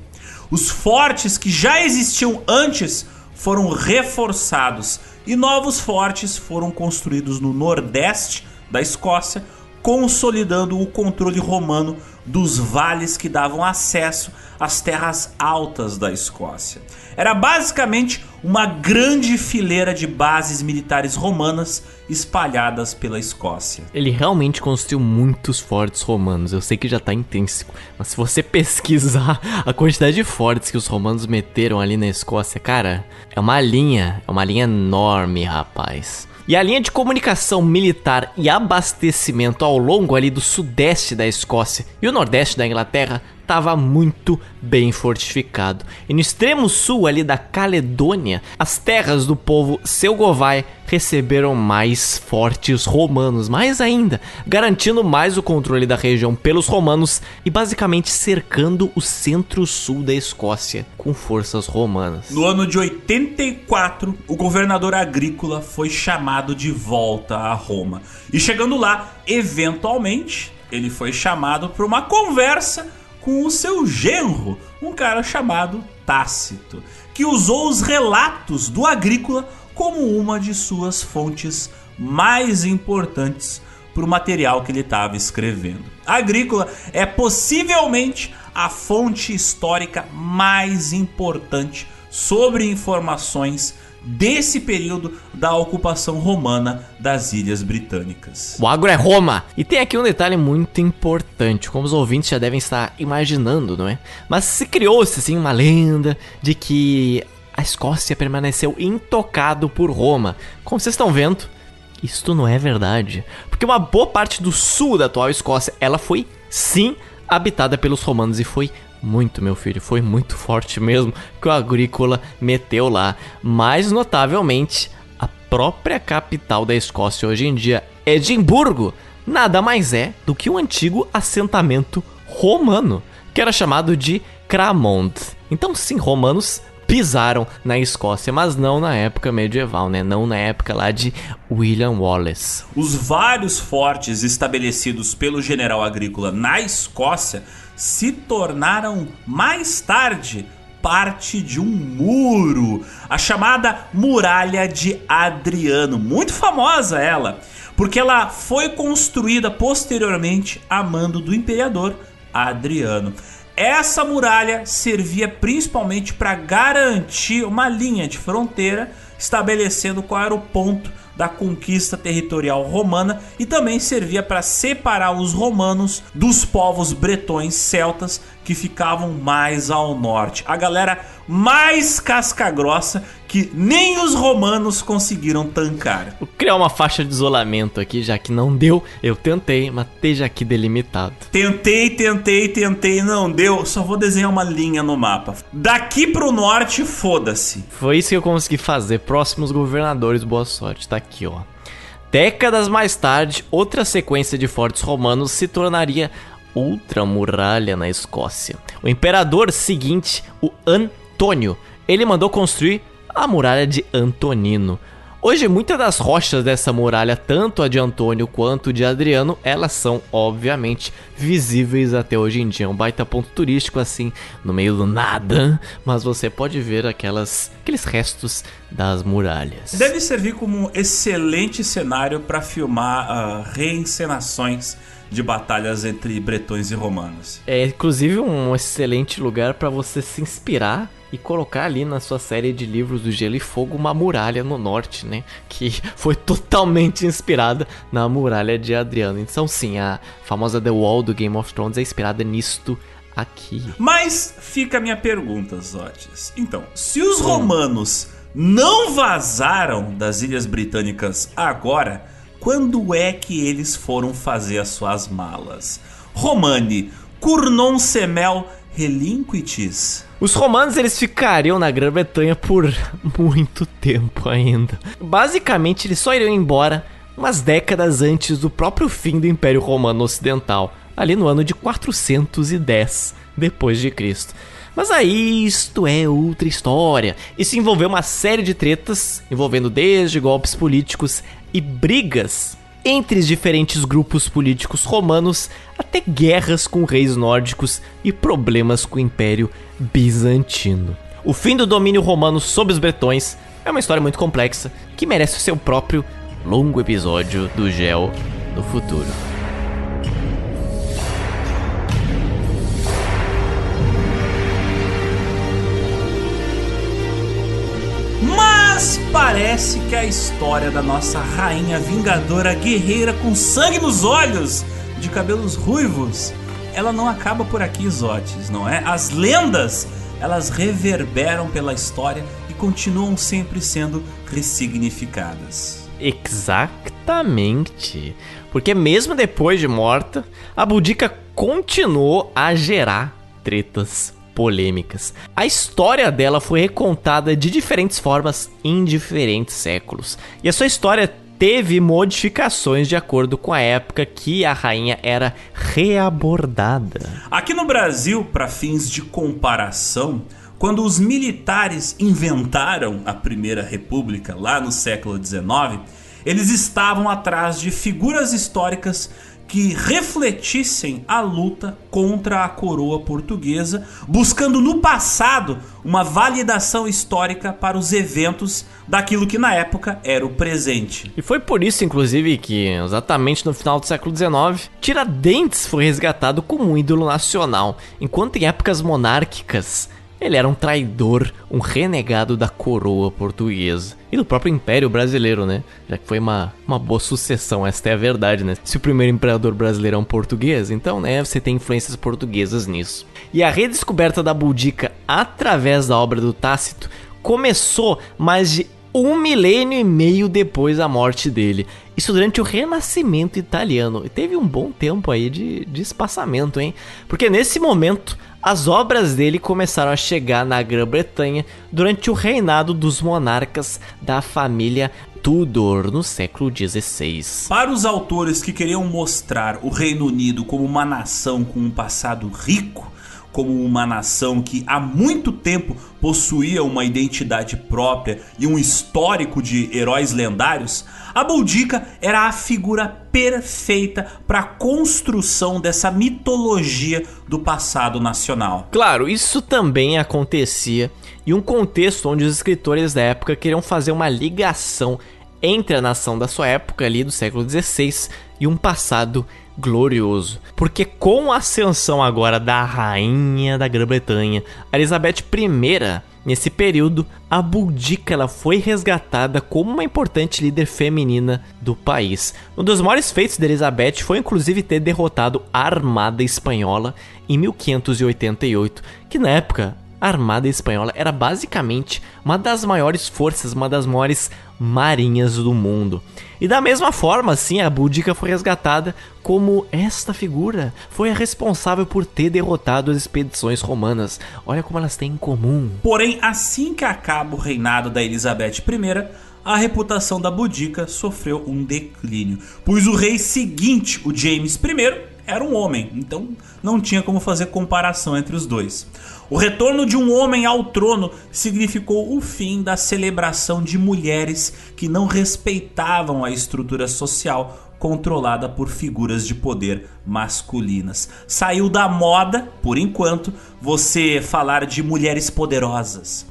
Os fortes que já existiam antes foram reforçados e novos fortes foram construídos no nordeste da Escócia, consolidando o controle romano dos vales que davam acesso às terras altas da Escócia. Era basicamente uma grande fileira de bases militares romanas espalhadas pela Escócia. Ele realmente construiu muitos fortes romanos. Eu sei que já tá intrínseco, mas se você pesquisar a quantidade de fortes que os romanos meteram ali na Escócia, cara, é uma linha, é uma linha enorme, rapaz. E a linha de comunicação militar e abastecimento ao longo ali do sudeste da Escócia e o nordeste da Inglaterra estava muito bem fortificado. E no extremo sul ali da Caledônia, as terras do povo Selgovai receberam mais fortes romanos, mais ainda, garantindo mais o controle da região pelos romanos e basicamente cercando o centro-sul da Escócia com forças romanas. No ano de 84, o governador agrícola foi chamado de volta a Roma. E chegando lá, eventualmente, ele foi chamado para uma conversa com o seu genro, um cara chamado Tácito, que usou os relatos do agrícola como uma de suas fontes mais importantes para o material que ele estava escrevendo. A agrícola é possivelmente a fonte histórica mais importante sobre informações desse período da ocupação romana das Ilhas Britânicas. O agro é Roma! E tem aqui um detalhe muito importante, como os ouvintes já devem estar imaginando, não é? Mas se criou-se assim uma lenda de que a Escócia permaneceu intocado por Roma. Como vocês estão vendo, isto não é verdade, porque uma boa parte do sul da atual Escócia, ela foi sim habitada pelos romanos e foi muito, meu filho, foi muito forte mesmo que o agrícola meteu lá. Mais notavelmente, a própria capital da Escócia hoje em dia, Edimburgo, nada mais é do que um antigo assentamento romano, que era chamado de Cramond. Então, sim, romanos pisaram na Escócia, mas não na época medieval, né? Não na época lá de William Wallace. Os vários fortes estabelecidos pelo general agrícola na Escócia se tornaram mais tarde parte de um muro, a chamada Muralha de Adriano, muito famosa ela, porque ela foi construída posteriormente a mando do imperador Adriano. Essa muralha servia principalmente para garantir uma linha de fronteira, estabelecendo qual era o ponto da conquista territorial romana e também servia para separar os romanos dos povos bretões celtas que ficavam mais ao norte. A galera mais casca-grossa que nem os romanos conseguiram tancar. Vou criar uma faixa de isolamento aqui, já que não deu. Eu tentei, mas esteja aqui delimitado. Tentei, tentei, tentei, não deu. Só vou desenhar uma linha no mapa. Daqui pro norte, foda-se. Foi isso que eu consegui fazer. Próximos governadores, boa sorte. Tá aqui, ó. Décadas mais tarde, outra sequência de fortes romanos se tornaria outra muralha na Escócia. O imperador seguinte, o Antônio, ele mandou construir a muralha de Antonino. Hoje, muitas das rochas dessa muralha, tanto a de Antônio quanto de Adriano, elas são, obviamente, visíveis até hoje em dia. É um baita ponto turístico, assim, no meio do nada, mas você pode ver aquelas, aqueles restos das muralhas. Deve servir como um excelente cenário para filmar uh, reencenações de batalhas entre bretões e romanos. É inclusive um excelente lugar para você se inspirar e colocar ali na sua série de livros do Gelo e Fogo uma muralha no norte, né? Que foi totalmente inspirada na muralha de Adriano. Então, sim, a famosa The Wall do Game of Thrones é inspirada nisto aqui. Mas fica a minha pergunta, Zotes. Então, se os romanos não vazaram das Ilhas Britânicas agora, quando é que eles foram fazer as suas malas? Romani, Curnon Semel Relinquitis. Os romanos eles ficariam na Grã-Bretanha por muito tempo ainda. Basicamente, eles só iriam embora umas décadas antes do próprio fim do Império Romano Ocidental, ali no ano de 410 depois de Cristo. Mas aí isto é outra história. Isso envolveu uma série de tretas, envolvendo desde golpes políticos e brigas entre os diferentes grupos políticos romanos até guerras com reis nórdicos e problemas com o Império Bizantino. O fim do domínio romano sobre os bretões é uma história muito complexa que merece o seu próprio longo episódio do Gel no futuro. Mas parece que a história da nossa rainha vingadora guerreira com sangue nos olhos, de cabelos ruivos, ela não acaba por aqui, Zotes, não é? As lendas, elas reverberam pela história e continuam sempre sendo ressignificadas. Exatamente. Porque mesmo depois de morta, a Budica continuou a gerar tretas polêmicas. A história dela foi recontada de diferentes formas em diferentes séculos. E a sua história teve modificações de acordo com a época que a rainha era reabordada. Aqui no Brasil, para fins de comparação, quando os militares inventaram a Primeira República lá no século XIX, eles estavam atrás de figuras históricas que refletissem a luta contra a coroa portuguesa, buscando no passado uma validação histórica para os eventos daquilo que na época era o presente. E foi por isso, inclusive, que exatamente no final do século XIX, Tiradentes foi resgatado como um ídolo nacional, enquanto em épocas monárquicas ele era um traidor, um renegado da coroa portuguesa e do próprio Império Brasileiro, né? Já que foi uma, uma boa sucessão, esta é a verdade, né? Se o primeiro imperador brasileiro é um português, então, né, você tem influências portuguesas nisso. E a redescoberta da Boudica através da obra do Tácito começou mais de um milênio e meio depois da morte dele. Isso durante o Renascimento italiano. E teve um bom tempo aí de, de espaçamento, hein? Porque nesse momento as obras dele começaram a chegar na Grã-Bretanha durante o reinado dos monarcas da família Tudor no século XVI. Para os autores que queriam mostrar o Reino Unido como uma nação com um passado rico, como uma nação que há muito tempo possuía uma identidade própria e um histórico de heróis lendários, a Boudica era a figura perfeita para a construção dessa mitologia do passado nacional. Claro, isso também acontecia em um contexto onde os escritores da época queriam fazer uma ligação entre a nação da sua época ali do século XVI e um passado glorioso. Porque com a ascensão agora da rainha da Grã-Bretanha, Elizabeth I, nesse período, a Boudica ela foi resgatada como uma importante líder feminina do país. Um dos maiores feitos de Elizabeth foi inclusive ter derrotado a Armada Espanhola em 1588, que na época a Armada Espanhola era basicamente uma das maiores forças, uma das maiores marinhas do mundo. E da mesma forma, sim, a Boudica foi resgatada como esta figura foi a responsável por ter derrotado as expedições romanas. Olha como elas têm em comum. Porém, assim que acaba o reinado da Elizabeth I, a reputação da Boudica sofreu um declínio, pois o rei seguinte, o James I, era um homem, então não tinha como fazer comparação entre os dois. O retorno de um homem ao trono significou o fim da celebração de mulheres que não respeitavam a estrutura social controlada por figuras de poder masculinas. Saiu da moda, por enquanto, você falar de mulheres poderosas.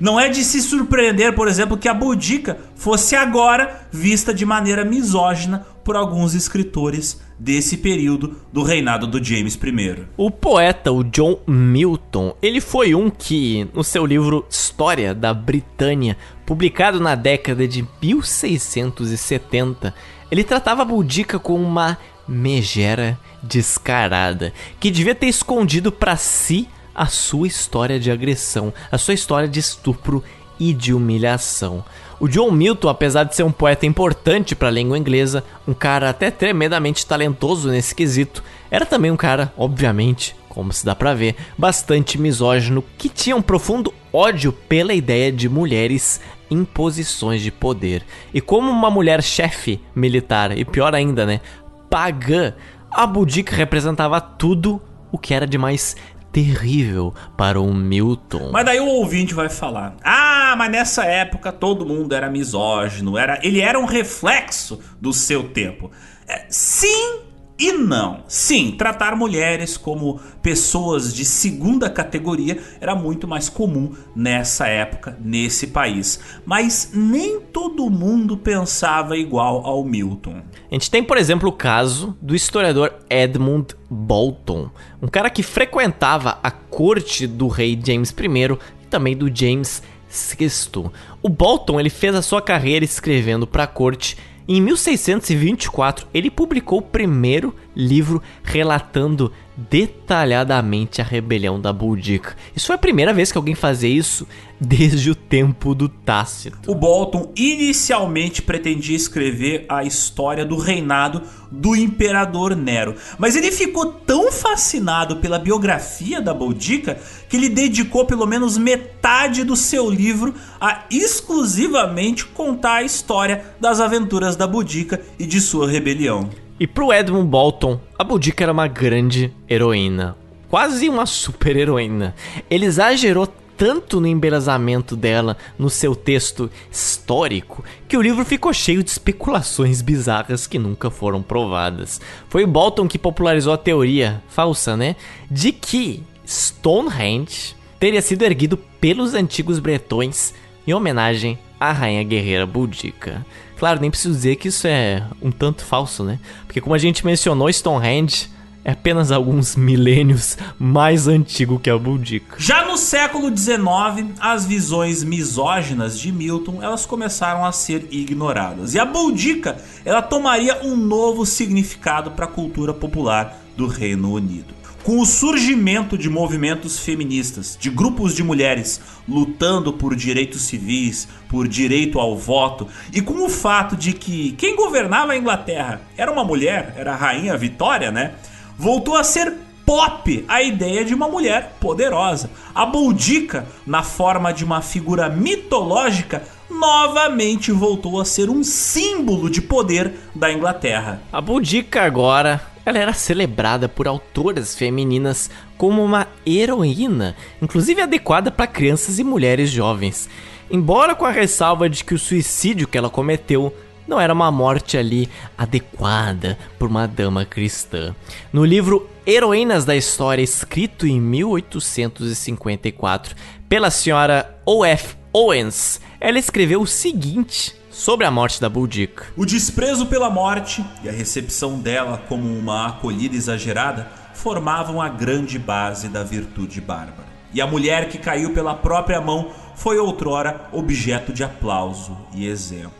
Não é de se surpreender, por exemplo, que a Boudica fosse agora vista de maneira misógina por alguns escritores desse período do reinado do James I. O poeta, o John Milton, ele foi um que, no seu livro História da Britânia, publicado na década de 1670, ele tratava a Boudica como uma megera descarada, que devia ter escondido para si a sua história de agressão, a sua história de estupro e de humilhação. O John Milton, apesar de ser um poeta importante para a língua inglesa, um cara até tremendamente talentoso nesse quesito, era também um cara, obviamente, como se dá para ver, bastante misógino, que tinha um profundo ódio pela ideia de mulheres em posições de poder. E como uma mulher chefe militar, e pior ainda, né, pagã, a Boudica representava tudo o que era de mais terrível para o Milton. Mas daí o ouvinte vai falar: "Ah, mas nessa época todo mundo era misógino, era, ele era um reflexo do seu tempo". É, sim e não. Sim, tratar mulheres como pessoas de segunda categoria era muito mais comum nessa época, nesse país. Mas nem todo mundo pensava igual ao Milton. A gente tem, por exemplo, o caso do historiador Edmund Bolton, um cara que frequentava a corte do rei James I e também do James VI. O Bolton ele fez a sua carreira escrevendo para a corte em 1624, ele publicou o primeiro livro relatando detalhadamente a rebelião da Boudica. Isso foi a primeira vez que alguém fazia isso desde o tempo do Tácito. O Bolton inicialmente pretendia escrever a história do reinado do imperador Nero, mas ele ficou tão fascinado pela biografia da Boudica que ele dedicou pelo menos metade do seu livro a exclusivamente contar a história das aventuras da Boudica e de sua rebelião. E pro Edmund Bolton, a Boudica era uma grande heroína, quase uma super heroína. Ele exagerou tanto no embelezamento dela no seu texto histórico que o livro ficou cheio de especulações bizarras que nunca foram provadas. Foi Bolton que popularizou a teoria, falsa, né? De que Stonehenge teria sido erguido pelos antigos bretões em homenagem à rainha guerreira Boudica. Claro, nem preciso dizer que isso é um tanto falso, né? Porque como a gente mencionou, Stonehenge é apenas alguns milênios mais antigo que a Boudica. Já no século XIX, as visões misóginas de Milton elas começaram a ser ignoradas e a Boudica ela tomaria um novo significado para a cultura popular do Reino Unido. Com o surgimento de movimentos feministas, de grupos de mulheres lutando por direitos civis, por direito ao voto, e com o fato de que quem governava a Inglaterra era uma mulher, era a rainha Vitória, né? Voltou a ser pop a ideia de uma mulher poderosa. A Boudica, na forma de uma figura mitológica, novamente voltou a ser um símbolo de poder da Inglaterra. A Boudica agora ela era celebrada por autoras femininas como uma heroína, inclusive adequada para crianças e mulheres jovens. Embora com a ressalva de que o suicídio que ela cometeu não era uma morte ali adequada por uma dama cristã. No livro Heroínas da História, escrito em 1854 pela senhora O.F. Owens, ela escreveu o seguinte sobre a morte da Boudica. O desprezo pela morte e a recepção dela como uma acolhida exagerada formavam a grande base da virtude bárbara. E a mulher que caiu pela própria mão foi outrora objeto de aplauso e exemplo.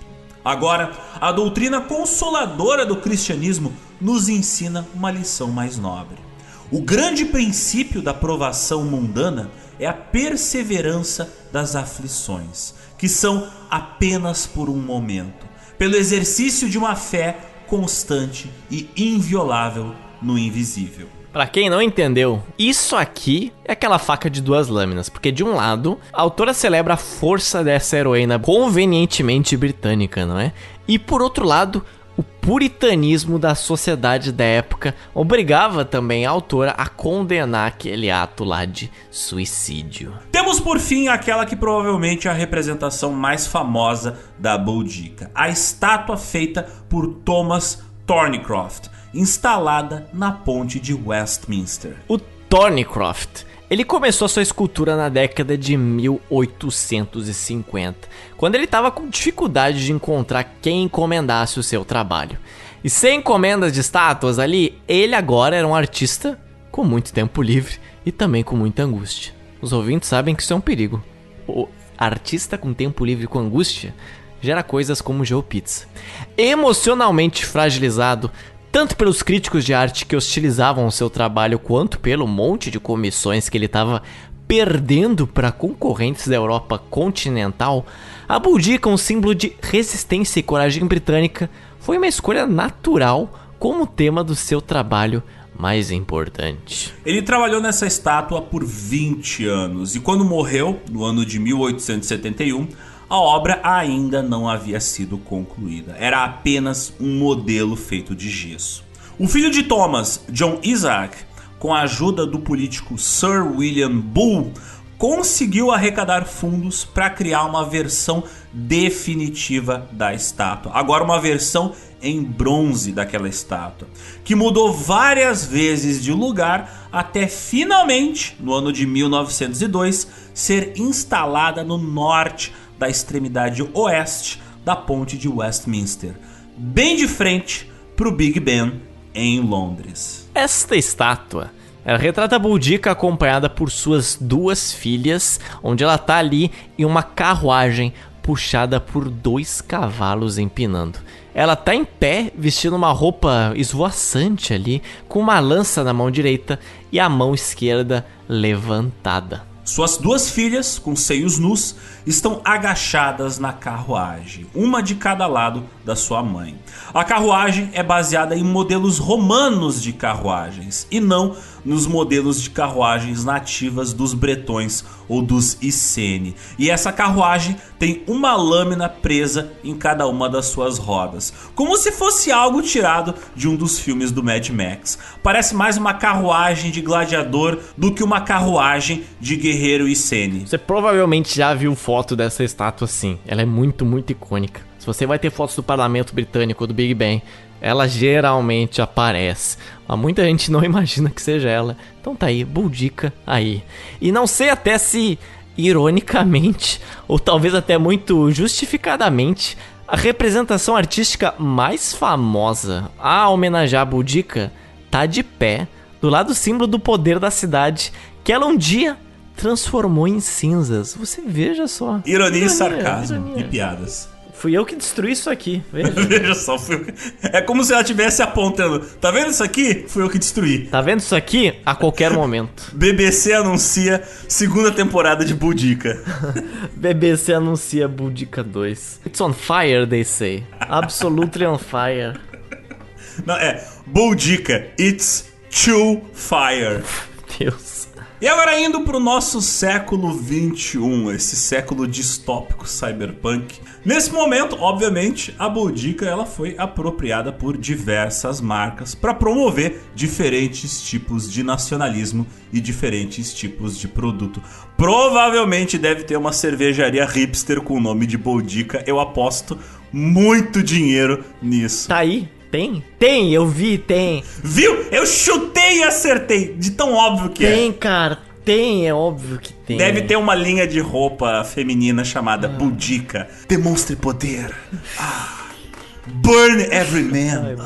Agora, a doutrina consoladora do cristianismo nos ensina uma lição mais nobre. O grande princípio da provação mundana é a perseverança das aflições, que são apenas por um momento, pelo exercício de uma fé constante e inviolável no invisível. Para quem não entendeu, isso aqui é aquela faca de duas lâminas, porque de um lado, a autora celebra a força dessa heroína convenientemente britânica, não é? E por outro lado, o puritanismo da sociedade da época obrigava também a autora a condenar aquele ato lá de suicídio. Temos por fim aquela que provavelmente é a representação mais famosa da Boudica, a estátua feita por Thomas Thornycroft, instalada na ponte de Westminster. O Thornycroft ele começou sua escultura na década de 1850, quando ele estava com dificuldade de encontrar quem encomendasse o seu trabalho. E sem encomendas de estátuas ali, ele agora era um artista com muito tempo livre e também com muita angústia. Os ouvintes sabem que isso é um perigo. O artista com tempo livre com angústia gera coisas como GeoPizza. Emocionalmente fragilizado, tanto pelos críticos de arte que hostilizavam o seu trabalho, quanto pelo monte de comissões que ele estava perdendo para concorrentes da Europa continental, a Boudica, um símbolo de resistência e coragem britânica, foi uma escolha natural como tema do seu trabalho mais importante. Ele trabalhou nessa estátua por 20 anos e quando morreu, no ano de 1871, a obra ainda não havia sido concluída. Era apenas um modelo feito de gesso. O filho de Thomas, John Isaac, com a ajuda do político Sir William Bull, conseguiu arrecadar fundos para criar uma versão definitiva da estátua. Agora, uma versão em bronze daquela estátua, que mudou várias vezes de lugar até finalmente, no ano de 1902, ser instalada no norte da extremidade oeste da ponte de Westminster, bem de frente para o Big Ben em Londres. Esta estátua ela retrata a Boudica acompanhada por suas duas filhas, onde ela está ali em uma carruagem puxada por dois cavalos empinando. Ela tá em pé, vestindo uma roupa esvoaçante ali, com uma lança na mão direita e a mão esquerda levantada. Suas duas filhas, com seios nus, estão agachadas na carruagem, uma de cada lado da sua mãe. A carruagem é baseada em modelos romanos de carruagens e não nos modelos de carruagens nativas dos bretões ou dos Iceni. E essa carruagem tem uma lâmina presa em cada uma das suas rodas, como se fosse algo tirado de um dos filmes do Mad Max. Parece mais uma carruagem de gladiador do que uma carruagem de guerreiro Iceni. Você provavelmente já viu foto dessa estátua assim. Ela é muito, muito icônica. Se você vai ter fotos do parlamento britânico do Big Ben, ela geralmente aparece. Mas muita gente não imagina que seja ela. Então tá aí, Buldica aí. E não sei até se, ironicamente, ou talvez até muito justificadamente, a representação artística mais famosa a homenagear a Buldica tá de pé do lado símbolo do poder da cidade que ela um dia transformou em cinzas. Você veja só. Ironia, e sarcasmo ironia. e piadas. Fui eu que destruí isso aqui. Veja, Veja só, fui... é como se ela estivesse apontando. Tá vendo isso aqui? Fui eu que destruí. Tá vendo isso aqui? A qualquer momento. BBC anuncia segunda temporada de Budica. BBC anuncia Budica 2. It's on fire, they say. Absolutely on fire. Não, é Budica. It's too fire. Deus. E agora indo para o nosso século 21, esse século distópico cyberpunk. Nesse momento, obviamente, a Boudica ela foi apropriada por diversas marcas para promover diferentes tipos de nacionalismo e diferentes tipos de produto. Provavelmente deve ter uma cervejaria hipster com o nome de Boudica. Eu aposto muito dinheiro nisso. Tá aí, tem? Tem, eu vi, tem. Viu? Eu chutei e acertei. De tão óbvio que tem, é. Tem, cara. Tem, é óbvio que tem. Deve ter uma linha de roupa feminina chamada ah. Budica. Demonstre poder. Ah. Burn every man. Ai,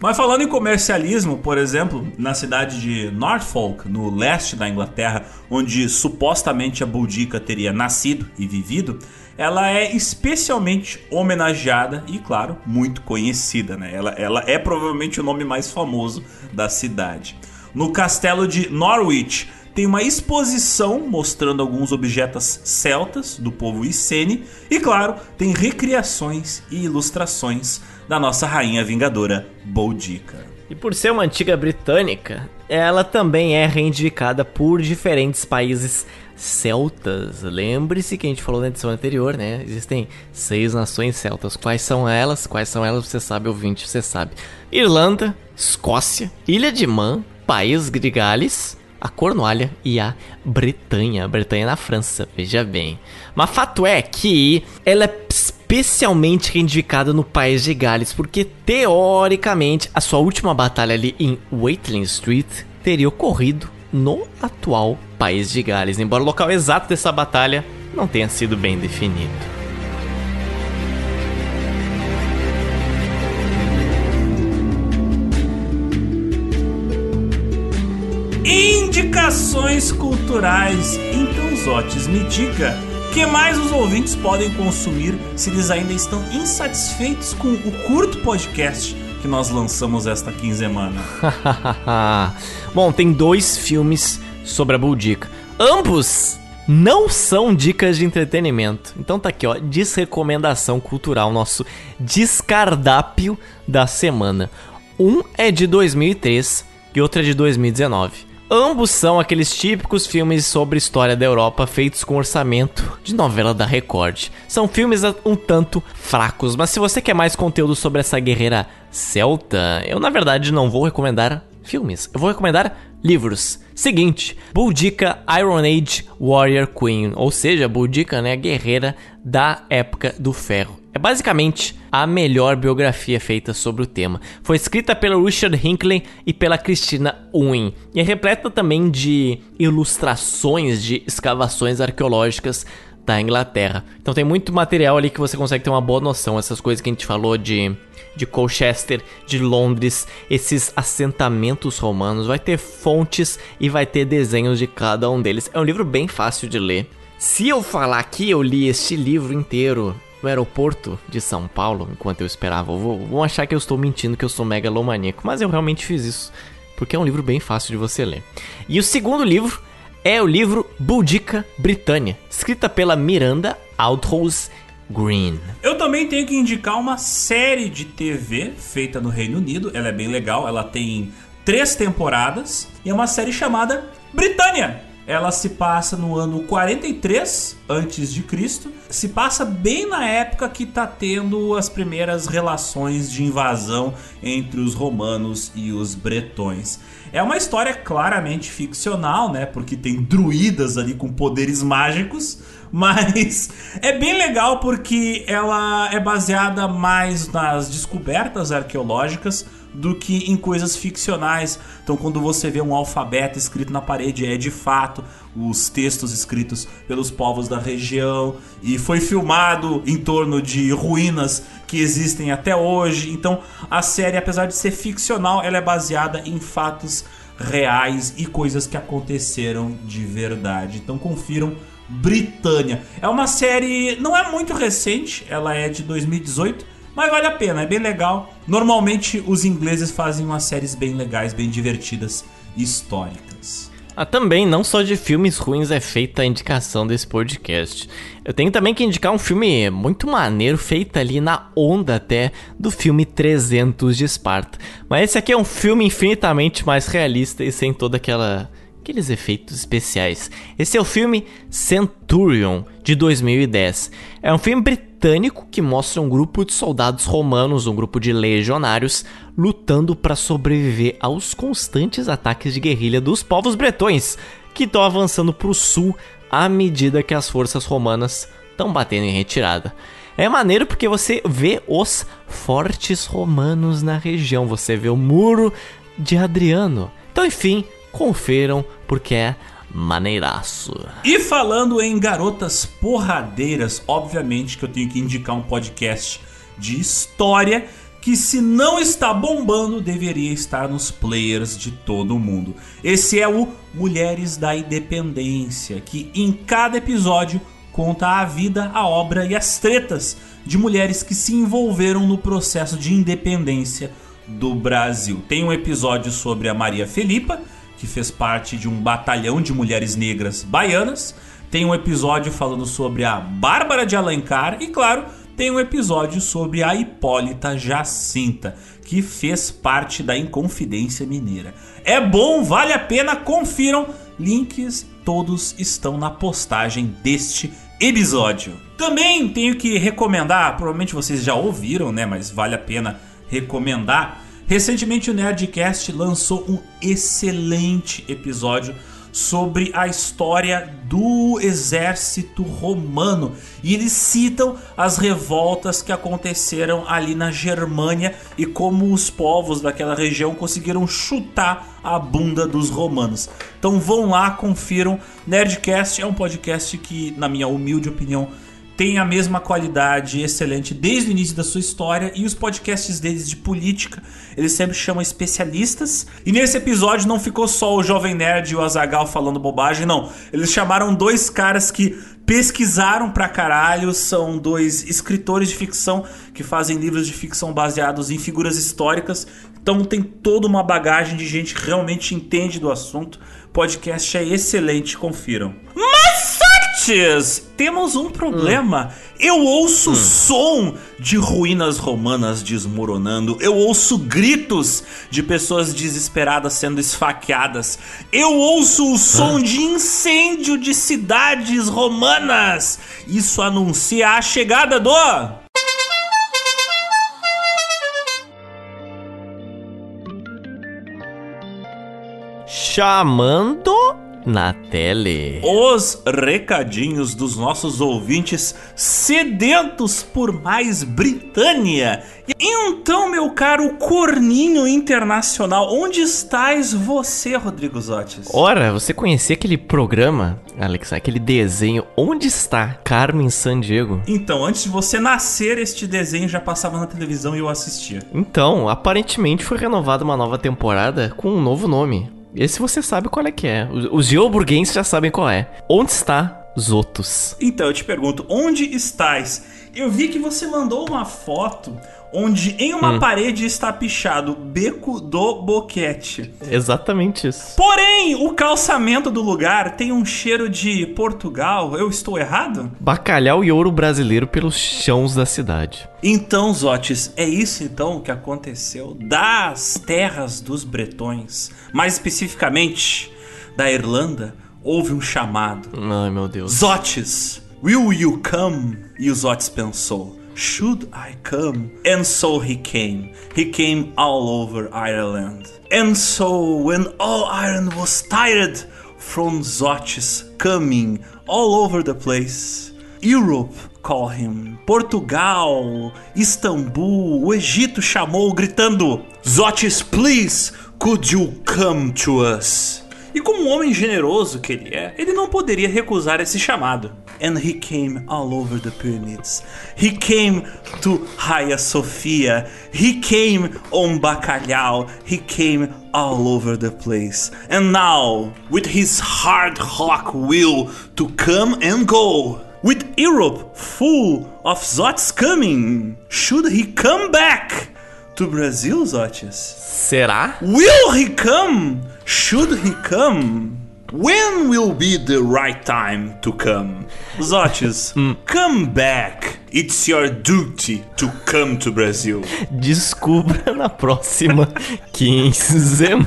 mas falando em comercialismo, por exemplo, na cidade de Norfolk, no leste da Inglaterra, onde supostamente a Boudica teria nascido e vivido, ela é especialmente homenageada e, claro, muito conhecida. Né? Ela, ela é provavelmente o nome mais famoso da cidade. No castelo de Norwich tem uma exposição mostrando alguns objetos celtas do povo Iceni e, claro, tem recriações e ilustrações da nossa rainha vingadora Boudica. E por ser uma antiga britânica, ela também é reivindicada por diferentes países celtas. Lembre-se que a gente falou na edição anterior, né? Existem seis nações celtas. Quais são elas? Quais são elas? Você sabe, ouvinte, você sabe. Irlanda, Escócia, Ilha de Man, País de Gales, a Cornualha e a Bretanha. A Bretanha na França, veja bem. Mas fato é que ela é especialmente reivindicada no país de Gales, porque teoricamente a sua última batalha ali em Waitling Street teria ocorrido no atual país de Gales, embora o local exato dessa batalha não tenha sido bem definido. Indicações culturais. Então, Zotes, me diga que mais os ouvintes podem consumir se eles ainda estão insatisfeitos com o curto podcast que nós lançamos esta quinzena? Bom, tem dois filmes sobre a Buldica. Ambos não são dicas de entretenimento. Então tá aqui, ó, desrecomendação cultural, nosso descardápio da semana. Um é de 2003 e outro é de 2019. Ambos são aqueles típicos filmes sobre história da Europa feitos com orçamento de novela da Record. São filmes um tanto fracos, mas se você quer mais conteúdo sobre essa guerreira celta, eu na verdade não vou recomendar filmes, eu vou recomendar livros. Seguinte, Boudica Iron Age Warrior Queen, ou seja, Boudica, né, guerreira da época do ferro. É basicamente a melhor biografia feita sobre o tema. Foi escrita pelo Richard Hinckley e pela Christina Unwin e é repleta também de ilustrações de escavações arqueológicas da Inglaterra. Então tem muito material ali que você consegue ter uma boa noção. Essas coisas que a gente falou de, de Colchester, de Londres, esses assentamentos romanos. Vai ter fontes e vai ter desenhos de cada um deles. É um livro bem fácil de ler. Se eu falar que eu li este livro inteiro no aeroporto de São Paulo, enquanto eu esperava. Vou, vão achar que eu estou mentindo, que eu sou megalomaníaco, mas eu realmente fiz isso, porque é um livro bem fácil de você ler. E o segundo livro é o livro Boudica Britânia, escrita pela Miranda Aldous Green. Eu também tenho que indicar uma série de TV feita no Reino Unido, ela é bem legal, ela tem três temporadas e é uma série chamada Britânia ela se passa no ano 43 antes de Cristo, se passa bem na época que está tendo as primeiras relações de invasão entre os romanos e os bretões. É uma história claramente ficcional, né? Porque tem druidas ali com poderes mágicos, mas é bem legal porque ela é baseada mais nas descobertas arqueológicas do que em coisas ficcionais. Então, quando você vê um alfabeto escrito na parede, é de fato os textos escritos pelos povos da região e foi filmado em torno de ruínas que existem até hoje. Então, a série, apesar de ser ficcional, ela é baseada em fatos reais e coisas que aconteceram de verdade. Então, confiram Britânia. É uma série, não é muito recente, ela é de 2018 mas vale a pena, é bem legal. Normalmente os ingleses fazem umas séries bem legais, bem divertidas, históricas. Ah, também, não só de filmes ruins é feita a indicação desse podcast. Eu tenho também que indicar um filme muito maneiro, feito ali na onda até do filme 300 de Esparta. Mas esse aqui é um filme infinitamente mais realista e sem toda aquela aqueles efeitos especiais. Esse é o filme Centurion de 2010. É um filme britânico que mostra um grupo de soldados romanos, um grupo de legionários, lutando para sobreviver aos constantes ataques de guerrilha dos povos bretões, que estão avançando para o sul à medida que as forças romanas estão batendo em retirada. É maneiro porque você vê os fortes romanos na região, você vê o muro de Adriano. Então, enfim, confiram porque é maneiraço. E falando em garotas porradeiras, obviamente que eu tenho que indicar um podcast de história que se não está bombando, deveria estar nos players de todo mundo. Esse é o Mulheres da Independência, que em cada episódio conta a vida, a obra e as tretas de mulheres que se envolveram no processo de independência do Brasil. Tem um episódio sobre a Maria Felipa, que fez parte de um batalhão de mulheres negras baianas. Tem um episódio falando sobre a Bárbara de Alencar e, claro, tem um episódio sobre a Hipólita Jacinta, que fez parte da Inconfidência Mineira. É bom, vale a pena, confiram. Links todos estão na postagem deste episódio. Também tenho que recomendar, provavelmente vocês já ouviram, né, mas vale a pena recomendar. Recentemente o Nerdcast lançou um excelente episódio sobre a história do exército romano e eles citam as revoltas que aconteceram ali na Germânia e como os povos daquela região conseguiram chutar a bunda dos romanos. Então vão lá, confiram. Nerdcast é um podcast que, na minha humilde opinião, tem a mesma qualidade excelente desde o início da sua história e os podcasts deles de política, eles sempre chamam especialistas. E nesse episódio não ficou só o Jovem Nerd e o Azagal falando bobagem, não. Eles chamaram dois caras que pesquisaram pra caralho, são dois escritores de ficção que fazem livros de ficção baseados em figuras históricas. Então tem toda uma bagagem de gente que realmente entende do assunto. Podcast é excelente, confiram. Mas Antes, temos um problema. Hum. Eu ouço hum. som de ruínas romanas desmoronando. Eu ouço gritos de pessoas desesperadas sendo esfaqueadas. Eu ouço o som ah. de incêndio de cidades romanas. Isso anuncia a chegada do. Chamando na tele. Os recadinhos dos nossos ouvintes sedentos por mais Britânia. Então, meu caro corninho internacional, onde estás você, Rodrigo Zotes? Ora, você conhecia aquele programa, Alex, aquele desenho Onde está Carmen Sandiego? Então, antes de você nascer, este desenho já passava na televisão e eu assistia. Então, aparentemente foi renovada uma nova temporada com um novo nome. Esse você sabe qual é que é. Os geoburguenses já sabem qual é. Onde está Zotos? Então, eu te pergunto, onde estás? Eu vi que você mandou uma foto onde em uma hum. parede está pichado Beco do Boquete. Exatamente isso. Porém, o calçamento do lugar tem um cheiro de Portugal. Eu estou errado? Bacalhau e ouro brasileiro pelos chãos da cidade. Então, Zotes, é isso então que aconteceu das terras dos bretões, mais especificamente da Irlanda, houve um chamado. Ai, meu Deus. Zotes, will you come? E o Zotes pensou: Should I come? And so he came. He came all over Ireland. And so, when all Ireland was tired from Zotis coming all over the place, Europe called him. Portugal, Istanbul, o Egito chamou, gritando: Zotis, please, could you come to us? E como um homem generoso que ele é, ele não poderia recusar esse chamado. And he came all over the pyramids. He came to Hagia Sophia. He came on Bacalhau. He came all over the place. And now, with his hard rock will to come and go, with Europe full of Zots coming, should he come back to Brazil, Zotis? Será? Will he come? Should he come? When will be the right time to come? Zotis, mm. come back. It's your duty to come to Brazil. Descubra na próxima quinzena.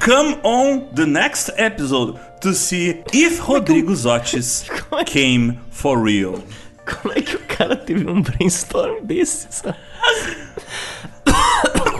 Come on the next episode to see if Rodrigo Zotis é came for real. Como é que o cara teve um brainstorm desses?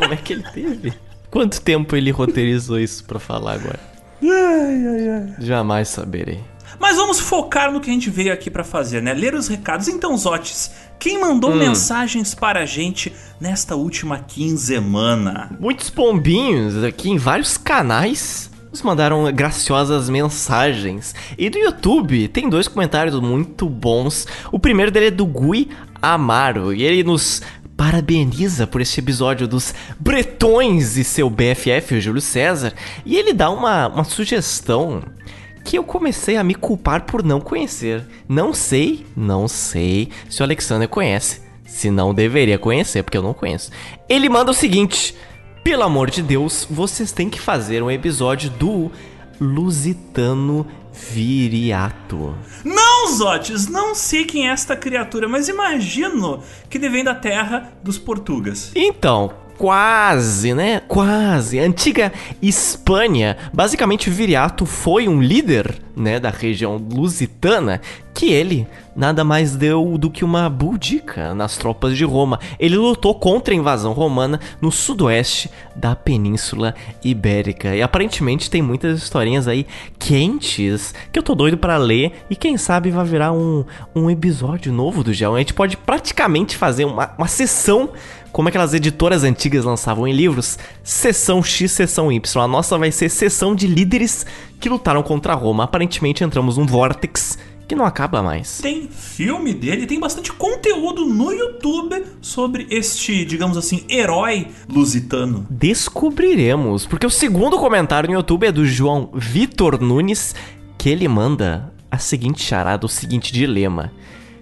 Como é que ele teve? Quanto tempo ele roteirizou isso para falar agora? Ai, ai, ai. Jamais saberei. Mas vamos focar no que a gente veio aqui para fazer, né? Ler os recados. Então, Zotes, quem mandou hum. mensagens para a gente nesta última quinzena? Muitos pombinhos aqui em vários canais nos mandaram graciosas mensagens. E do YouTube tem dois comentários muito bons. O primeiro dele é do Gui Amaro e ele nos parabeniza por esse episódio dos Bretões e seu BFF, o Júlio César, e ele dá uma, uma sugestão que eu comecei a me culpar por não conhecer. Não sei, não sei se o Alexander conhece. Se não deveria conhecer, porque eu não conheço. Ele manda o seguinte: Pelo amor de Deus, vocês têm que fazer um episódio do Lusitano Viriato. Não, Zotes, não sei quem é esta criatura, mas imagino que ele vem da terra dos portugas. Então, quase, né? Quase. A antiga Espanha, basicamente Viriato foi um líder, né, da região lusitana, que ele nada mais deu do que uma budica nas tropas de Roma. Ele lutou contra a invasão romana no sudoeste da Península Ibérica. E aparentemente tem muitas historinhas aí quentes que eu tô doido para ler e quem sabe vai virar um, um episódio novo do Gel. A gente pode praticamente fazer uma, uma sessão como aquelas editoras antigas lançavam em livros, sessão X, sessão Y. A nossa vai ser sessão de líderes que lutaram contra Roma. Aparentemente entramos num vórtex que não acaba mais. Tem filme dele, tem bastante conteúdo no YouTube sobre este, digamos assim, herói lusitano. Descobriremos, porque o segundo comentário no YouTube é do João Vitor Nunes, que ele manda a seguinte charada, o seguinte dilema.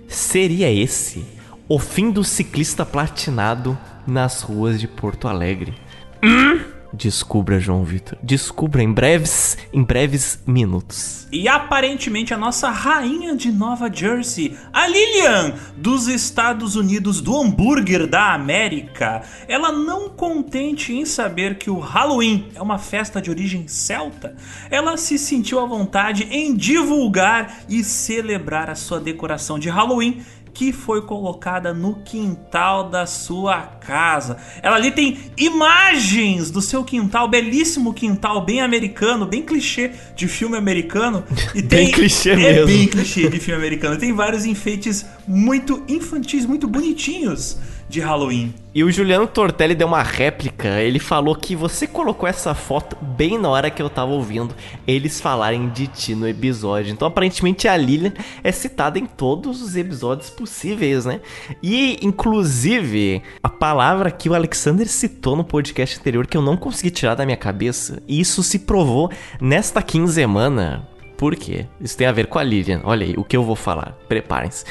Seria esse o fim do ciclista platinado nas ruas de Porto Alegre. Hum? Descubra, João Vitor. Descubra em breves, em breves minutos. E aparentemente a nossa rainha de Nova Jersey, a Lilian dos Estados Unidos do hambúrguer da América, ela não contente em saber que o Halloween é uma festa de origem celta, ela se sentiu à vontade em divulgar e celebrar a sua decoração de Halloween que foi colocada no quintal da sua casa. Ela ali tem imagens do seu quintal, belíssimo quintal, bem americano, bem clichê de filme americano. E tem, bem clichê é mesmo. bem clichê de filme americano. Tem vários enfeites muito infantis, muito bonitinhos de Halloween. E o Juliano Tortelli deu uma réplica. Ele falou que você colocou essa foto bem na hora que eu tava ouvindo eles falarem de ti no episódio. Então, aparentemente, a Lilian é citada em todos os episódios possíveis, né? E, inclusive, a palavra que o Alexander citou no podcast anterior que eu não consegui tirar da minha cabeça. E isso se provou nesta quinzena. Por quê? Isso tem a ver com a Lilian. Olha aí, o que eu vou falar. Preparem-se.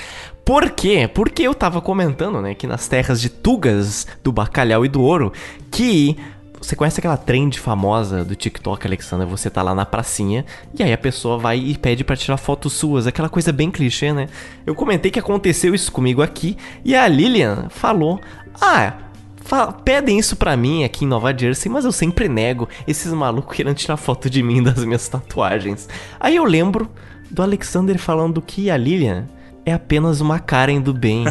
Por quê? Porque eu tava comentando, né, que nas terras de Tugas, do Bacalhau e do Ouro, que você conhece aquela trend famosa do TikTok, Alexandra? Você tá lá na pracinha e aí a pessoa vai e pede para tirar fotos suas, aquela coisa bem clichê, né? Eu comentei que aconteceu isso comigo aqui e a Lilian falou: "Ah, pedem isso pra mim aqui em Nova Jersey, mas eu sempre nego esses malucos querendo tirar foto de mim das minhas tatuagens". Aí eu lembro do Alexander falando que a Lilian é apenas uma Karen do bem.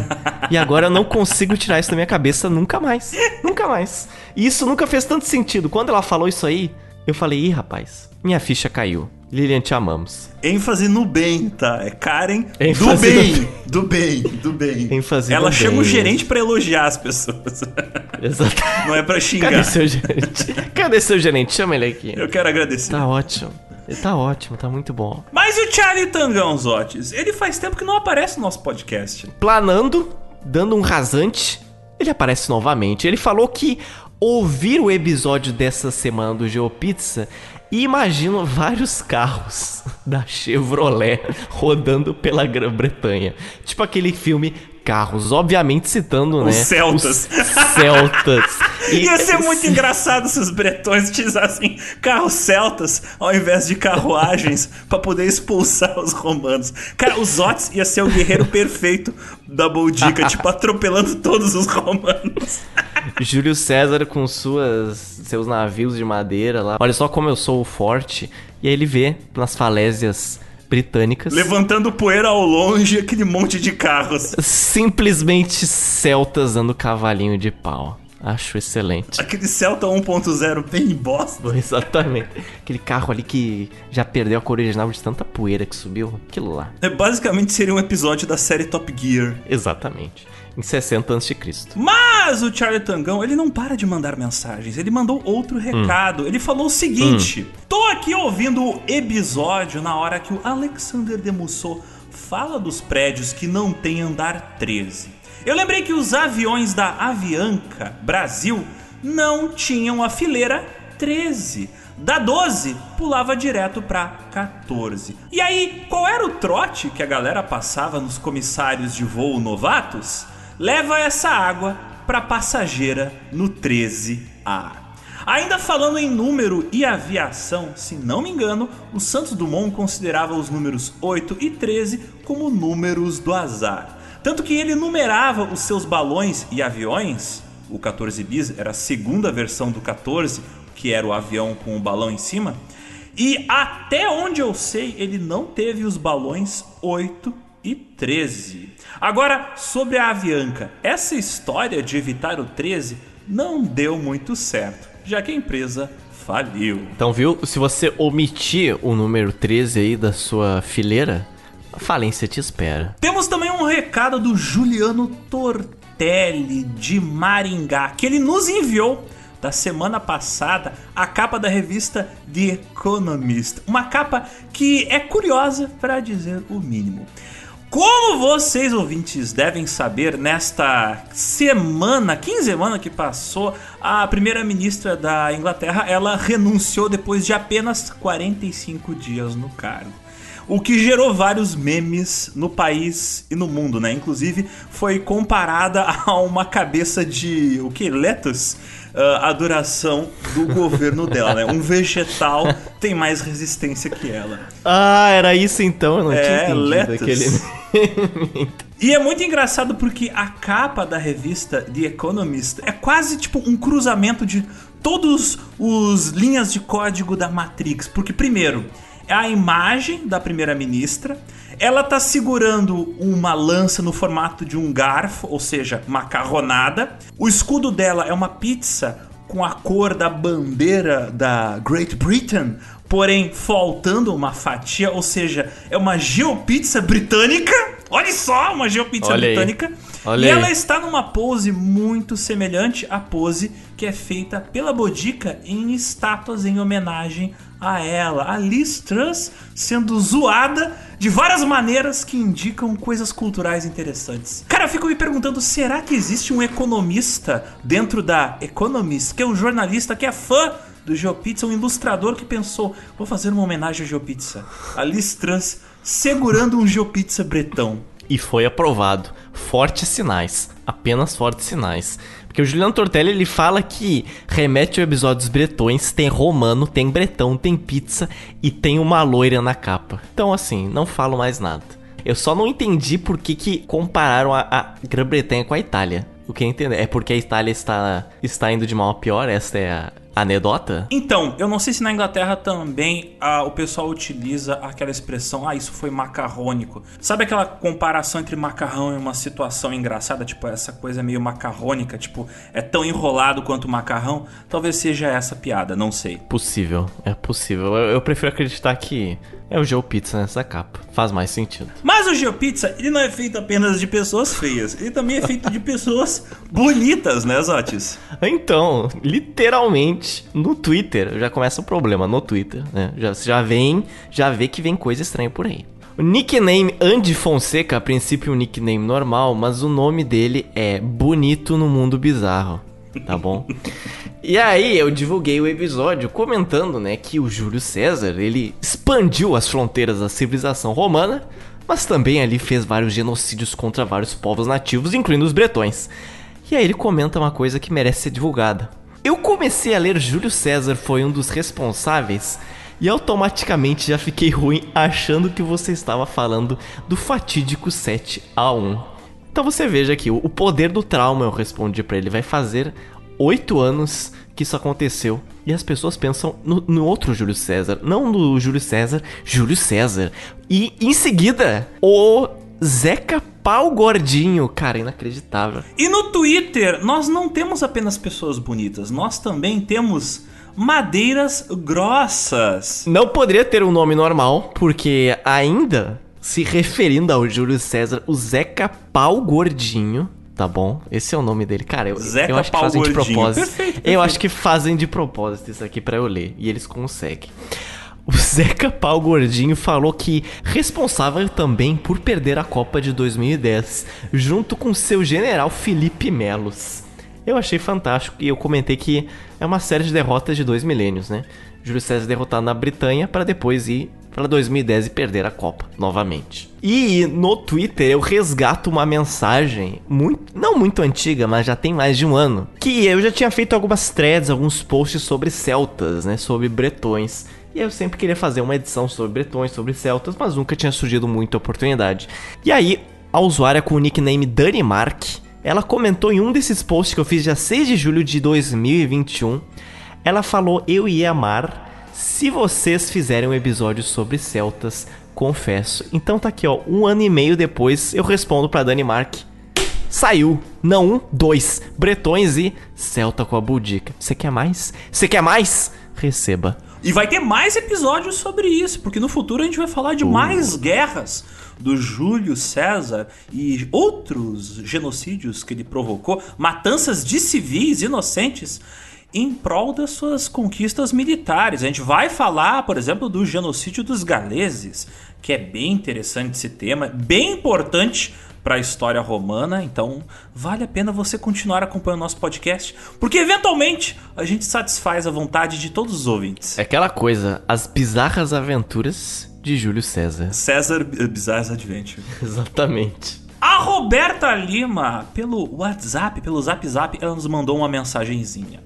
E agora eu não consigo tirar isso da minha cabeça nunca mais. Nunca mais. E isso nunca fez tanto sentido. Quando ela falou isso aí, eu falei, ih, rapaz, minha ficha caiu. Lilian, te amamos. ênfase no bem, tá? É Karen ênfase do bem. Do bem, do bem. ênfase Ela chama bem. o gerente para elogiar as pessoas. Exato. Não é para xingar. Cadê seu gerente? Cadê seu gerente? Chama ele aqui. Eu quero agradecer. Tá ótimo. Ele tá ótimo, tá muito bom. Mas o Charlie Tangão, Zotes? Ele faz tempo que não aparece no nosso podcast. Planando, dando um rasante, ele aparece novamente. Ele falou que ouvir o episódio dessa semana do GeoPizza e imagino vários carros da Chevrolet rodando pela Grã-Bretanha. Tipo aquele filme carros, obviamente citando, os né? Celtas. Os Celtas. E, Ia ser muito engraçado se os bretões utilizassem carros celtas ao invés de carruagens para poder expulsar os romanos. Cara, os Otis ia ser o guerreiro perfeito da Boldica, tipo, atropelando todos os romanos. Júlio César com suas seus navios de madeira lá. Olha só como eu sou forte. E aí ele vê nas falésias britânicas. Levantando poeira ao longe aquele monte de carros. Simplesmente celtas dando cavalinho de pau. Acho excelente. Aquele Celta 1.0 bem bosta. Exatamente. Aquele carro ali que já perdeu a cor original de tanta poeira que subiu. Aquilo lá. É, basicamente seria um episódio da série Top Gear. Exatamente em 60 a.C. Mas o Charlie Tangão, ele não para de mandar mensagens. Ele mandou outro recado. Hum. Ele falou o seguinte: hum. Tô aqui ouvindo o episódio na hora que o Alexander de Musso fala dos prédios que não tem andar 13. Eu lembrei que os aviões da Avianca Brasil não tinham a fileira 13. Da 12 pulava direto para 14. E aí, qual era o trote que a galera passava nos comissários de voo novatos? Leva essa água para passageira no 13A. Ainda falando em número e aviação, se não me engano, o Santos Dumont considerava os números 8 e 13 como números do azar. Tanto que ele numerava os seus balões e aviões. O 14 bis era a segunda versão do 14, que era o avião com o balão em cima. E até onde eu sei, ele não teve os balões 8 e 13. Agora, sobre a Avianca, essa história de evitar o 13 não deu muito certo, já que a empresa faliu. Então, viu? Se você omitir o número 13 aí da sua fileira, a falência te espera. Temos também um recado do Juliano Tortelli de Maringá, que ele nos enviou da semana passada a capa da revista The Economist. Uma capa que é curiosa para dizer o mínimo. Como vocês ouvintes devem saber, nesta semana, quinzena que passou, a primeira-ministra da Inglaterra, ela renunciou depois de apenas 45 dias no cargo o que gerou vários memes no país e no mundo, né? Inclusive foi comparada a uma cabeça de o que? Lettuce? A duração do governo dela, né? Um vegetal tem mais resistência que ela. Ah, era isso então? Eu não é, tinha entendido aquele... E é muito engraçado porque a capa da revista The Economist é quase tipo um cruzamento de todos os linhas de código da Matrix. Porque, primeiro, é a imagem da primeira-ministra. Ela tá segurando uma lança no formato de um garfo, ou seja, macarronada. O escudo dela é uma pizza com a cor da bandeira da Great Britain, porém faltando uma fatia, ou seja, é uma geopizza britânica. Olha só, uma geopizza Olha britânica. Olha e aí. ela está numa pose muito semelhante à pose que é feita pela Bodica em estátuas em homenagem a ela, a Liz Truss sendo zoada de várias maneiras que indicam coisas culturais interessantes. Cara, eu fico me perguntando, será que existe um economista dentro da Economist, que é um jornalista que é fã do GeoPizza, um ilustrador que pensou, vou fazer uma homenagem ao GeoPizza. A Liz Truss segurando um GeoPizza bretão. E foi aprovado. Fortes sinais. Apenas fortes sinais. Porque o Juliano Tortelli ele fala que remete a episódios bretões, tem romano, tem bretão, tem pizza e tem uma loira na capa. Então, assim, não falo mais nada. Eu só não entendi por que, que compararam a, a Grã-Bretanha com a Itália. O que entender é porque a Itália está, está indo de mal a pior, essa é a, anedota? Então, eu não sei se na Inglaterra também ah, o pessoal utiliza aquela expressão, ah, isso foi macarrônico. Sabe aquela comparação entre macarrão e uma situação engraçada? Tipo, essa coisa meio macarrônica, tipo, é tão enrolado quanto o macarrão? Talvez seja essa piada, não sei. Possível, é possível. Eu, eu prefiro acreditar que é o GeoPizza nessa capa. Faz mais sentido. Mas o GeoPizza, ele não é feito apenas de pessoas feias. Ele também é feito de pessoas bonitas, né, Zotis? Então, literalmente, no Twitter, já começa o problema, no Twitter, né? Já, já vem, já vê que vem coisa estranha por aí. O nickname Andy Fonseca, a princípio um nickname normal, mas o nome dele é Bonito no Mundo Bizarro tá bom? E aí eu divulguei o episódio comentando, né, que o Júlio César, ele expandiu as fronteiras da civilização romana, mas também ali fez vários genocídios contra vários povos nativos, incluindo os bretões. E aí ele comenta uma coisa que merece ser divulgada. Eu comecei a ler Júlio César foi um dos responsáveis e automaticamente já fiquei ruim achando que você estava falando do fatídico 7 a 1. Então você veja aqui, o poder do trauma, eu respondi para ele, vai fazer oito anos que isso aconteceu. E as pessoas pensam no, no, outro Júlio César, não no Júlio César, Júlio César. E em seguida, o Zeca Pau Gordinho. Cara, inacreditável. E no Twitter, nós não temos apenas pessoas bonitas, nós também temos madeiras grossas. Não poderia ter um nome normal, porque ainda se referindo ao Júlio César, o Zeca Pau Gordinho, tá bom? Esse é o nome dele. Cara, eu, Zeca eu acho que fazem Gordinho. de propósito. Perfeito, perfeito. Eu acho que fazem de propósito isso aqui para eu ler. E eles conseguem. O Zeca Pau Gordinho falou que responsável também por perder a Copa de 2010, junto com seu general Felipe Melos. Eu achei fantástico e eu comentei que é uma série de derrotas de dois milênios, né? Júlio César derrotado na Britânia para depois ir para 2010 e perder a Copa novamente. E no Twitter eu resgato uma mensagem muito, não muito antiga, mas já tem mais de um ano, que eu já tinha feito algumas threads, alguns posts sobre celtas, né, sobre bretões. E eu sempre queria fazer uma edição sobre bretões, sobre celtas, mas nunca tinha surgido muita oportunidade. E aí, a usuária com o nickname Danimark, ela comentou em um desses posts que eu fiz dia 6 de julho de 2021. Ela falou: Eu ia amar se vocês fizerem um episódio sobre celtas, confesso. Então tá aqui, ó, um ano e meio depois eu respondo pra Danimark. Saiu, não um, dois, bretões e Celta com a Budica. Você quer mais? Você quer mais? Receba. E vai ter mais episódios sobre isso, porque no futuro a gente vai falar de uh. mais guerras do Júlio César e outros genocídios que ele provocou, matanças de civis inocentes em prol das suas conquistas militares. A gente vai falar, por exemplo, do genocídio dos galeses, que é bem interessante esse tema, bem importante para a história romana, então vale a pena você continuar acompanhando o nosso podcast, porque eventualmente a gente satisfaz a vontade de todos os ouvintes. É aquela coisa, as bizarras aventuras de Júlio César. César Bizarras Adventure. Exatamente. A Roberta Lima, pelo WhatsApp, pelo Zap Zap, ela nos mandou uma mensagenzinha.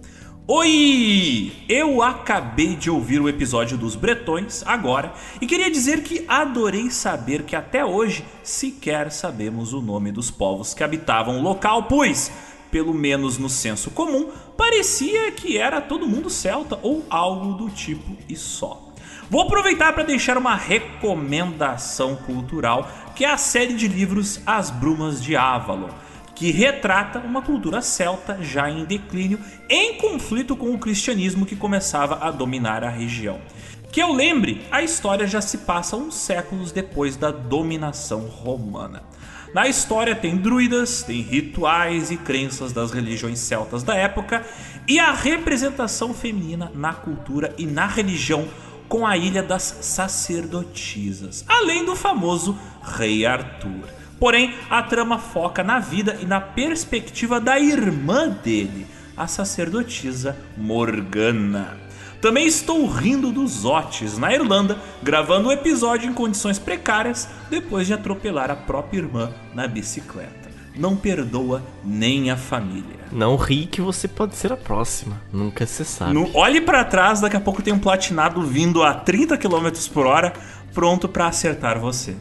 Oi! Eu acabei de ouvir o episódio dos Bretões agora e queria dizer que adorei saber que até hoje sequer sabemos o nome dos povos que habitavam o local, pois, pelo menos no senso comum, parecia que era todo mundo celta ou algo do tipo e só. Vou aproveitar para deixar uma recomendação cultural, que é a série de livros As Brumas de Avalon, que retrata uma cultura celta já em declínio, em conflito com o cristianismo que começava a dominar a região. Que eu lembre, a história já se passa uns séculos depois da dominação romana. Na história tem druidas, tem rituais e crenças das religiões celtas da época e a representação feminina na cultura e na religião com a Ilha das Sacerdotisas, além do famoso Rei Arthur. Porém, a trama foca na vida e na perspectiva da irmã dele, a sacerdotisa Morgana. Também estou rindo dos Otis na Irlanda, gravando o um episódio em condições precárias depois de atropelar a própria irmã na bicicleta não perdoa nem a família. Não ri que você pode ser a próxima. Nunca se sabe. No, olhe para trás, daqui a pouco tem um platinado vindo a 30 km por hora, pronto para acertar você.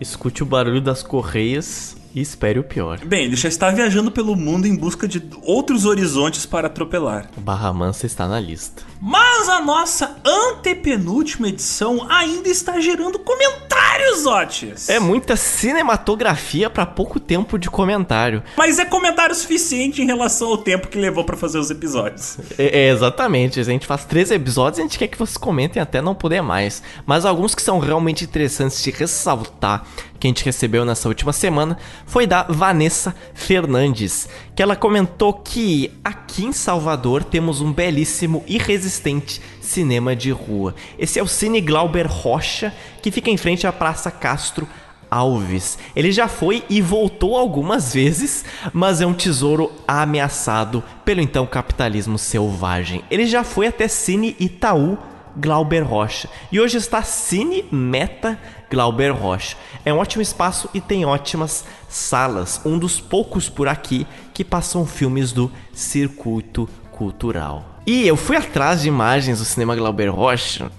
Escute o barulho das correias e espere o pior. Bem, ele já está viajando pelo mundo em busca de outros horizontes para atropelar. Barra Mansa está na lista. Mas a nossa antepenúltima edição ainda está gerando comentários, Otis. É muita cinematografia para pouco tempo de comentário. Mas é comentário suficiente em relação ao tempo que levou para fazer os episódios. É, é, exatamente. A gente faz três episódios e a gente quer que vocês comentem até não poder mais. Mas alguns que são realmente interessantes de ressaltar que a gente recebeu nessa última semana foi da Vanessa Fernandes, que ela comentou que aqui em Salvador temos um belíssimo e resistente cinema de rua. Esse é o Cine Glauber Rocha, que fica em frente à Praça Castro Alves. Ele já foi e voltou algumas vezes, mas é um tesouro ameaçado pelo então capitalismo selvagem. Ele já foi até Cine Itaú Glauber Rocha. E hoje está Cine Meta Glauber Rocha. É um ótimo espaço e tem ótimas salas, um dos poucos por aqui que passam filmes do circuito cultural. E eu fui atrás de imagens do cinema Glauber Rocha.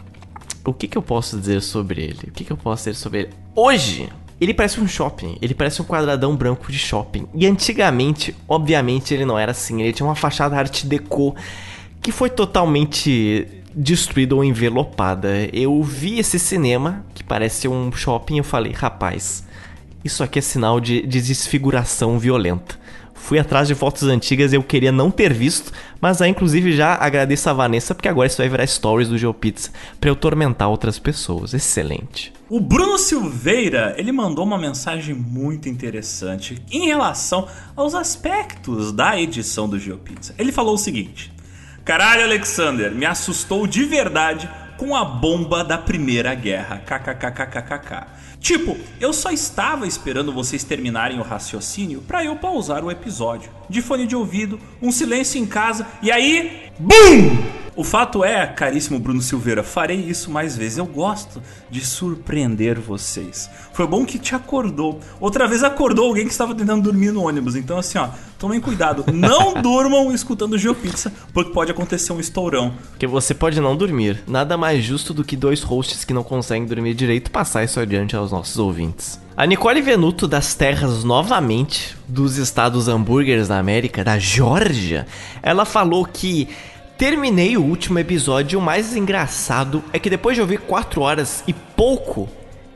O que, que eu posso dizer sobre ele? O que, que eu posso dizer sobre ele? Hoje, ele parece um shopping, ele parece um quadradão branco de shopping. E antigamente, obviamente, ele não era assim. Ele tinha uma fachada art deco que foi totalmente destruída ou envelopada. Eu vi esse cinema, que parece um shopping, eu falei, rapaz, isso aqui é sinal de, de desfiguração violenta. Fui atrás de fotos antigas eu queria não ter visto, mas aí inclusive já agradeço a Vanessa porque agora isso vai virar stories do GeoPizza para eu tormentar outras pessoas. Excelente. O Bruno Silveira, ele mandou uma mensagem muito interessante em relação aos aspectos da edição do GeoPizza. Ele falou o seguinte: Caralho, Alexander, me assustou de verdade com a bomba da Primeira Guerra. KKKKKK. Tipo, eu só estava esperando vocês terminarem o raciocínio para eu pausar o episódio. De fone de ouvido, um silêncio em casa e aí. BUM! O fato é, caríssimo Bruno Silveira, farei isso mais vezes. Eu gosto de surpreender vocês. Foi bom que te acordou. Outra vez acordou alguém que estava tentando dormir no ônibus. Então, assim, ó, tomem cuidado. Não durmam escutando GeoPizza, porque pode acontecer um estourão. Porque você pode não dormir. Nada mais justo do que dois hosts que não conseguem dormir direito passar isso adiante aos nossos ouvintes. A Nicole Venuto das terras novamente dos estados hambúrgueres da América, da Geórgia, ela falou que terminei o último episódio. O mais engraçado é que depois de ouvir 4 horas e pouco,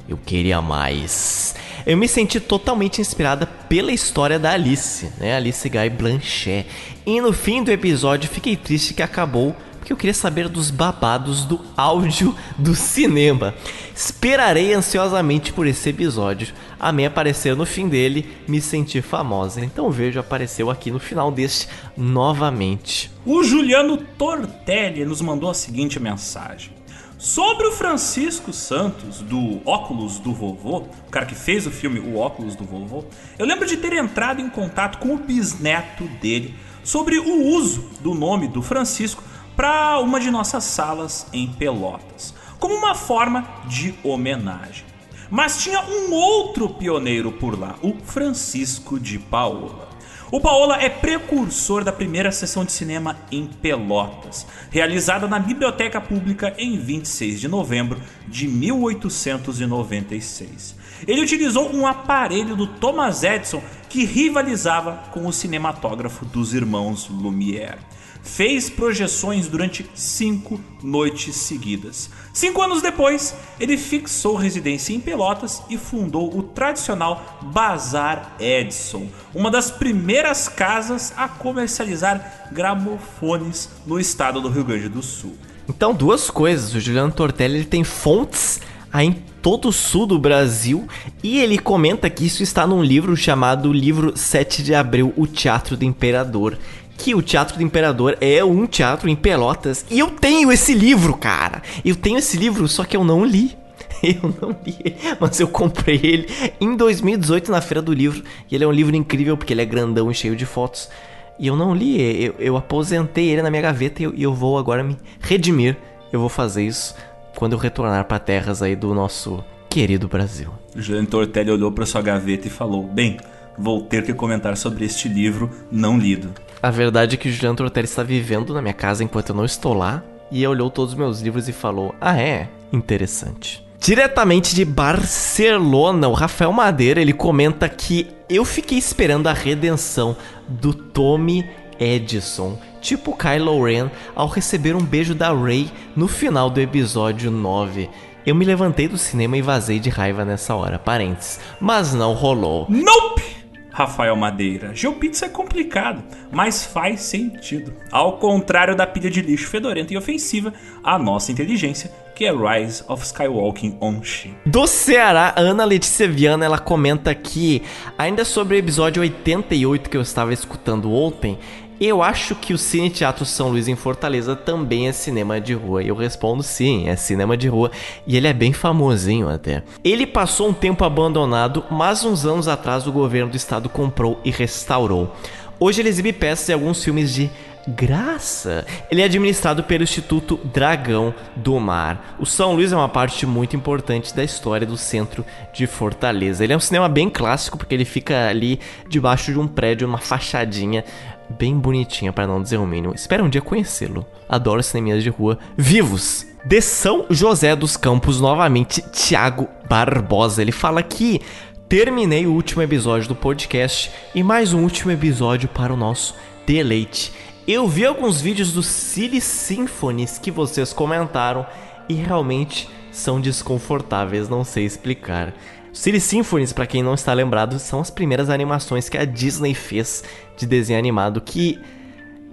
eu queria mais. Eu me senti totalmente inspirada pela história da Alice, né? Alice Guy Blanchet. E no fim do episódio fiquei triste que acabou porque eu queria saber dos babados do áudio do cinema. Esperarei ansiosamente por esse episódio. Amei aparecer no fim dele, me senti famosa. Então vejo apareceu aqui no final deste novamente. O Juliano Tortelli nos mandou a seguinte mensagem. Sobre o Francisco Santos, do Óculos do Vovô, o cara que fez o filme O Óculos do Vovô, eu lembro de ter entrado em contato com o bisneto dele sobre o uso do nome do Francisco para uma de nossas salas em Pelotas, como uma forma de homenagem. Mas tinha um outro pioneiro por lá, o Francisco de Paola. O Paola é precursor da primeira sessão de cinema em Pelotas, realizada na Biblioteca Pública em 26 de novembro de 1896. Ele utilizou um aparelho do Thomas Edison que rivalizava com o cinematógrafo dos irmãos Lumière fez projeções durante cinco noites seguidas. Cinco anos depois, ele fixou residência em Pelotas e fundou o tradicional Bazar Edison, uma das primeiras casas a comercializar gramofones no estado do Rio Grande do Sul. Então, duas coisas. O Juliano Tortelli ele tem fontes em todo o sul do Brasil e ele comenta que isso está num livro chamado Livro 7 de Abril, O Teatro do Imperador que o Teatro do Imperador é um teatro em Pelotas. E eu tenho esse livro, cara. Eu tenho esse livro, só que eu não li. Eu não li, mas eu comprei ele em 2018 na Feira do Livro. E ele é um livro incrível porque ele é grandão e cheio de fotos. E eu não li, eu, eu aposentei ele na minha gaveta e eu, eu vou agora me redimir. Eu vou fazer isso quando eu retornar para terras aí do nosso querido Brasil. O Jean Tortelli olhou para sua gaveta e falou: Bem, vou ter que comentar sobre este livro não lido. A verdade é que o Juliano Tortelli está vivendo na minha casa enquanto eu não estou lá e olhou todos os meus livros e falou: Ah, é? Interessante. Diretamente de Barcelona, o Rafael Madeira ele comenta que eu fiquei esperando a redenção do Tommy Edison, tipo Kylo Ren, ao receber um beijo da Rey no final do episódio 9. Eu me levantei do cinema e vazei de raiva nessa hora, parentes. Mas não rolou. Nope! Rafael Madeira. GeoPizza é complicado, mas faz sentido. Ao contrário da pilha de lixo fedorenta e ofensiva, a nossa inteligência, que é Rise of Skywalking on Shin. Do Ceará, Ana Letícia Viana, ela comenta que, ainda sobre o episódio 88 que eu estava escutando ontem, eu acho que o Cine Teatro São Luís em Fortaleza também é cinema de rua. Eu respondo sim, é cinema de rua. E ele é bem famosinho até. Ele passou um tempo abandonado, mas uns anos atrás o governo do estado comprou e restaurou. Hoje ele exibe peças e alguns filmes de graça. Ele é administrado pelo Instituto Dragão do Mar. O São Luís é uma parte muito importante da história do centro de Fortaleza. Ele é um cinema bem clássico porque ele fica ali debaixo de um prédio, uma fachadinha bem bonitinha, para não dizer o mínimo. Espero um dia conhecê-lo. Adoro cineminhas de rua vivos. De São José dos Campos, novamente, Thiago Barbosa. Ele fala que terminei o último episódio do podcast e mais um último episódio para o nosso deleite. Eu vi alguns vídeos do Silly Symphonies que vocês comentaram e realmente são desconfortáveis, não sei explicar. Silly Symphonies, para quem não está lembrado, são as primeiras animações que a Disney fez de desenho animado, que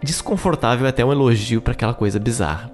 desconfortável até um elogio para aquela coisa bizarra.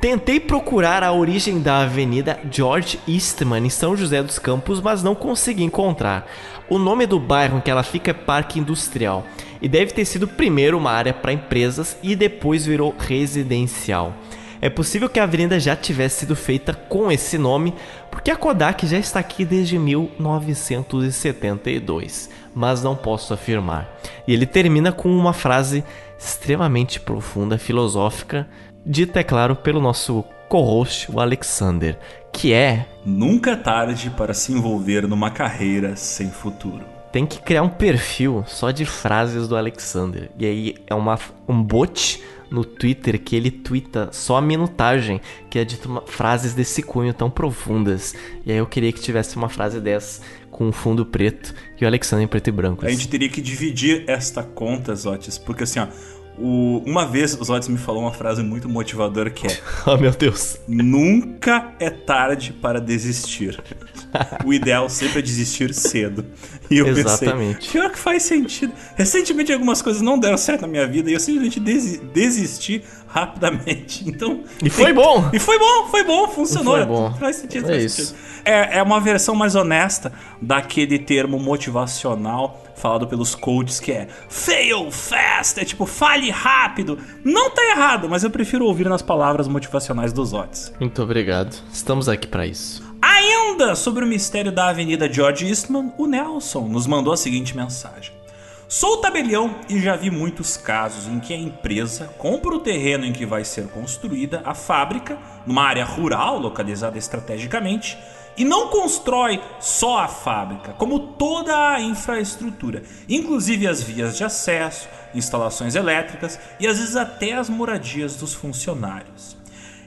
Tentei procurar a origem da Avenida George Eastman em São José dos Campos, mas não consegui encontrar. O nome do bairro em que ela fica é Parque Industrial e deve ter sido primeiro uma área para empresas e depois virou residencial. É possível que a avenida já tivesse sido feita com esse nome, porque a Kodak já está aqui desde 1972, mas não posso afirmar. E ele termina com uma frase extremamente profunda, filosófica, dita, é claro, pelo nosso co-host, o Alexander, que é. Nunca é tarde para se envolver numa carreira sem futuro. Tem que criar um perfil só de frases do Alexander. E aí é uma, um bot no Twitter que ele twitta só a minutagem, que é dito uma, frases desse cunho tão profundas. E aí eu queria que tivesse uma frase dessa com um fundo preto e o Alexander em preto e branco. A gente teria que dividir esta conta, Zotis, porque assim, ó, o, uma vez o Zotis me falou uma frase muito motivadora que é: Oh meu Deus. Nunca é tarde para desistir. o ideal sempre é desistir cedo. E eu Exatamente. pensei, pior que faz sentido. Recentemente algumas coisas não deram certo na minha vida e eu simplesmente desisti rapidamente. Então. E foi bom! E foi bom, foi bom, funcionou. Foi bom. Faz sentido, é faz isso. sentido. É, é uma versão mais honesta daquele termo motivacional falado pelos coaches que é fail fast, é tipo fale rápido. Não tá errado, mas eu prefiro ouvir nas palavras motivacionais dos Otis. Muito obrigado. Estamos aqui para isso. Ainda sobre o mistério da Avenida George Eastman, o Nelson nos mandou a seguinte mensagem. Sou tabelião e já vi muitos casos em que a empresa compra o terreno em que vai ser construída a fábrica, numa área rural localizada estrategicamente, e não constrói só a fábrica, como toda a infraestrutura, inclusive as vias de acesso, instalações elétricas e às vezes até as moradias dos funcionários.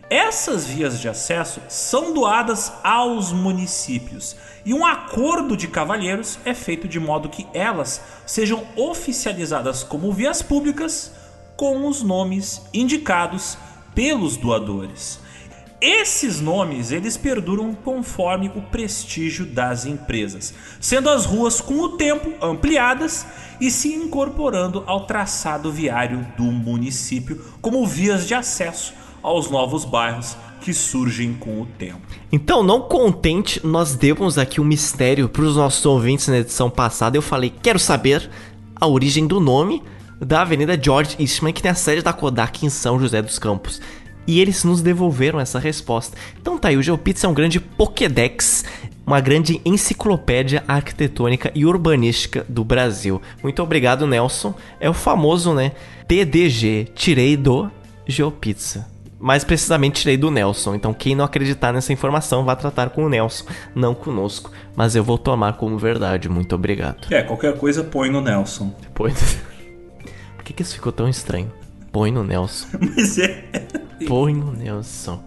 Essas vias de acesso são doadas aos municípios e um acordo de cavalheiros é feito de modo que elas sejam oficializadas como vias públicas com os nomes indicados pelos doadores. Esses nomes eles perduram conforme o prestígio das empresas, sendo as ruas com o tempo ampliadas e se incorporando ao traçado viário do município como vias de acesso aos novos bairros que surgem com o tempo. Então, não contente, nós demos aqui um mistério para os nossos ouvintes na edição passada. Eu falei, quero saber a origem do nome da Avenida George Eastman, que tem a sede da Kodak em São José dos Campos. E eles nos devolveram essa resposta. Então tá aí, o GeoPizza é um grande Pokédex, uma grande enciclopédia arquitetônica e urbanística do Brasil. Muito obrigado, Nelson. É o famoso, né? TDG, tirei do GeoPizza mais precisamente tirei do Nelson. Então, quem não acreditar nessa informação, vá tratar com o Nelson, não conosco. Mas eu vou tomar como verdade. Muito obrigado. É, qualquer coisa põe no Nelson. Põe. Por que, que isso ficou tão estranho? Põe no Nelson. Mas é. Põe no Nelson.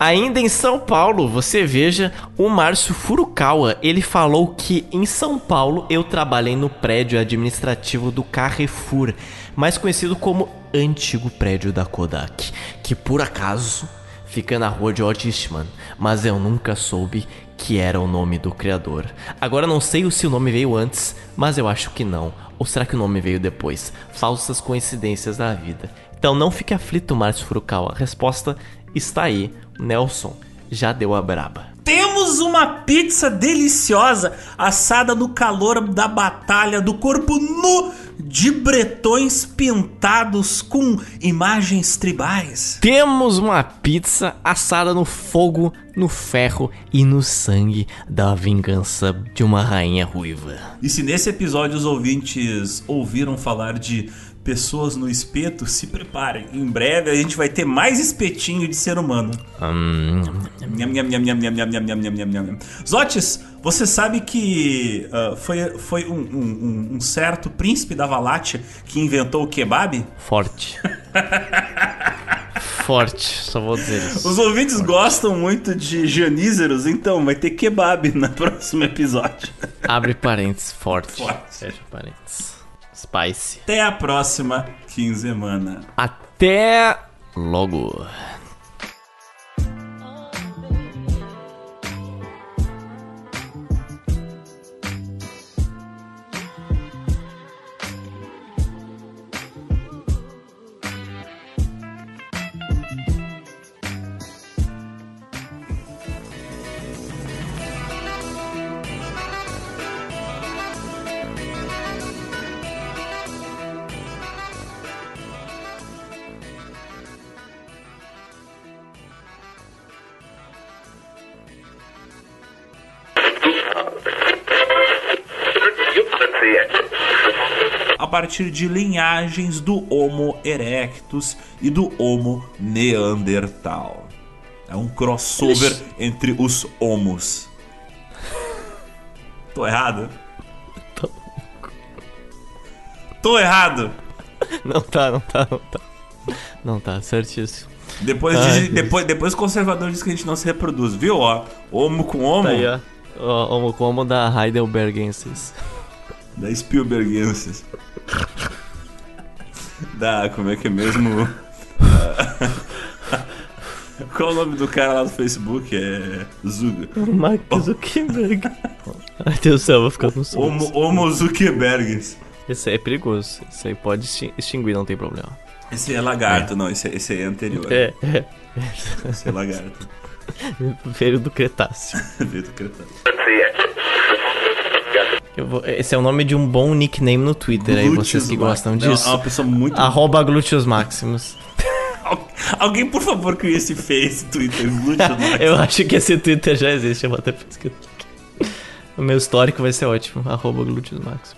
Ainda em São Paulo, você veja o Márcio Furukawa. Ele falou que em São Paulo eu trabalhei no prédio administrativo do Carrefour, mais conhecido como antigo prédio da Kodak, que por acaso fica na rua de Eastman, mas eu nunca soube que era o nome do criador. Agora não sei se o nome veio antes, mas eu acho que não. Ou será que o nome veio depois? Falsas coincidências da vida. Então não fique aflito, Márcio Furukawa. A resposta está aí. Nelson já deu a braba. Temos uma pizza deliciosa assada no calor da batalha do corpo nu de bretões pintados com imagens tribais. Temos uma pizza assada no fogo, no ferro e no sangue da vingança de uma rainha ruiva. E se nesse episódio os ouvintes ouviram falar de pessoas no espeto, se preparem. Em breve a gente vai ter mais espetinho de ser humano. Hum. Zotes, você sabe que uh, foi, foi um, um, um, certo príncipe da Valátia que inventou o kebab? Forte. Forte, só vou dizer isso. Os ouvintes Forte. gostam muito de janízeros, então vai ter kebab no próximo episódio. Abre parênteses, forte. forte. Fecha parênteses. Spice. Até a próxima quinzena. Até logo. Partir de linhagens do Homo erectus e do Homo neandertal. É um crossover Ixi. entre os homos. Tô errado? Tô. Tô errado? Não tá, não tá, não tá. Não tá, certíssimo. Depois, Ai, de, depois, depois o conservador diz que a gente não se reproduz, viu? Ó, homo com homo. Tá aí, ó. ó homo com homo da Heidelbergensis. Da Spielbergensis. da. Como é que é mesmo? Qual o nome do cara lá do Facebook? É. Zug... Mark Zuckerberg. Ai Deus do céu, vou ficar com sono. Homo, Homo Zuckerberg. Esse aí é perigoso. Esse aí pode extinguir, não tem problema. Esse é lagarto, é. não, esse, esse aí é anterior. É, é. Esse é lagarto. Veio do Cretáceo. Veio do Cretáceo. Vou, esse é o nome de um bom nickname no Twitter aí, vocês que gostam disso. Não, é uma pessoa muito. Arroba Glúteos Máximos. Alguém, por favor, crie esse face Twitter. eu acho que esse Twitter já existe, eu vou até pesquisar. O meu histórico vai ser ótimo. Arroba Glúteos Máximos.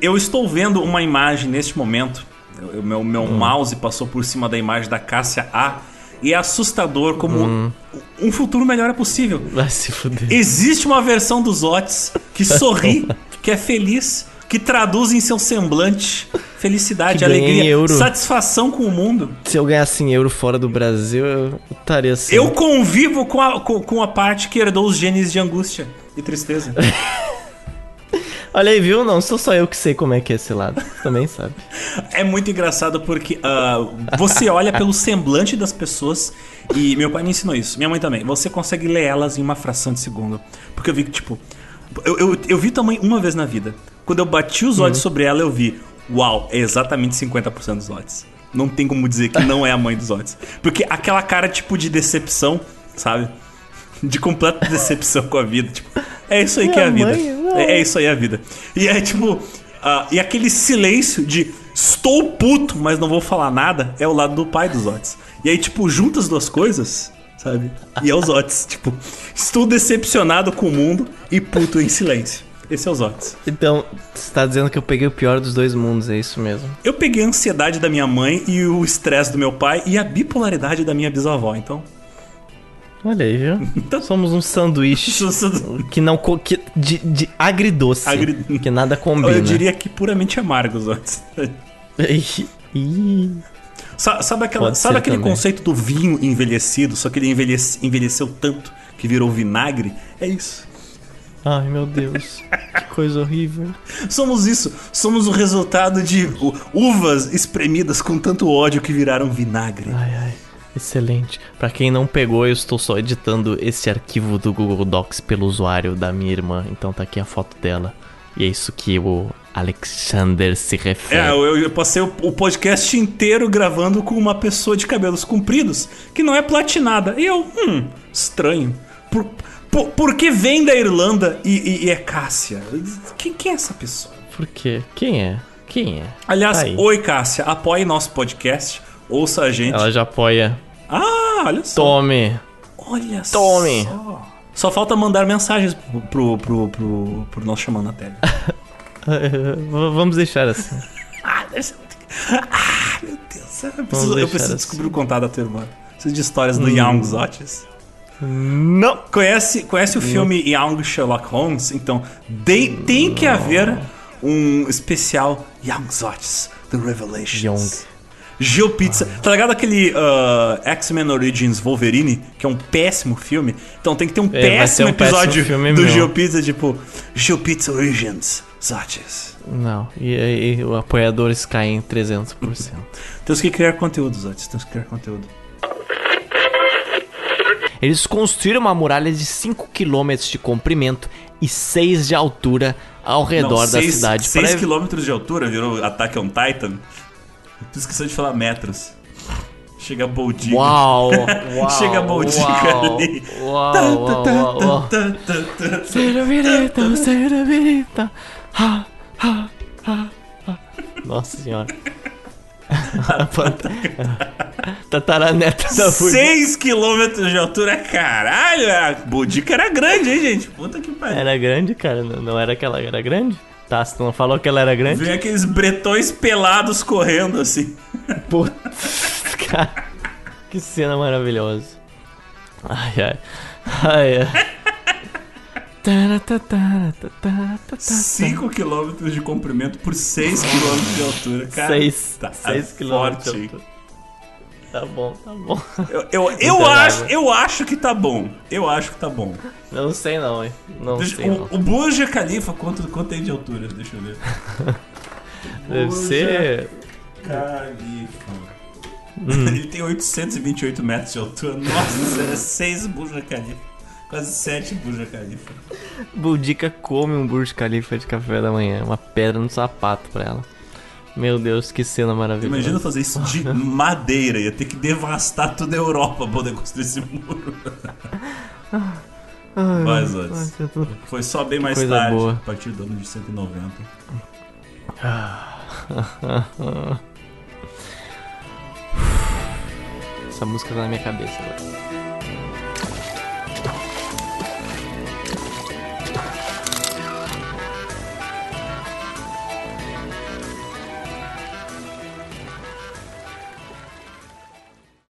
Eu estou vendo uma imagem neste momento. O meu, meu hum. mouse passou por cima da imagem da Cássia A. E é assustador como hum. um futuro melhor é possível. Vai se fuder. Existe uma versão dos Otis que sorri, que é feliz, que traduz em seu semblante felicidade, alegria, euro. satisfação com o mundo. Se eu ganhasse em euro fora do Brasil, eu estaria assim. Eu convivo com a, com, com a parte que herdou os genes de angústia e tristeza. Olha aí, viu? Não sou só eu que sei como é que é esse lado. Também sabe. É muito engraçado porque uh, você olha pelo semblante das pessoas e meu pai me ensinou isso. Minha mãe também. Você consegue ler elas em uma fração de segundo. Porque eu vi que, tipo. Eu, eu, eu vi tua mãe uma vez na vida. Quando eu bati os olhos uhum. sobre ela, eu vi. Uau, é exatamente 50% dos olhos. Não tem como dizer que não é a mãe dos olhos. Porque aquela cara, tipo, de decepção, sabe? De completa decepção com a vida. Tipo, é isso aí Minha que é a vida. é, é, isso aí a vida. E é tipo. Uh, e aquele silêncio de estou puto, mas não vou falar nada, é o lado do pai dos Otis. E aí, tipo, junta as duas coisas, sabe? E é os Otis. tipo, estou decepcionado com o mundo e puto em silêncio. Esse é os Otis. Então, você tá dizendo que eu peguei o pior dos dois mundos, é isso mesmo? Eu peguei a ansiedade da minha mãe e o estresse do meu pai e a bipolaridade da minha bisavó, então. Olha aí, viu? Então, Somos um sanduíche que não que, de, de agridoce, Agri... que nada combina. Eu diria que puramente amargos antes. sabe, sabe, aquela, sabe aquele também. conceito do vinho envelhecido, só que ele envelhece, envelheceu tanto que virou vinagre? É isso. Ai, meu Deus. que coisa horrível. Somos isso. Somos o resultado de uvas espremidas com tanto ódio que viraram vinagre. Ai, ai. Excelente. Para quem não pegou, eu estou só editando esse arquivo do Google Docs pelo usuário da minha irmã. Então tá aqui a foto dela. E é isso que o Alexander se refere. É, eu, eu passei o, o, podcast inteiro gravando com uma pessoa de cabelos compridos que não é platinada. E eu, hum, estranho. Por, por, por que vem da Irlanda e, e, e é Cássia? Quem, quem, é essa pessoa? Por quê? Quem é? Quem é? Aliás, tá oi Cássia, apoie nosso podcast Ouça a gente. Ela já apoia. Ah, olha só. Tome. Olha Tome. só. Só falta mandar mensagens pro, pro, pro, pro nosso chamando na tela. Vamos deixar assim. ah, ah, meu Deus. Eu preciso, eu preciso assim. descobrir o contato da tua irmã. Preciso de histórias do hum. Young Zotis. Não. Conhece, conhece o filme Young Sherlock Holmes? Então, de, tem que haver um especial Young Zotis, The Revelations. Young. GeoPizza. Tá ligado aquele uh, X-Men Origins Wolverine, que é um péssimo filme? Então tem que ter um é, péssimo um episódio péssimo do GeoPizza, tipo GeoPizza Origins, Zates. Não, e aí os apoiadores caem 300%. Temos que criar conteúdo, Zates, temos que criar conteúdo. Eles construíram uma muralha de 5 km de comprimento e 6 de altura ao redor Não, seis, da cidade. 6 pra... km de altura virou Attack on Titan? Tu esqueceu de falar metros. Chega a. Uau! uau Chega a Boldiga uau, ali. Uau! Cerveirita, cerveirita. Ha, ha, ha, ha. Nossa senhora. Tataraneta da 6 km de altura, caralho! A era grande, hein, gente? Puta que pariu. Era grande, cara. Não, não era aquela. Era grande? Tá, você não falou que ela era grande? Vem aqueles bretões pelados correndo assim. Putz, cara. Que cena maravilhosa. Ai, ai. Ai, ai. 5 km de comprimento por 6 km de altura. Cara, 6 tá 6 km forte. de altura. Tá bom, tá bom. Eu, eu, eu acho, eu acho que tá bom. Eu acho que tá bom. Não sei não, hein. Não Deixa, sei o, não. O Burj Khalifa, quanto, quanto tem de altura? Deixa eu ver. Deve Burj ser... Khalifa. Hum. Ele tem 828 metros de altura. Nossa, é 6 Burj Khalifa. Quase 7 Burj Khalifa. Budica come um Burj Khalifa de café da manhã. Uma pedra no sapato pra ela. Meu Deus, que cena maravilhosa. Imagina fazer isso de madeira. Ia ter que devastar toda a Europa pra poder construir esse muro. Mas antes. Foi só bem mais Coisa tarde, boa. a partir do ano de 190. Essa música tá na minha cabeça agora.